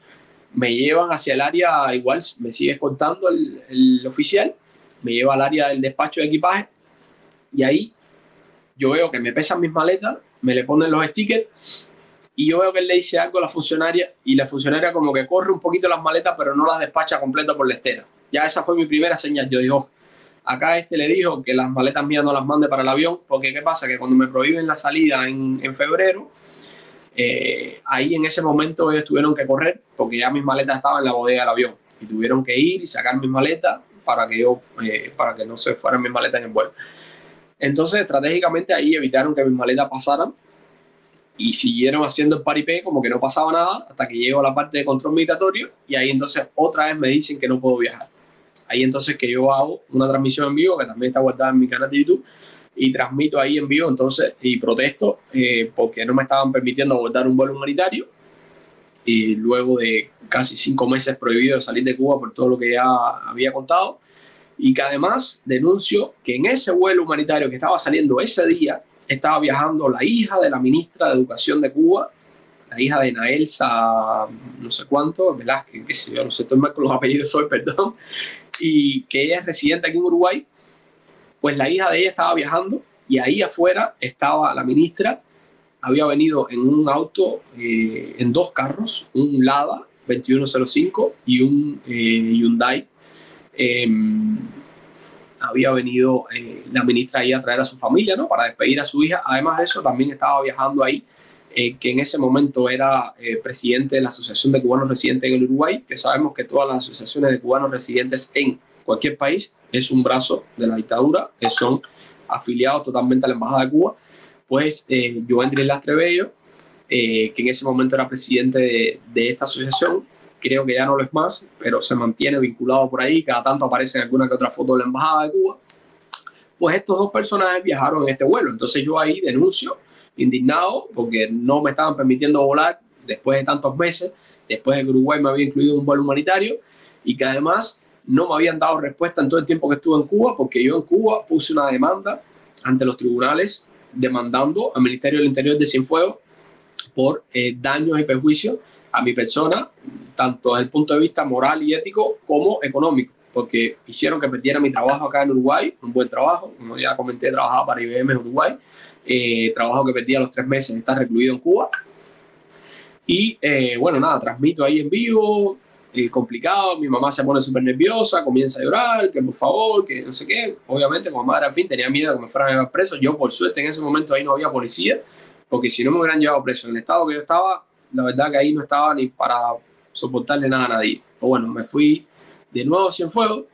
me llevan hacia el área, igual me sigue contando el, oficial, me lleva al área del despacho de equipaje y ahí yo veo que me pesan mis maletas, me le ponen los stickers y yo veo que él le dice algo a la funcionaria y la funcionaria como que corre un poquito las maletas pero no las despacha completa por la estera. Ya esa fue mi primera señal. Yo digo, acá este le dijo que las maletas mías no las mande para el avión porque ¿qué pasa? Que cuando me prohíben la salida en, en febrero, eh, ahí en ese momento ellos tuvieron que correr porque ya mis maletas estaban en la bodega del avión y tuvieron que ir y sacar mis maletas para que yo, eh, para que no se fueran mis maletas en el vuelo. Entonces, estratégicamente ahí evitaron que mis maletas pasaran y siguieron haciendo el paripé como que no pasaba nada hasta que llego a la parte de control migratorio y ahí entonces otra vez me dicen que no puedo viajar. Ahí entonces que yo hago una transmisión en vivo que también está guardada en mi canal de YouTube y transmito ahí en vivo entonces y protesto eh, porque no me estaban permitiendo abordar un vuelo humanitario. Y luego de casi cinco meses prohibido de salir de Cuba por todo lo que ya había contado y que además denuncio que en ese vuelo humanitario que estaba saliendo ese día estaba viajando la hija de la ministra de Educación de Cuba, la hija de Naelsa, no sé cuánto, Velázquez, qué sé yo, no sé, estoy mal con los [LAUGHS] apellidos hoy, perdón, y que ella es residente aquí en Uruguay pues la hija de ella estaba viajando y ahí afuera estaba la ministra, había venido en un auto, eh, en dos carros, un Lada 2105 y un eh, Hyundai. Em, había venido eh, la ministra ahí a traer a su familia, ¿no? Para despedir a su hija. Además de eso, también estaba viajando ahí, que en ese momento era presidente de la Asociación de Cubanos Residentes en el Uruguay, que sabemos que todas las asociaciones de cubanos residentes en cualquier país es un brazo de la dictadura, que son afiliados totalmente a la Embajada de Cuba, pues eh, yo Andrés Lastrebello, eh, que en ese momento era presidente de, de, esta asociación, creo que ya no lo es más, pero se mantiene vinculado por ahí, cada tanto aparece en alguna que otra foto de la Embajada de Cuba, pues estos dos personajes viajaron en este vuelo, entonces yo ahí denuncio, indignado, porque no me estaban permitiendo volar después de tantos meses, después de que Uruguay me había incluido un vuelo humanitario, y que además no me habían dado respuesta en todo el tiempo que estuve en Cuba, porque yo en Cuba puse una demanda ante los tribunales demandando al Ministerio del Interior de Cienfuegos por eh, daños y perjuicios a mi persona, tanto desde el punto de vista moral y ético como económico, porque hicieron que perdiera mi trabajo acá en Uruguay, un buen trabajo, como ya comenté, trabajaba para IBM en Uruguay, eh, trabajo que perdí a los tres meses de estar recluido en Cuba. Y eh, bueno, nada, transmito ahí en vivo, complicado, mi mamá se pone súper nerviosa, comienza a llorar, que por favor, que no sé qué. Obviamente, como madre al fin tenía miedo de que me fueran a llevar preso. Yo, por suerte, en ese momento ahí no había policía, porque si no me hubieran llevado preso en el estado que yo estaba, la verdad que ahí no estaba ni para soportarle nada a nadie. O bueno, me fui de nuevo a Cienfuegos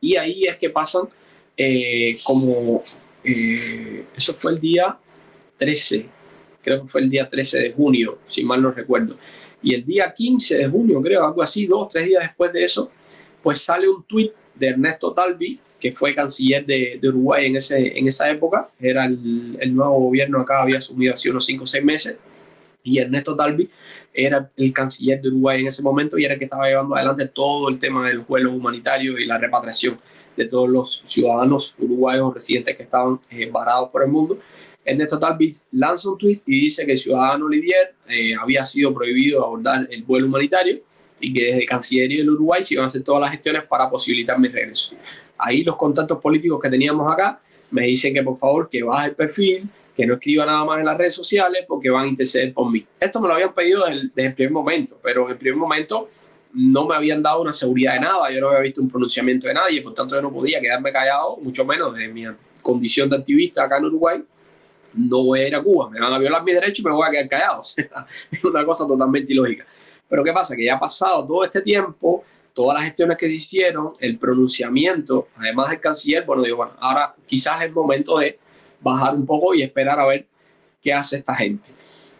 y ahí es que pasan eh, como, eh, eso fue el día 13, creo que fue el día 13 de junio, si mal no recuerdo. Y el día 15 de junio, creo, algo así, dos, tres días después de eso, pues sale un tuit de Ernesto Talvi, que fue canciller de, de, Uruguay en, ese, en esa época, era el, el nuevo gobierno acá, había asumido hace unos cinco o seis meses, y Ernesto Talvi era el canciller de Uruguay en ese momento y era el que estaba llevando adelante todo el tema del vuelo humanitario y la repatriación de todos los ciudadanos uruguayos residentes que estaban eh, varados por el mundo. Ernesto Talvi lanza un tweet y dice que ciudadano Lidier eh, había sido prohibido abordar el vuelo humanitario y que desde Cancillería del Uruguay se iban a hacer todas las gestiones para posibilitar mi regreso. Ahí los contactos políticos que teníamos acá me dicen que por favor que baje el perfil, que no escriba nada más en las redes sociales porque van a interceder por mí. Esto me lo habían pedido desde el, desde el primer momento, pero en el primer momento no me habían dado una seguridad de nada, yo no había visto un pronunciamiento de nadie, por tanto yo no podía quedarme callado, mucho menos de mi condición de activista acá en Uruguay. No voy a ir a Cuba, me van a violar mis derechos y me voy a quedar callado. [LAUGHS] Es una cosa totalmente ilógica. Pero ¿qué pasa? Que ya ha pasado todo este tiempo, todas las gestiones que se hicieron, el pronunciamiento, además del canciller, bueno, digo, bueno, ahora quizás es el momento de bajar un poco y esperar a ver qué hace esta gente.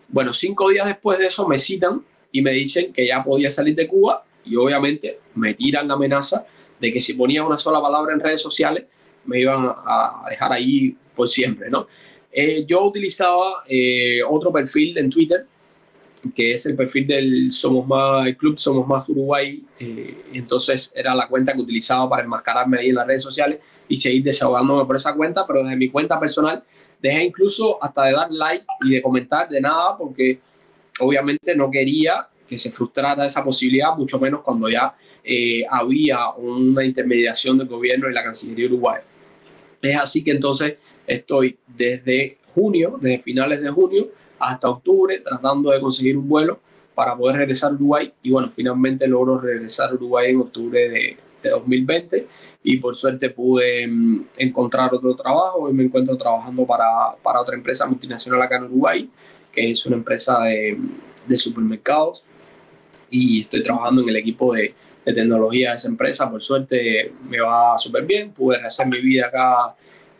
Bueno, cinco días después de eso me citan y me dicen que ya podía salir de Cuba y obviamente me tiran la amenaza de que si ponía una sola palabra en redes sociales me iban a dejar ahí por siempre, ¿no? Eh, yo utilizaba eh, otro perfil en Twitter que es el perfil del Somos Más, el Club Somos Más Uruguay. Eh, entonces era la cuenta que utilizaba para enmascararme ahí en las redes sociales y seguir desahogándome por esa cuenta, pero desde mi cuenta personal dejé incluso hasta de dar like y de comentar de nada porque obviamente no quería que se frustrara esa posibilidad, mucho menos cuando ya eh, había una intermediación del gobierno y la Cancillería Uruguay. Es así que entonces estoy desde junio, desde finales de junio hasta octubre, tratando de conseguir un vuelo para poder regresar a Uruguay. Y bueno, finalmente logro regresar a Uruguay en octubre de, de 2020 y por suerte pude mm, encontrar otro trabajo. Y me encuentro trabajando para, para, otra empresa multinacional acá en Uruguay, que es una empresa de, de supermercados. Y estoy trabajando en el equipo de, de, tecnología de esa empresa. Por suerte me va súper bien, pude rehacer mi vida acá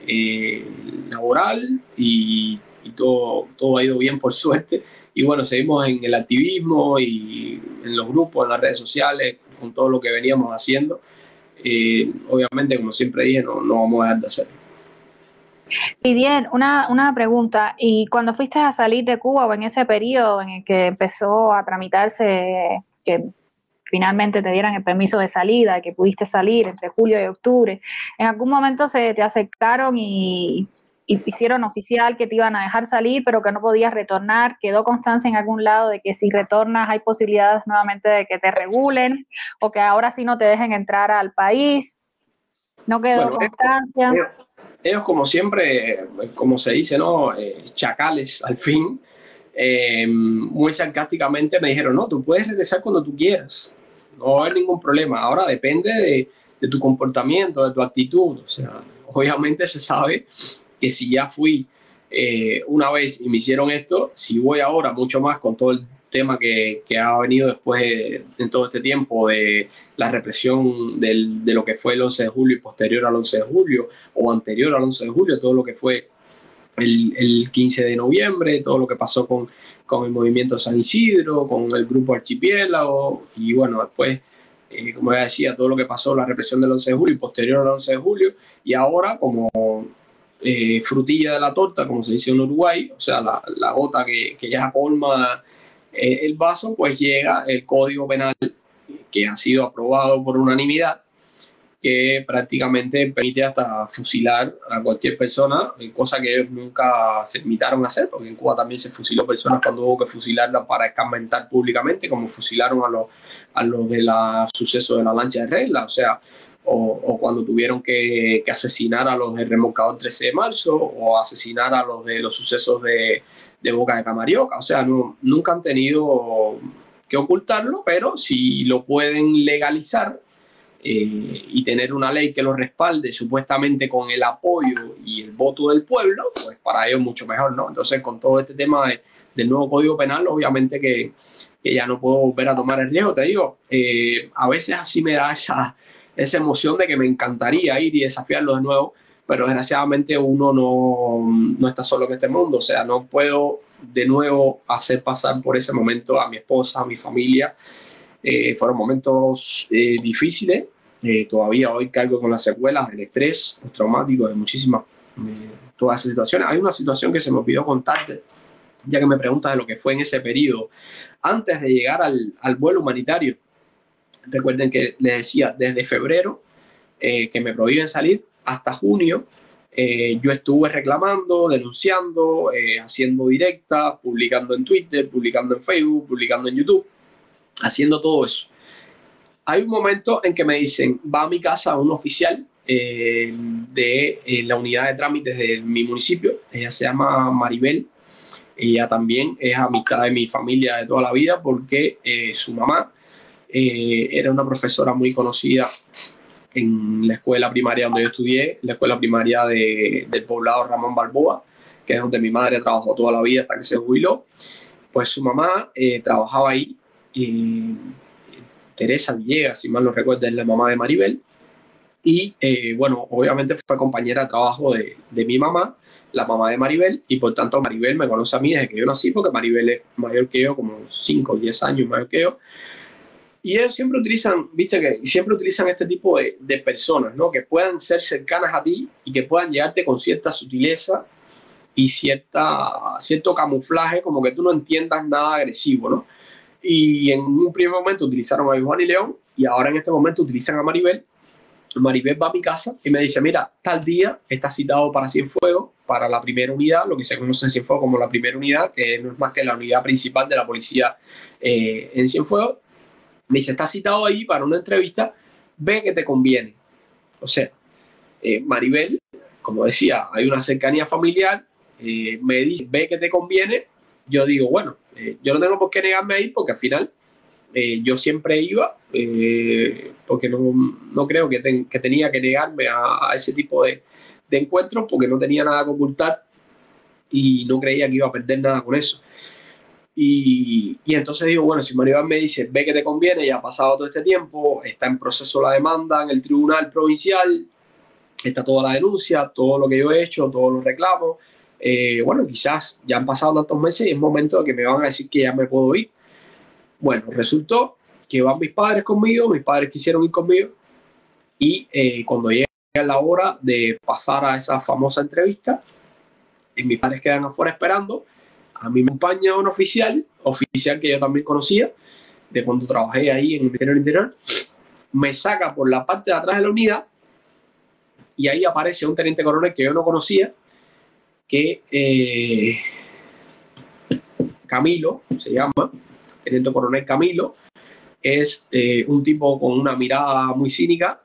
eh, laboral y, y, todo, todo ha ido bien por [LAUGHS] suerte. Y bueno, seguimos en el activismo y en los grupos, en las redes sociales, con todo lo que veníamos haciendo eh, obviamente, como siempre dije, no, no vamos a dejar de hacerlo. Lidier, una, una pregunta. ¿Y cuando fuiste a salir de Cuba o en ese periodo en el que empezó a tramitarse que finalmente te dieran el permiso de salida, que pudiste salir entre julio y octubre, ¿en algún momento se te acercaron y y hicieron oficial que te iban a dejar salir, pero que no podías retornar. Quedó constancia en algún lado de que si retornas hay posibilidades nuevamente de que te regulen o que ahora sí no te dejen entrar al país. No quedó constancia. Ellos, como siempre, como se dice, ¿no? Eh, chacales al fin, eh, muy sarcásticamente me dijeron, no, tú puedes regresar cuando tú quieras. No hay ningún problema. Ahora depende de, tu comportamiento, de tu actitud. O sea, obviamente se sabe que si ya fui eh, una vez y me hicieron esto, si voy ahora mucho más con todo el tema que, que ha venido después de, en todo este tiempo de la represión de lo que fue el 11 de julio y posterior al 11 de julio o anterior al 11 de julio, todo lo que fue el, el 15 de noviembre, todo lo que pasó con, con el movimiento San Isidro, con el grupo Archipiélago y bueno, después eh, como ya decía, todo lo que pasó, la represión del 11 de julio y posterior al 11 de julio, y ahora como eh, frutilla de la torta, como se dice en Uruguay, o sea, la, gota que, que, ya colma eh, el vaso, pues llega el Código Penal que ha sido aprobado por unanimidad, que prácticamente permite hasta fusilar a cualquier persona, eh, cosa que nunca se limitaron a hacer, porque en Cuba también se fusiló personas cuando hubo que fusilarlas para escarmentar públicamente, como fusilaron a los, a los de la suceso de la lancha de regla, o sea, o, cuando tuvieron que, que, asesinar a los del remolcador 13 de marzo o asesinar a los de los sucesos de, de Boca de Camarioca. O sea, no, nunca han tenido que ocultarlo, pero si lo pueden legalizar eh, y tener una ley que lo respalde supuestamente con el apoyo y el voto del pueblo, pues para ellos mucho mejor, ¿no? Entonces, con todo este tema del nuevo Código Penal, obviamente que, que, ya no puedo volver a tomar el riesgo, te digo, eh, a veces así me da esa, esa emoción de que me encantaría ir y desafiarlo de nuevo, pero desgraciadamente uno no, no está solo en este mundo, o sea, no puedo de nuevo hacer pasar por ese momento a mi esposa, a mi familia. Eh, fueron momentos eh, difíciles, eh, todavía hoy cargo con las secuelas del estrés traumático, de muchísimas, todas esas situaciones. Hay una situación que se me olvidó contarte, ya que me preguntas de lo que fue en ese periodo, antes de llegar al, al vuelo humanitario. Recuerden que les decía, desde febrero que me prohíben salir hasta junio, eh, yo estuve reclamando, denunciando, eh, haciendo directa, publicando en Twitter, publicando en Facebook, publicando en YouTube, haciendo todo eso. Hay un momento en que me dicen, va a mi casa un oficial eh, de la unidad de trámites de mi municipio, ella se llama Maribel, ella también es amistad de mi familia de toda la vida porque su mamá era una profesora muy conocida en la escuela primaria donde yo estudié, la escuela primaria de, del poblado Ramón Balboa, que es donde mi madre trabajó toda la vida hasta que se jubiló. Pues su mamá eh, trabajaba ahí, Teresa Villegas, si mal no recuerdo, es la mamá de Maribel. Y eh, bueno, obviamente fue compañera de trabajo de, de, mi mamá, la mamá de Maribel, y por tanto Maribel me conoce a mí desde que yo nací, porque Maribel es mayor que yo, como 5 o 10 años mayor que yo. Y ellos siempre utilizan, viste que siempre utilizan este tipo de, de, personas, ¿no? Que puedan ser cercanas a ti y que puedan llegarte con cierta sutileza y cierta, cierto camuflaje, como que tú no entiendas nada agresivo, ¿no? Y en un primer momento utilizaron a Juan y León y ahora en este momento utilizan a Maribel. Maribel va a mi casa y me dice, mira, tal día está citado para Cienfuegos, para la primera unidad, lo que se conoce en Cienfuegos como la primera unidad, que no es más que la unidad principal de la policía eh, en Cienfuegos, me dice, está citado ahí para una entrevista, ve que te conviene. O sea, eh, Maribel, como decía, hay una cercanía familiar, eh, me dice, ve que te conviene, yo digo, bueno, eh, yo no tengo por qué negarme a ir porque al final yo siempre iba, porque no, no creo que, que, tenía que negarme a, a ese tipo de, de encuentros porque no tenía nada que ocultar y no creía que iba a perder nada con eso. Y, y, entonces digo, bueno, si Maribel me dice, ve que te conviene, ya ha pasado todo este tiempo, está en proceso la demanda en el tribunal provincial, está toda la denuncia, todo lo que yo he hecho, todos los reclamos, eh, bueno, quizás ya han pasado tantos meses y es momento de que me van a decir que ya me puedo ir. Bueno, resultó que van mis padres conmigo, mis padres quisieron ir conmigo y eh, cuando llega la hora de pasar a esa famosa entrevista, y mis padres quedan afuera esperando, a mí me acompaña un oficial, oficial que yo también conocía, de cuando trabajé ahí en el Ministerio Interior, me saca por la parte de atrás de la unidad y ahí aparece un teniente coronel que yo no conocía, que eh, Camilo se llama, teniente coronel Camilo, es eh, un tipo con una mirada muy cínica,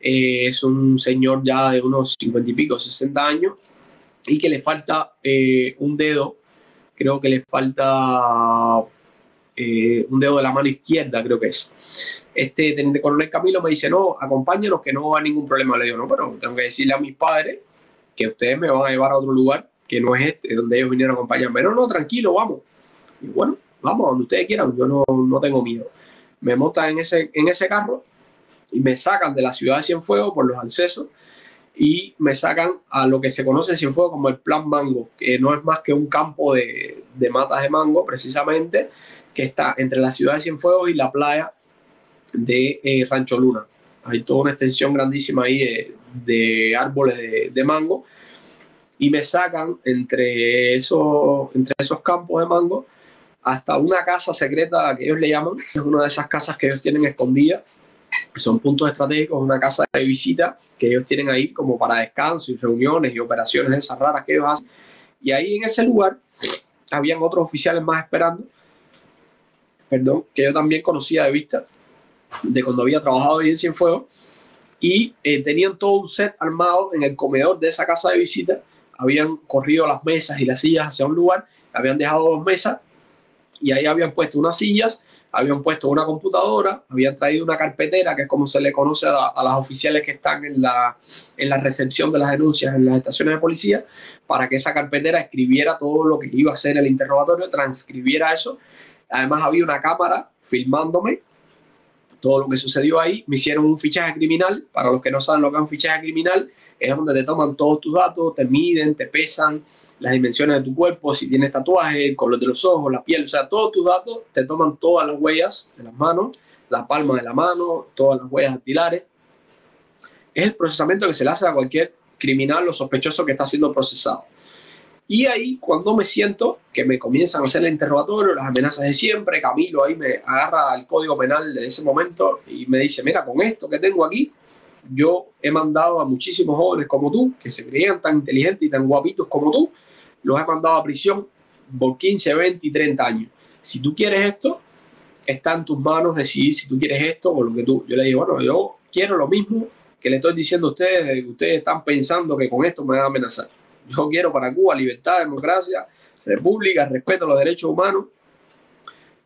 eh, es un señor ya de unos cincuenta y pico, 60 años, y que le falta un dedo creo que le falta un dedo de la mano izquierda, creo que es. Este teniente coronel Camilo me dice, no, acompáñenos que no va ningún problema. Le digo, no, pero tengo que decirle a mis padres que ustedes me van a llevar a otro lugar que no es este, donde ellos vinieron a acompañarme. No, no, tranquilo, vamos. Y bueno, vamos, donde ustedes quieran, yo no, no tengo miedo. Me montan en ese, en ese carro y me sacan de la ciudad de Cienfuegos por los accesos y me sacan a lo que se conoce en Cienfuegos como el Plan Mango, que no es más que un campo de, de matas de mango, precisamente, que está entre la ciudad de Cienfuegos y la playa de eh, Rancho Luna. Hay toda una extensión grandísima ahí de, de árboles de, de, mango y me sacan entre esos, entre esos campos de mango hasta una casa secreta que ellos le llaman, es una de esas casas que ellos tienen escondidas son puntos estratégicos, una casa de visita que ellos tienen ahí como para descanso y reuniones y operaciones esas raras que ellos hacen. Y ahí en ese lugar habían otros oficiales más esperando, perdón, que yo también conocía de vista, de cuando había trabajado ahí en Cienfuegos, y eh, tenían todo un set armado en el comedor de esa casa de visita, habían corrido las mesas y las sillas hacia un lugar, habían dejado dos mesas y ahí habían puesto unas sillas habían puesto una computadora, habían traído una carpetera, que es como se le conoce a, las oficiales que están en la, en la recepción de las denuncias en las estaciones de policía, para que esa carpetera escribiera todo lo que iba a ser el interrogatorio, transcribiera eso. Además había una cámara filmándome todo lo que sucedió ahí. Me hicieron un fichaje criminal. Para los que no saben lo que es un fichaje criminal, es donde te toman todos tus datos, te miden, te pesan las dimensiones de tu cuerpo, si tienes tatuaje, el color de los ojos, la piel, o sea, todos tus datos, te toman todas las huellas de las manos, la palma de la mano, todas las huellas dactilares. Es el procesamiento que se le hace a cualquier criminal o sospechoso que está siendo procesado. Y ahí, cuando me siento que me comienzan a hacer el interrogatorio, las amenazas de siempre, Camilo ahí me agarra el código penal de ese momento y me dice, mira, con esto que tengo aquí, yo he mandado a muchísimos jóvenes como tú, que se creían tan inteligentes y tan guapitos como tú, los he mandado a prisión por 15, 20 y 30 años. Si tú quieres esto, está en tus manos decidir si tú quieres esto o lo que tú. Yo le digo, bueno, yo quiero lo mismo que le estoy diciendo a ustedes, que ustedes están pensando que con esto me van a amenazar. Yo quiero para Cuba libertad, democracia, república, respeto a los derechos humanos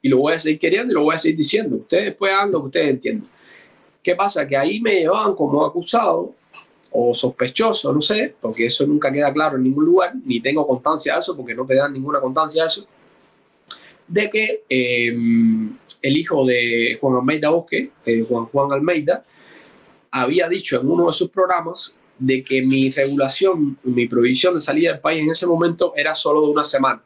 y lo voy a seguir queriendo y lo voy a seguir diciendo. Ustedes después hagan lo que ustedes entiendan. ¿Qué pasa? Que ahí me llevaban como acusado o sospechoso, no sé, porque eso nunca queda claro en ningún lugar, ni tengo constancia de eso, porque no te dan ninguna constancia de eso, de que em, el hijo de Juan Almeida Bosque, eh, Juan Juan Almeida, había dicho en uno de sus programas de que mi regulación, mi prohibición de salida del país en ese momento era solo de una semana.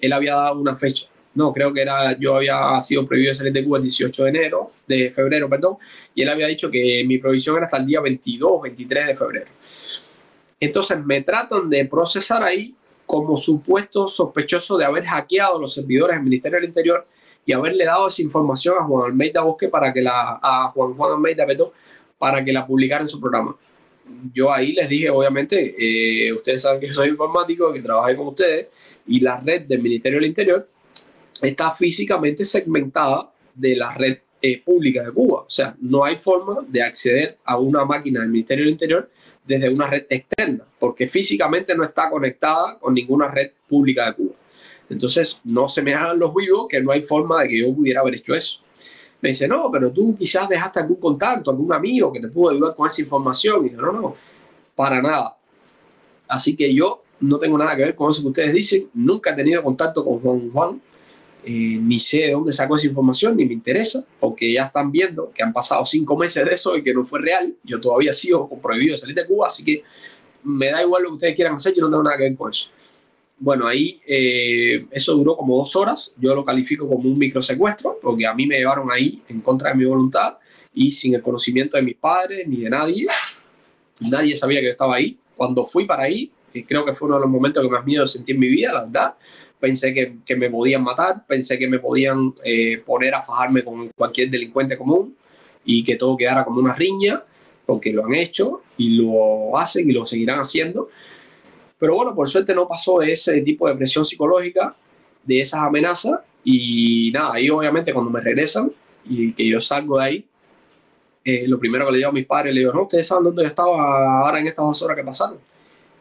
Él había dado una fecha. No, creo que era, yo había sido prohibido de salir de Cuba el 18 de enero, de febrero, perdón, y él había dicho que mi prohibición era hasta el día 22, 23 de febrero. Entonces me tratan de procesar ahí como supuesto sospechoso de haber hackeado los servidores del Ministerio del Interior y haberle dado esa información a Juan Almeida Bosque para que la, a Juan Juan Almeida perdón, para que la publicara en su programa yo ahí les dije, obviamente, eh, ustedes saben que soy informático, que trabajé con ustedes, y la red del Ministerio del Interior está físicamente segmentada de la red eh, pública de Cuba. O sea, no hay forma de acceder a una máquina del Ministerio del Interior desde una red externa, porque físicamente no está conectada con ninguna red pública de Cuba. Entonces, no se me hagan los vivos que no hay forma de que yo pudiera haber hecho eso. Me dice, no, pero tú quizás dejaste algún contacto, algún amigo que te pudo ayudar con esa información. Y dice, no, no, para nada. Así que yo no tengo nada que ver con eso que ustedes dicen. Nunca he tenido contacto con Juan Juan. Eh, ni sé de dónde sacó esa información, ni me interesa, porque ya están viendo que han pasado cinco meses de eso y que no fue real. Yo todavía sigo prohibido salir de Cuba, así que me da igual lo que ustedes quieran hacer, yo no tengo nada que ver con eso. Bueno, ahí eh, eso duró como dos horas. Yo lo califico como un microsecuestro, porque a mí me llevaron ahí en contra de mi voluntad y sin el conocimiento de mis padres ni de nadie. Nadie sabía que yo estaba ahí. Cuando fui para ahí, eh, creo que fue uno de los momentos que más miedo sentí en mi vida, la verdad. Pensé que, que me podían matar, pensé que me podían eh, poner a fajarme con cualquier delincuente común y que todo quedara como una riña, porque lo han hecho y lo hacen y lo seguirán haciendo. Pero bueno, por suerte no pasó ese tipo de presión psicológica, de esas amenazas. Y nada, ahí obviamente cuando me regresan y que yo salgo de ahí, eh, lo primero que le digo a mis padres, le digo, no, ustedes saben dónde yo estaba ahora en estas dos horas que pasaron.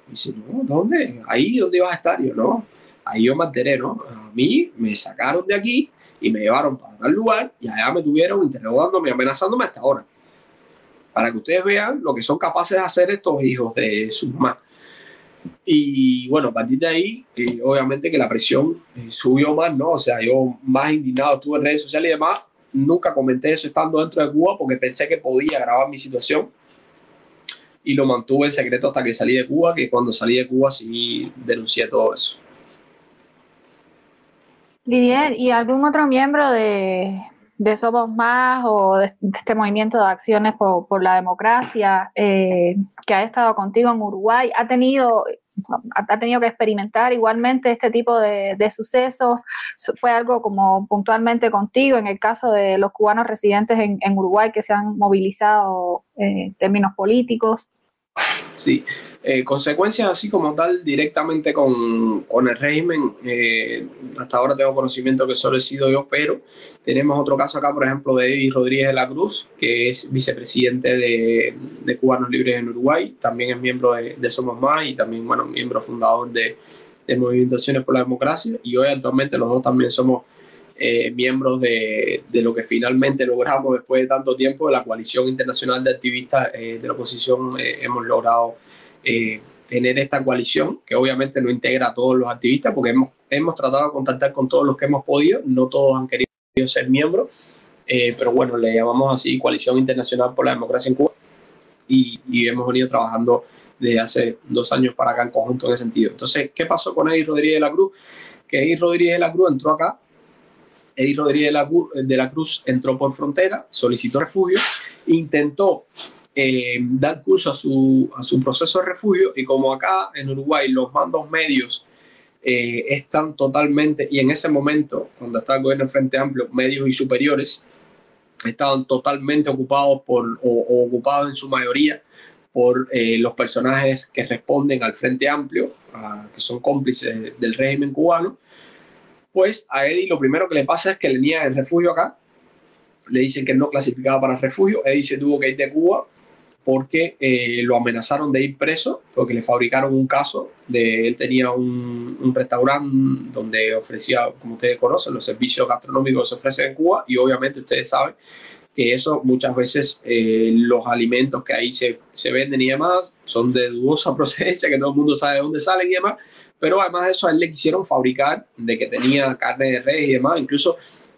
Y dice, no, ¿dónde? Ahí donde ibas a estar. yo, no, ahí yo me enteré, ¿no? A mí me sacaron de aquí y me llevaron para tal lugar y allá me tuvieron interrogándome, amenazándome hasta ahora. Para que ustedes vean lo que son capaces de hacer estos hijos de su mamá. Y bueno, a partir de ahí, eh, obviamente que la presión eh, subió más, ¿no? O sea, yo más indignado estuve en redes sociales y demás. Nunca comenté eso estando dentro de Cuba porque pensé que podía grabar mi situación. Y lo mantuve en secreto hasta que salí de Cuba, que cuando salí de Cuba sí denuncié todo eso. Lidier, ¿y algún otro miembro de, de Somos Más o de, este movimiento de acciones por, la democracia eh, que ha estado contigo en Uruguay, ha tenido, ha tenido que experimentar igualmente este tipo de, sucesos. Fue algo como puntualmente contigo en el caso de los cubanos residentes en, Uruguay que se han movilizado eh, en términos políticos. Sí, eh, consecuencias así como tal directamente con, con el régimen, eh, hasta ahora tengo conocimiento que solo he sido yo, pero tenemos otro caso acá, por ejemplo, de Eddie Rodríguez de la Cruz, que es vicepresidente de, de Cubanos Libres en Uruguay, también es miembro de, de, Somos Más y también, bueno, miembro fundador de, de Movimentaciones por la Democracia, y hoy actualmente los dos también somos eh, miembros de, de, lo que finalmente logramos después de tanto tiempo de la coalición internacional de activistas de la oposición hemos logrado tener esta coalición que obviamente no integra a todos los activistas porque hemos, hemos tratado de contactar con todos los que hemos podido, no todos han querido ser miembros, pero bueno, le llamamos así Coalición Internacional por la Democracia en Cuba y, y hemos venido trabajando desde hace dos años para acá en conjunto en ese sentido. Entonces, ¿qué pasó con Eddie Rodríguez de la Cruz? Que Eddie Rodríguez de la Cruz entró acá, Eddie Rodríguez de la, Cruz entró por frontera, solicitó refugio, intentó eh, dar curso a su, proceso de refugio y como acá en Uruguay los mandos medios eh, están totalmente, y en ese momento, cuando está el gobierno Frente Amplio, medios y superiores, estaban totalmente ocupados por, o ocupados en su mayoría por eh, los personajes que responden al Frente Amplio, que son cómplices del régimen cubano, pues a Eddie lo primero que le pasa es que le niegan el refugio acá, le dicen que no clasificaba para refugio, Eddie se tuvo que ir de Cuba porque eh, lo amenazaron de ir preso, porque le fabricaron un caso, de él tenía un, restaurante donde ofrecía, como ustedes conocen, los servicios gastronómicos que se ofrecen en Cuba y obviamente ustedes saben que eso muchas veces eh, los alimentos que ahí se, se, venden y demás son de dudosa [LAUGHS] procedencia, que todo el mundo sabe de dónde salen y demás, pero además de eso a él le quisieron fabricar de que tenía carne de res y demás, incluso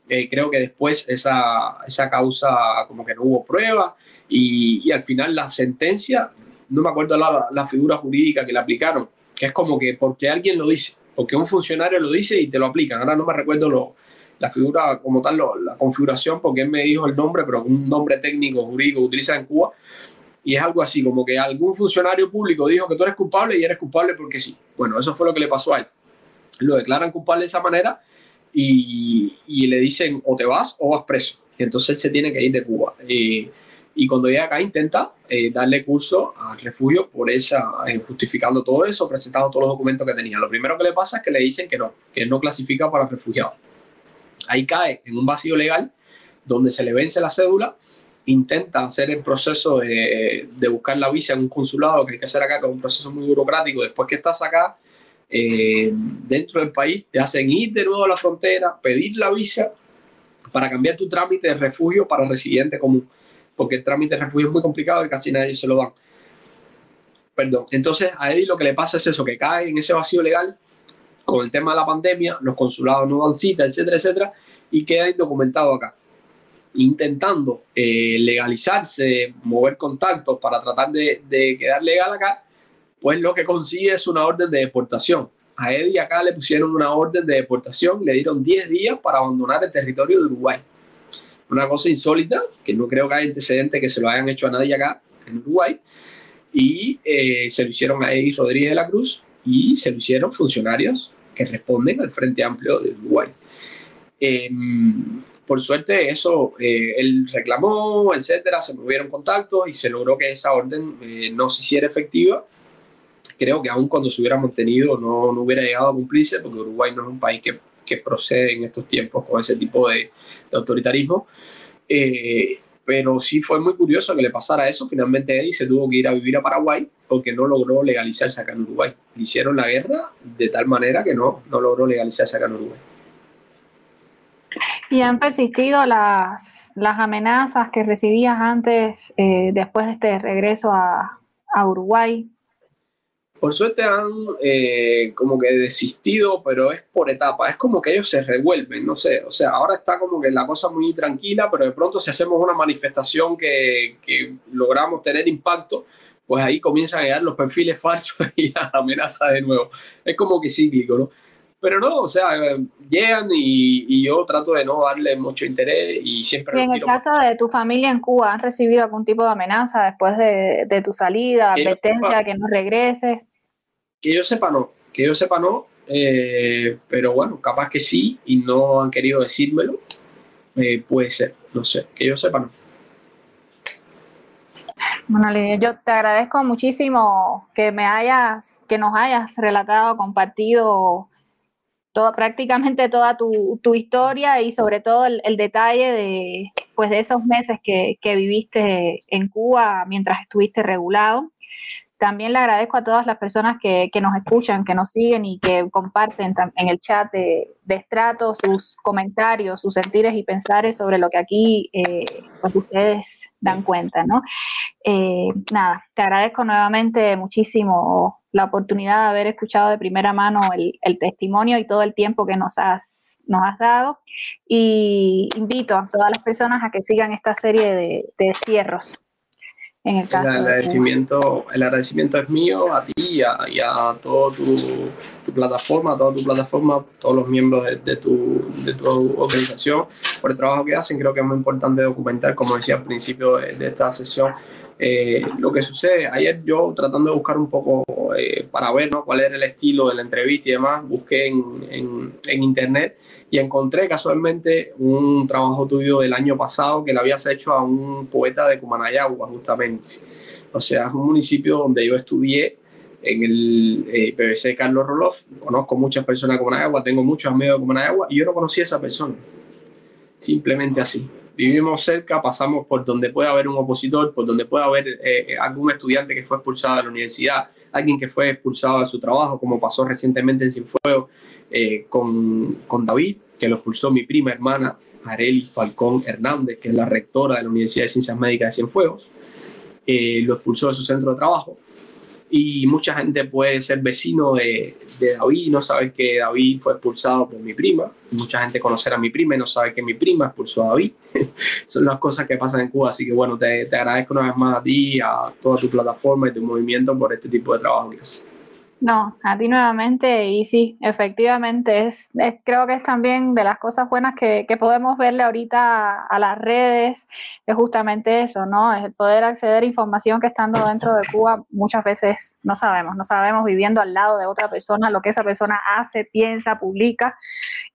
eh, creo que después esa, esa causa como que no hubo pruebas y, y, al final la sentencia, no me acuerdo la, la figura jurídica que le aplicaron, que es como que porque alguien lo dice, porque un funcionario lo dice y te lo aplican, ahora no me recuerdo lo la figura como tal, la configuración, porque él me dijo el nombre, pero un nombre técnico, jurídico utiliza en Cuba. Y es algo así, como que algún funcionario público dijo que tú eres culpable y eres culpable porque sí. Bueno, eso fue lo que le pasó a él. Lo declaran culpable de esa manera y, y le dicen o te vas o vas preso. Y entonces él se tiene que ir de Cuba. y cuando llega acá intenta eh, darle curso al refugio por esa, eh, justificando todo eso, presentando todos los documentos que tenía. Lo primero que le pasa es que le dicen que no, que no clasifica para refugiado ahí cae en un vacío legal donde se le vence la cédula, intenta hacer el proceso de, buscar la visa en un consulado que hay que hacer acá, que es un proceso muy burocrático. Después que estás acá, eh, dentro del país, te hacen ir de nuevo a la frontera, pedir la visa para cambiar tu trámite de refugio para residente común, porque el trámite de refugio es muy complicado y casi nadie se lo dan. Perdón. Entonces a Eddie lo que le pasa es eso, que cae en ese vacío legal con el tema de la pandemia, los consulados no dan cita, etcétera, etcétera, y queda indocumentado acá. Intentando eh, legalizarse, mover contactos para tratar de, quedar legal acá, pues lo que consigue es una orden de deportación. A Eddie acá le pusieron una orden de deportación, le dieron 10 días para abandonar el territorio de Uruguay. Una cosa insólita, que no creo que haya antecedentes que se lo hayan hecho a nadie acá en Uruguay. Y eh, se lo hicieron a Eddie Rodríguez de la Cruz y se lo hicieron funcionarios que responden al Frente Amplio de Uruguay. Em, por suerte eso, eh, él reclamó, etcétera, se movieron contactos y se logró que esa orden eh, no se hiciera efectiva. Creo que aún cuando se hubiera mantenido no, no hubiera llegado a cumplirse, porque Uruguay no es un país que, que procede en estos tiempos con ese tipo de, de autoritarismo. Eh, pero sí fue muy curioso que le pasara eso. Finalmente Eddie se tuvo que ir a vivir a Paraguay porque no logró legalizarse acá en Uruguay. Le hicieron la guerra de tal manera que no, no logró legalizarse acá en Uruguay. ¿Y han persistido las, las amenazas que recibías antes, eh, después de este regreso a, a Uruguay? por suerte han eh, como que desistido, pero es por etapa. Es como que ellos se revuelven, no sé. O sea, ahora está como que la cosa muy tranquila, pero de pronto si hacemos una manifestación que, que logramos tener impacto, pues ahí comienzan a llegar los perfiles [LAUGHS] falsos y la amenaza de nuevo. Es como que cíclico, ¿no? Pero no, o sea, llegan y, y, yo trato de no darle mucho interés y siempre... Y en el caso de tu familia en Cuba, ¿han recibido algún tipo de amenaza después de, de tu salida, advertencia que no regreses? Que yo sepa no, que yo sepa no, eh, pero bueno, capaz que sí y no han querido decírmelo, eh, puede ser, no sé, que yo sepa no. Bueno, Lidia, yo te agradezco muchísimo que me hayas, que nos hayas relatado, compartido prácticamente toda tu, tu, historia y sobre todo el, detalle de, pues de esos meses que, que, viviste en Cuba mientras estuviste regulado. también le agradezco a todas las personas que, nos escuchan, que nos siguen y que comparten en el chat de, estrato sus comentarios, sus sentires y pensares sobre lo que aquí eh, pues ustedes dan cuenta, ¿no? Eh, nada, te agradezco nuevamente muchísimo la oportunidad de haber escuchado de primera mano el, testimonio y todo el tiempo que nos has, nos has dado. Y invito a todas las personas a que sigan esta serie de, de destierros en el caso. El agradecimiento, el agradecimiento es mío a ti y a, y a toda tu, plataforma, toda tu plataforma, todos los miembros de, tu, de, tu, organización por el trabajo que hacen. Creo que es muy importante documentar, como decía al principio de, esta sesión, eh, lo que sucede. Ayer yo tratando de buscar un poco eh, para ver ¿no? cuál era el estilo de la entrevista y demás, busqué en, en, en internet y encontré casualmente un trabajo tuyo del año pasado que le habías hecho a un poeta de Cumanayagua, justamente. O sea, es un municipio donde yo estudié en el eh, PBC Carlos Roloff. Conozco muchas personas de Cumanayagua, tengo muchos amigos de Cumanayagua y yo no conocía a esa persona. Simplemente así. Vivimos cerca, pasamos por donde puede haber un opositor, por donde puede haber eh, algún estudiante que fue expulsado de la universidad, alguien que fue expulsado de su trabajo, como pasó recientemente en Cienfuegos eh, con, con, David, que lo expulsó mi prima hermana, Areli Falcón Hernández, que es la rectora de la Universidad de Ciencias Médicas de Cienfuegos, eh, lo expulsó de su centro de trabajo. Y mucha gente puede ser vecino de, David y no sabe que David fue expulsado por mi prima. Mucha gente conocer a mi prima y no sabe que mi prima expulsó a David. [LAUGHS] Son las cosas que pasan en Cuba. Así que bueno, te, te agradezco una vez más a ti, a toda tu plataforma y tu movimiento por este tipo de trabajo que haces. No, a ti nuevamente y sí, efectivamente es, creo que es también de las cosas buenas que, podemos verle ahorita a, las redes, es justamente eso, ¿no? Es el poder acceder a información que estando dentro de Cuba muchas veces no sabemos, no sabemos viviendo al lado de otra persona lo que esa persona hace, piensa, publica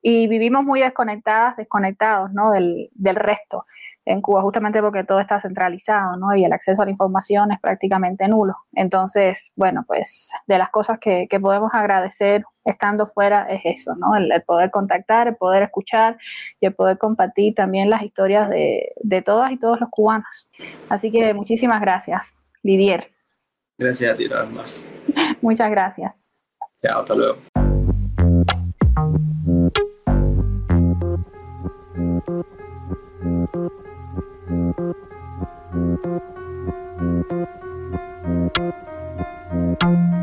y vivimos muy desconectadas, desconectados, ¿no? Del, del resto en Cuba, justamente porque todo está centralizado, ¿no? Y el acceso a la información es prácticamente nulo. Entonces, bueno, pues de las cosas que, podemos agradecer estando fuera es eso, ¿no? El, poder contactar, el poder escuchar y el poder compartir también las historias de, de todas y todos los cubanos. Así que muchísimas gracias, Lidier. Gracias a ti, nada más. [LAUGHS] Muchas gracias. Chao, hasta luego. Thank you.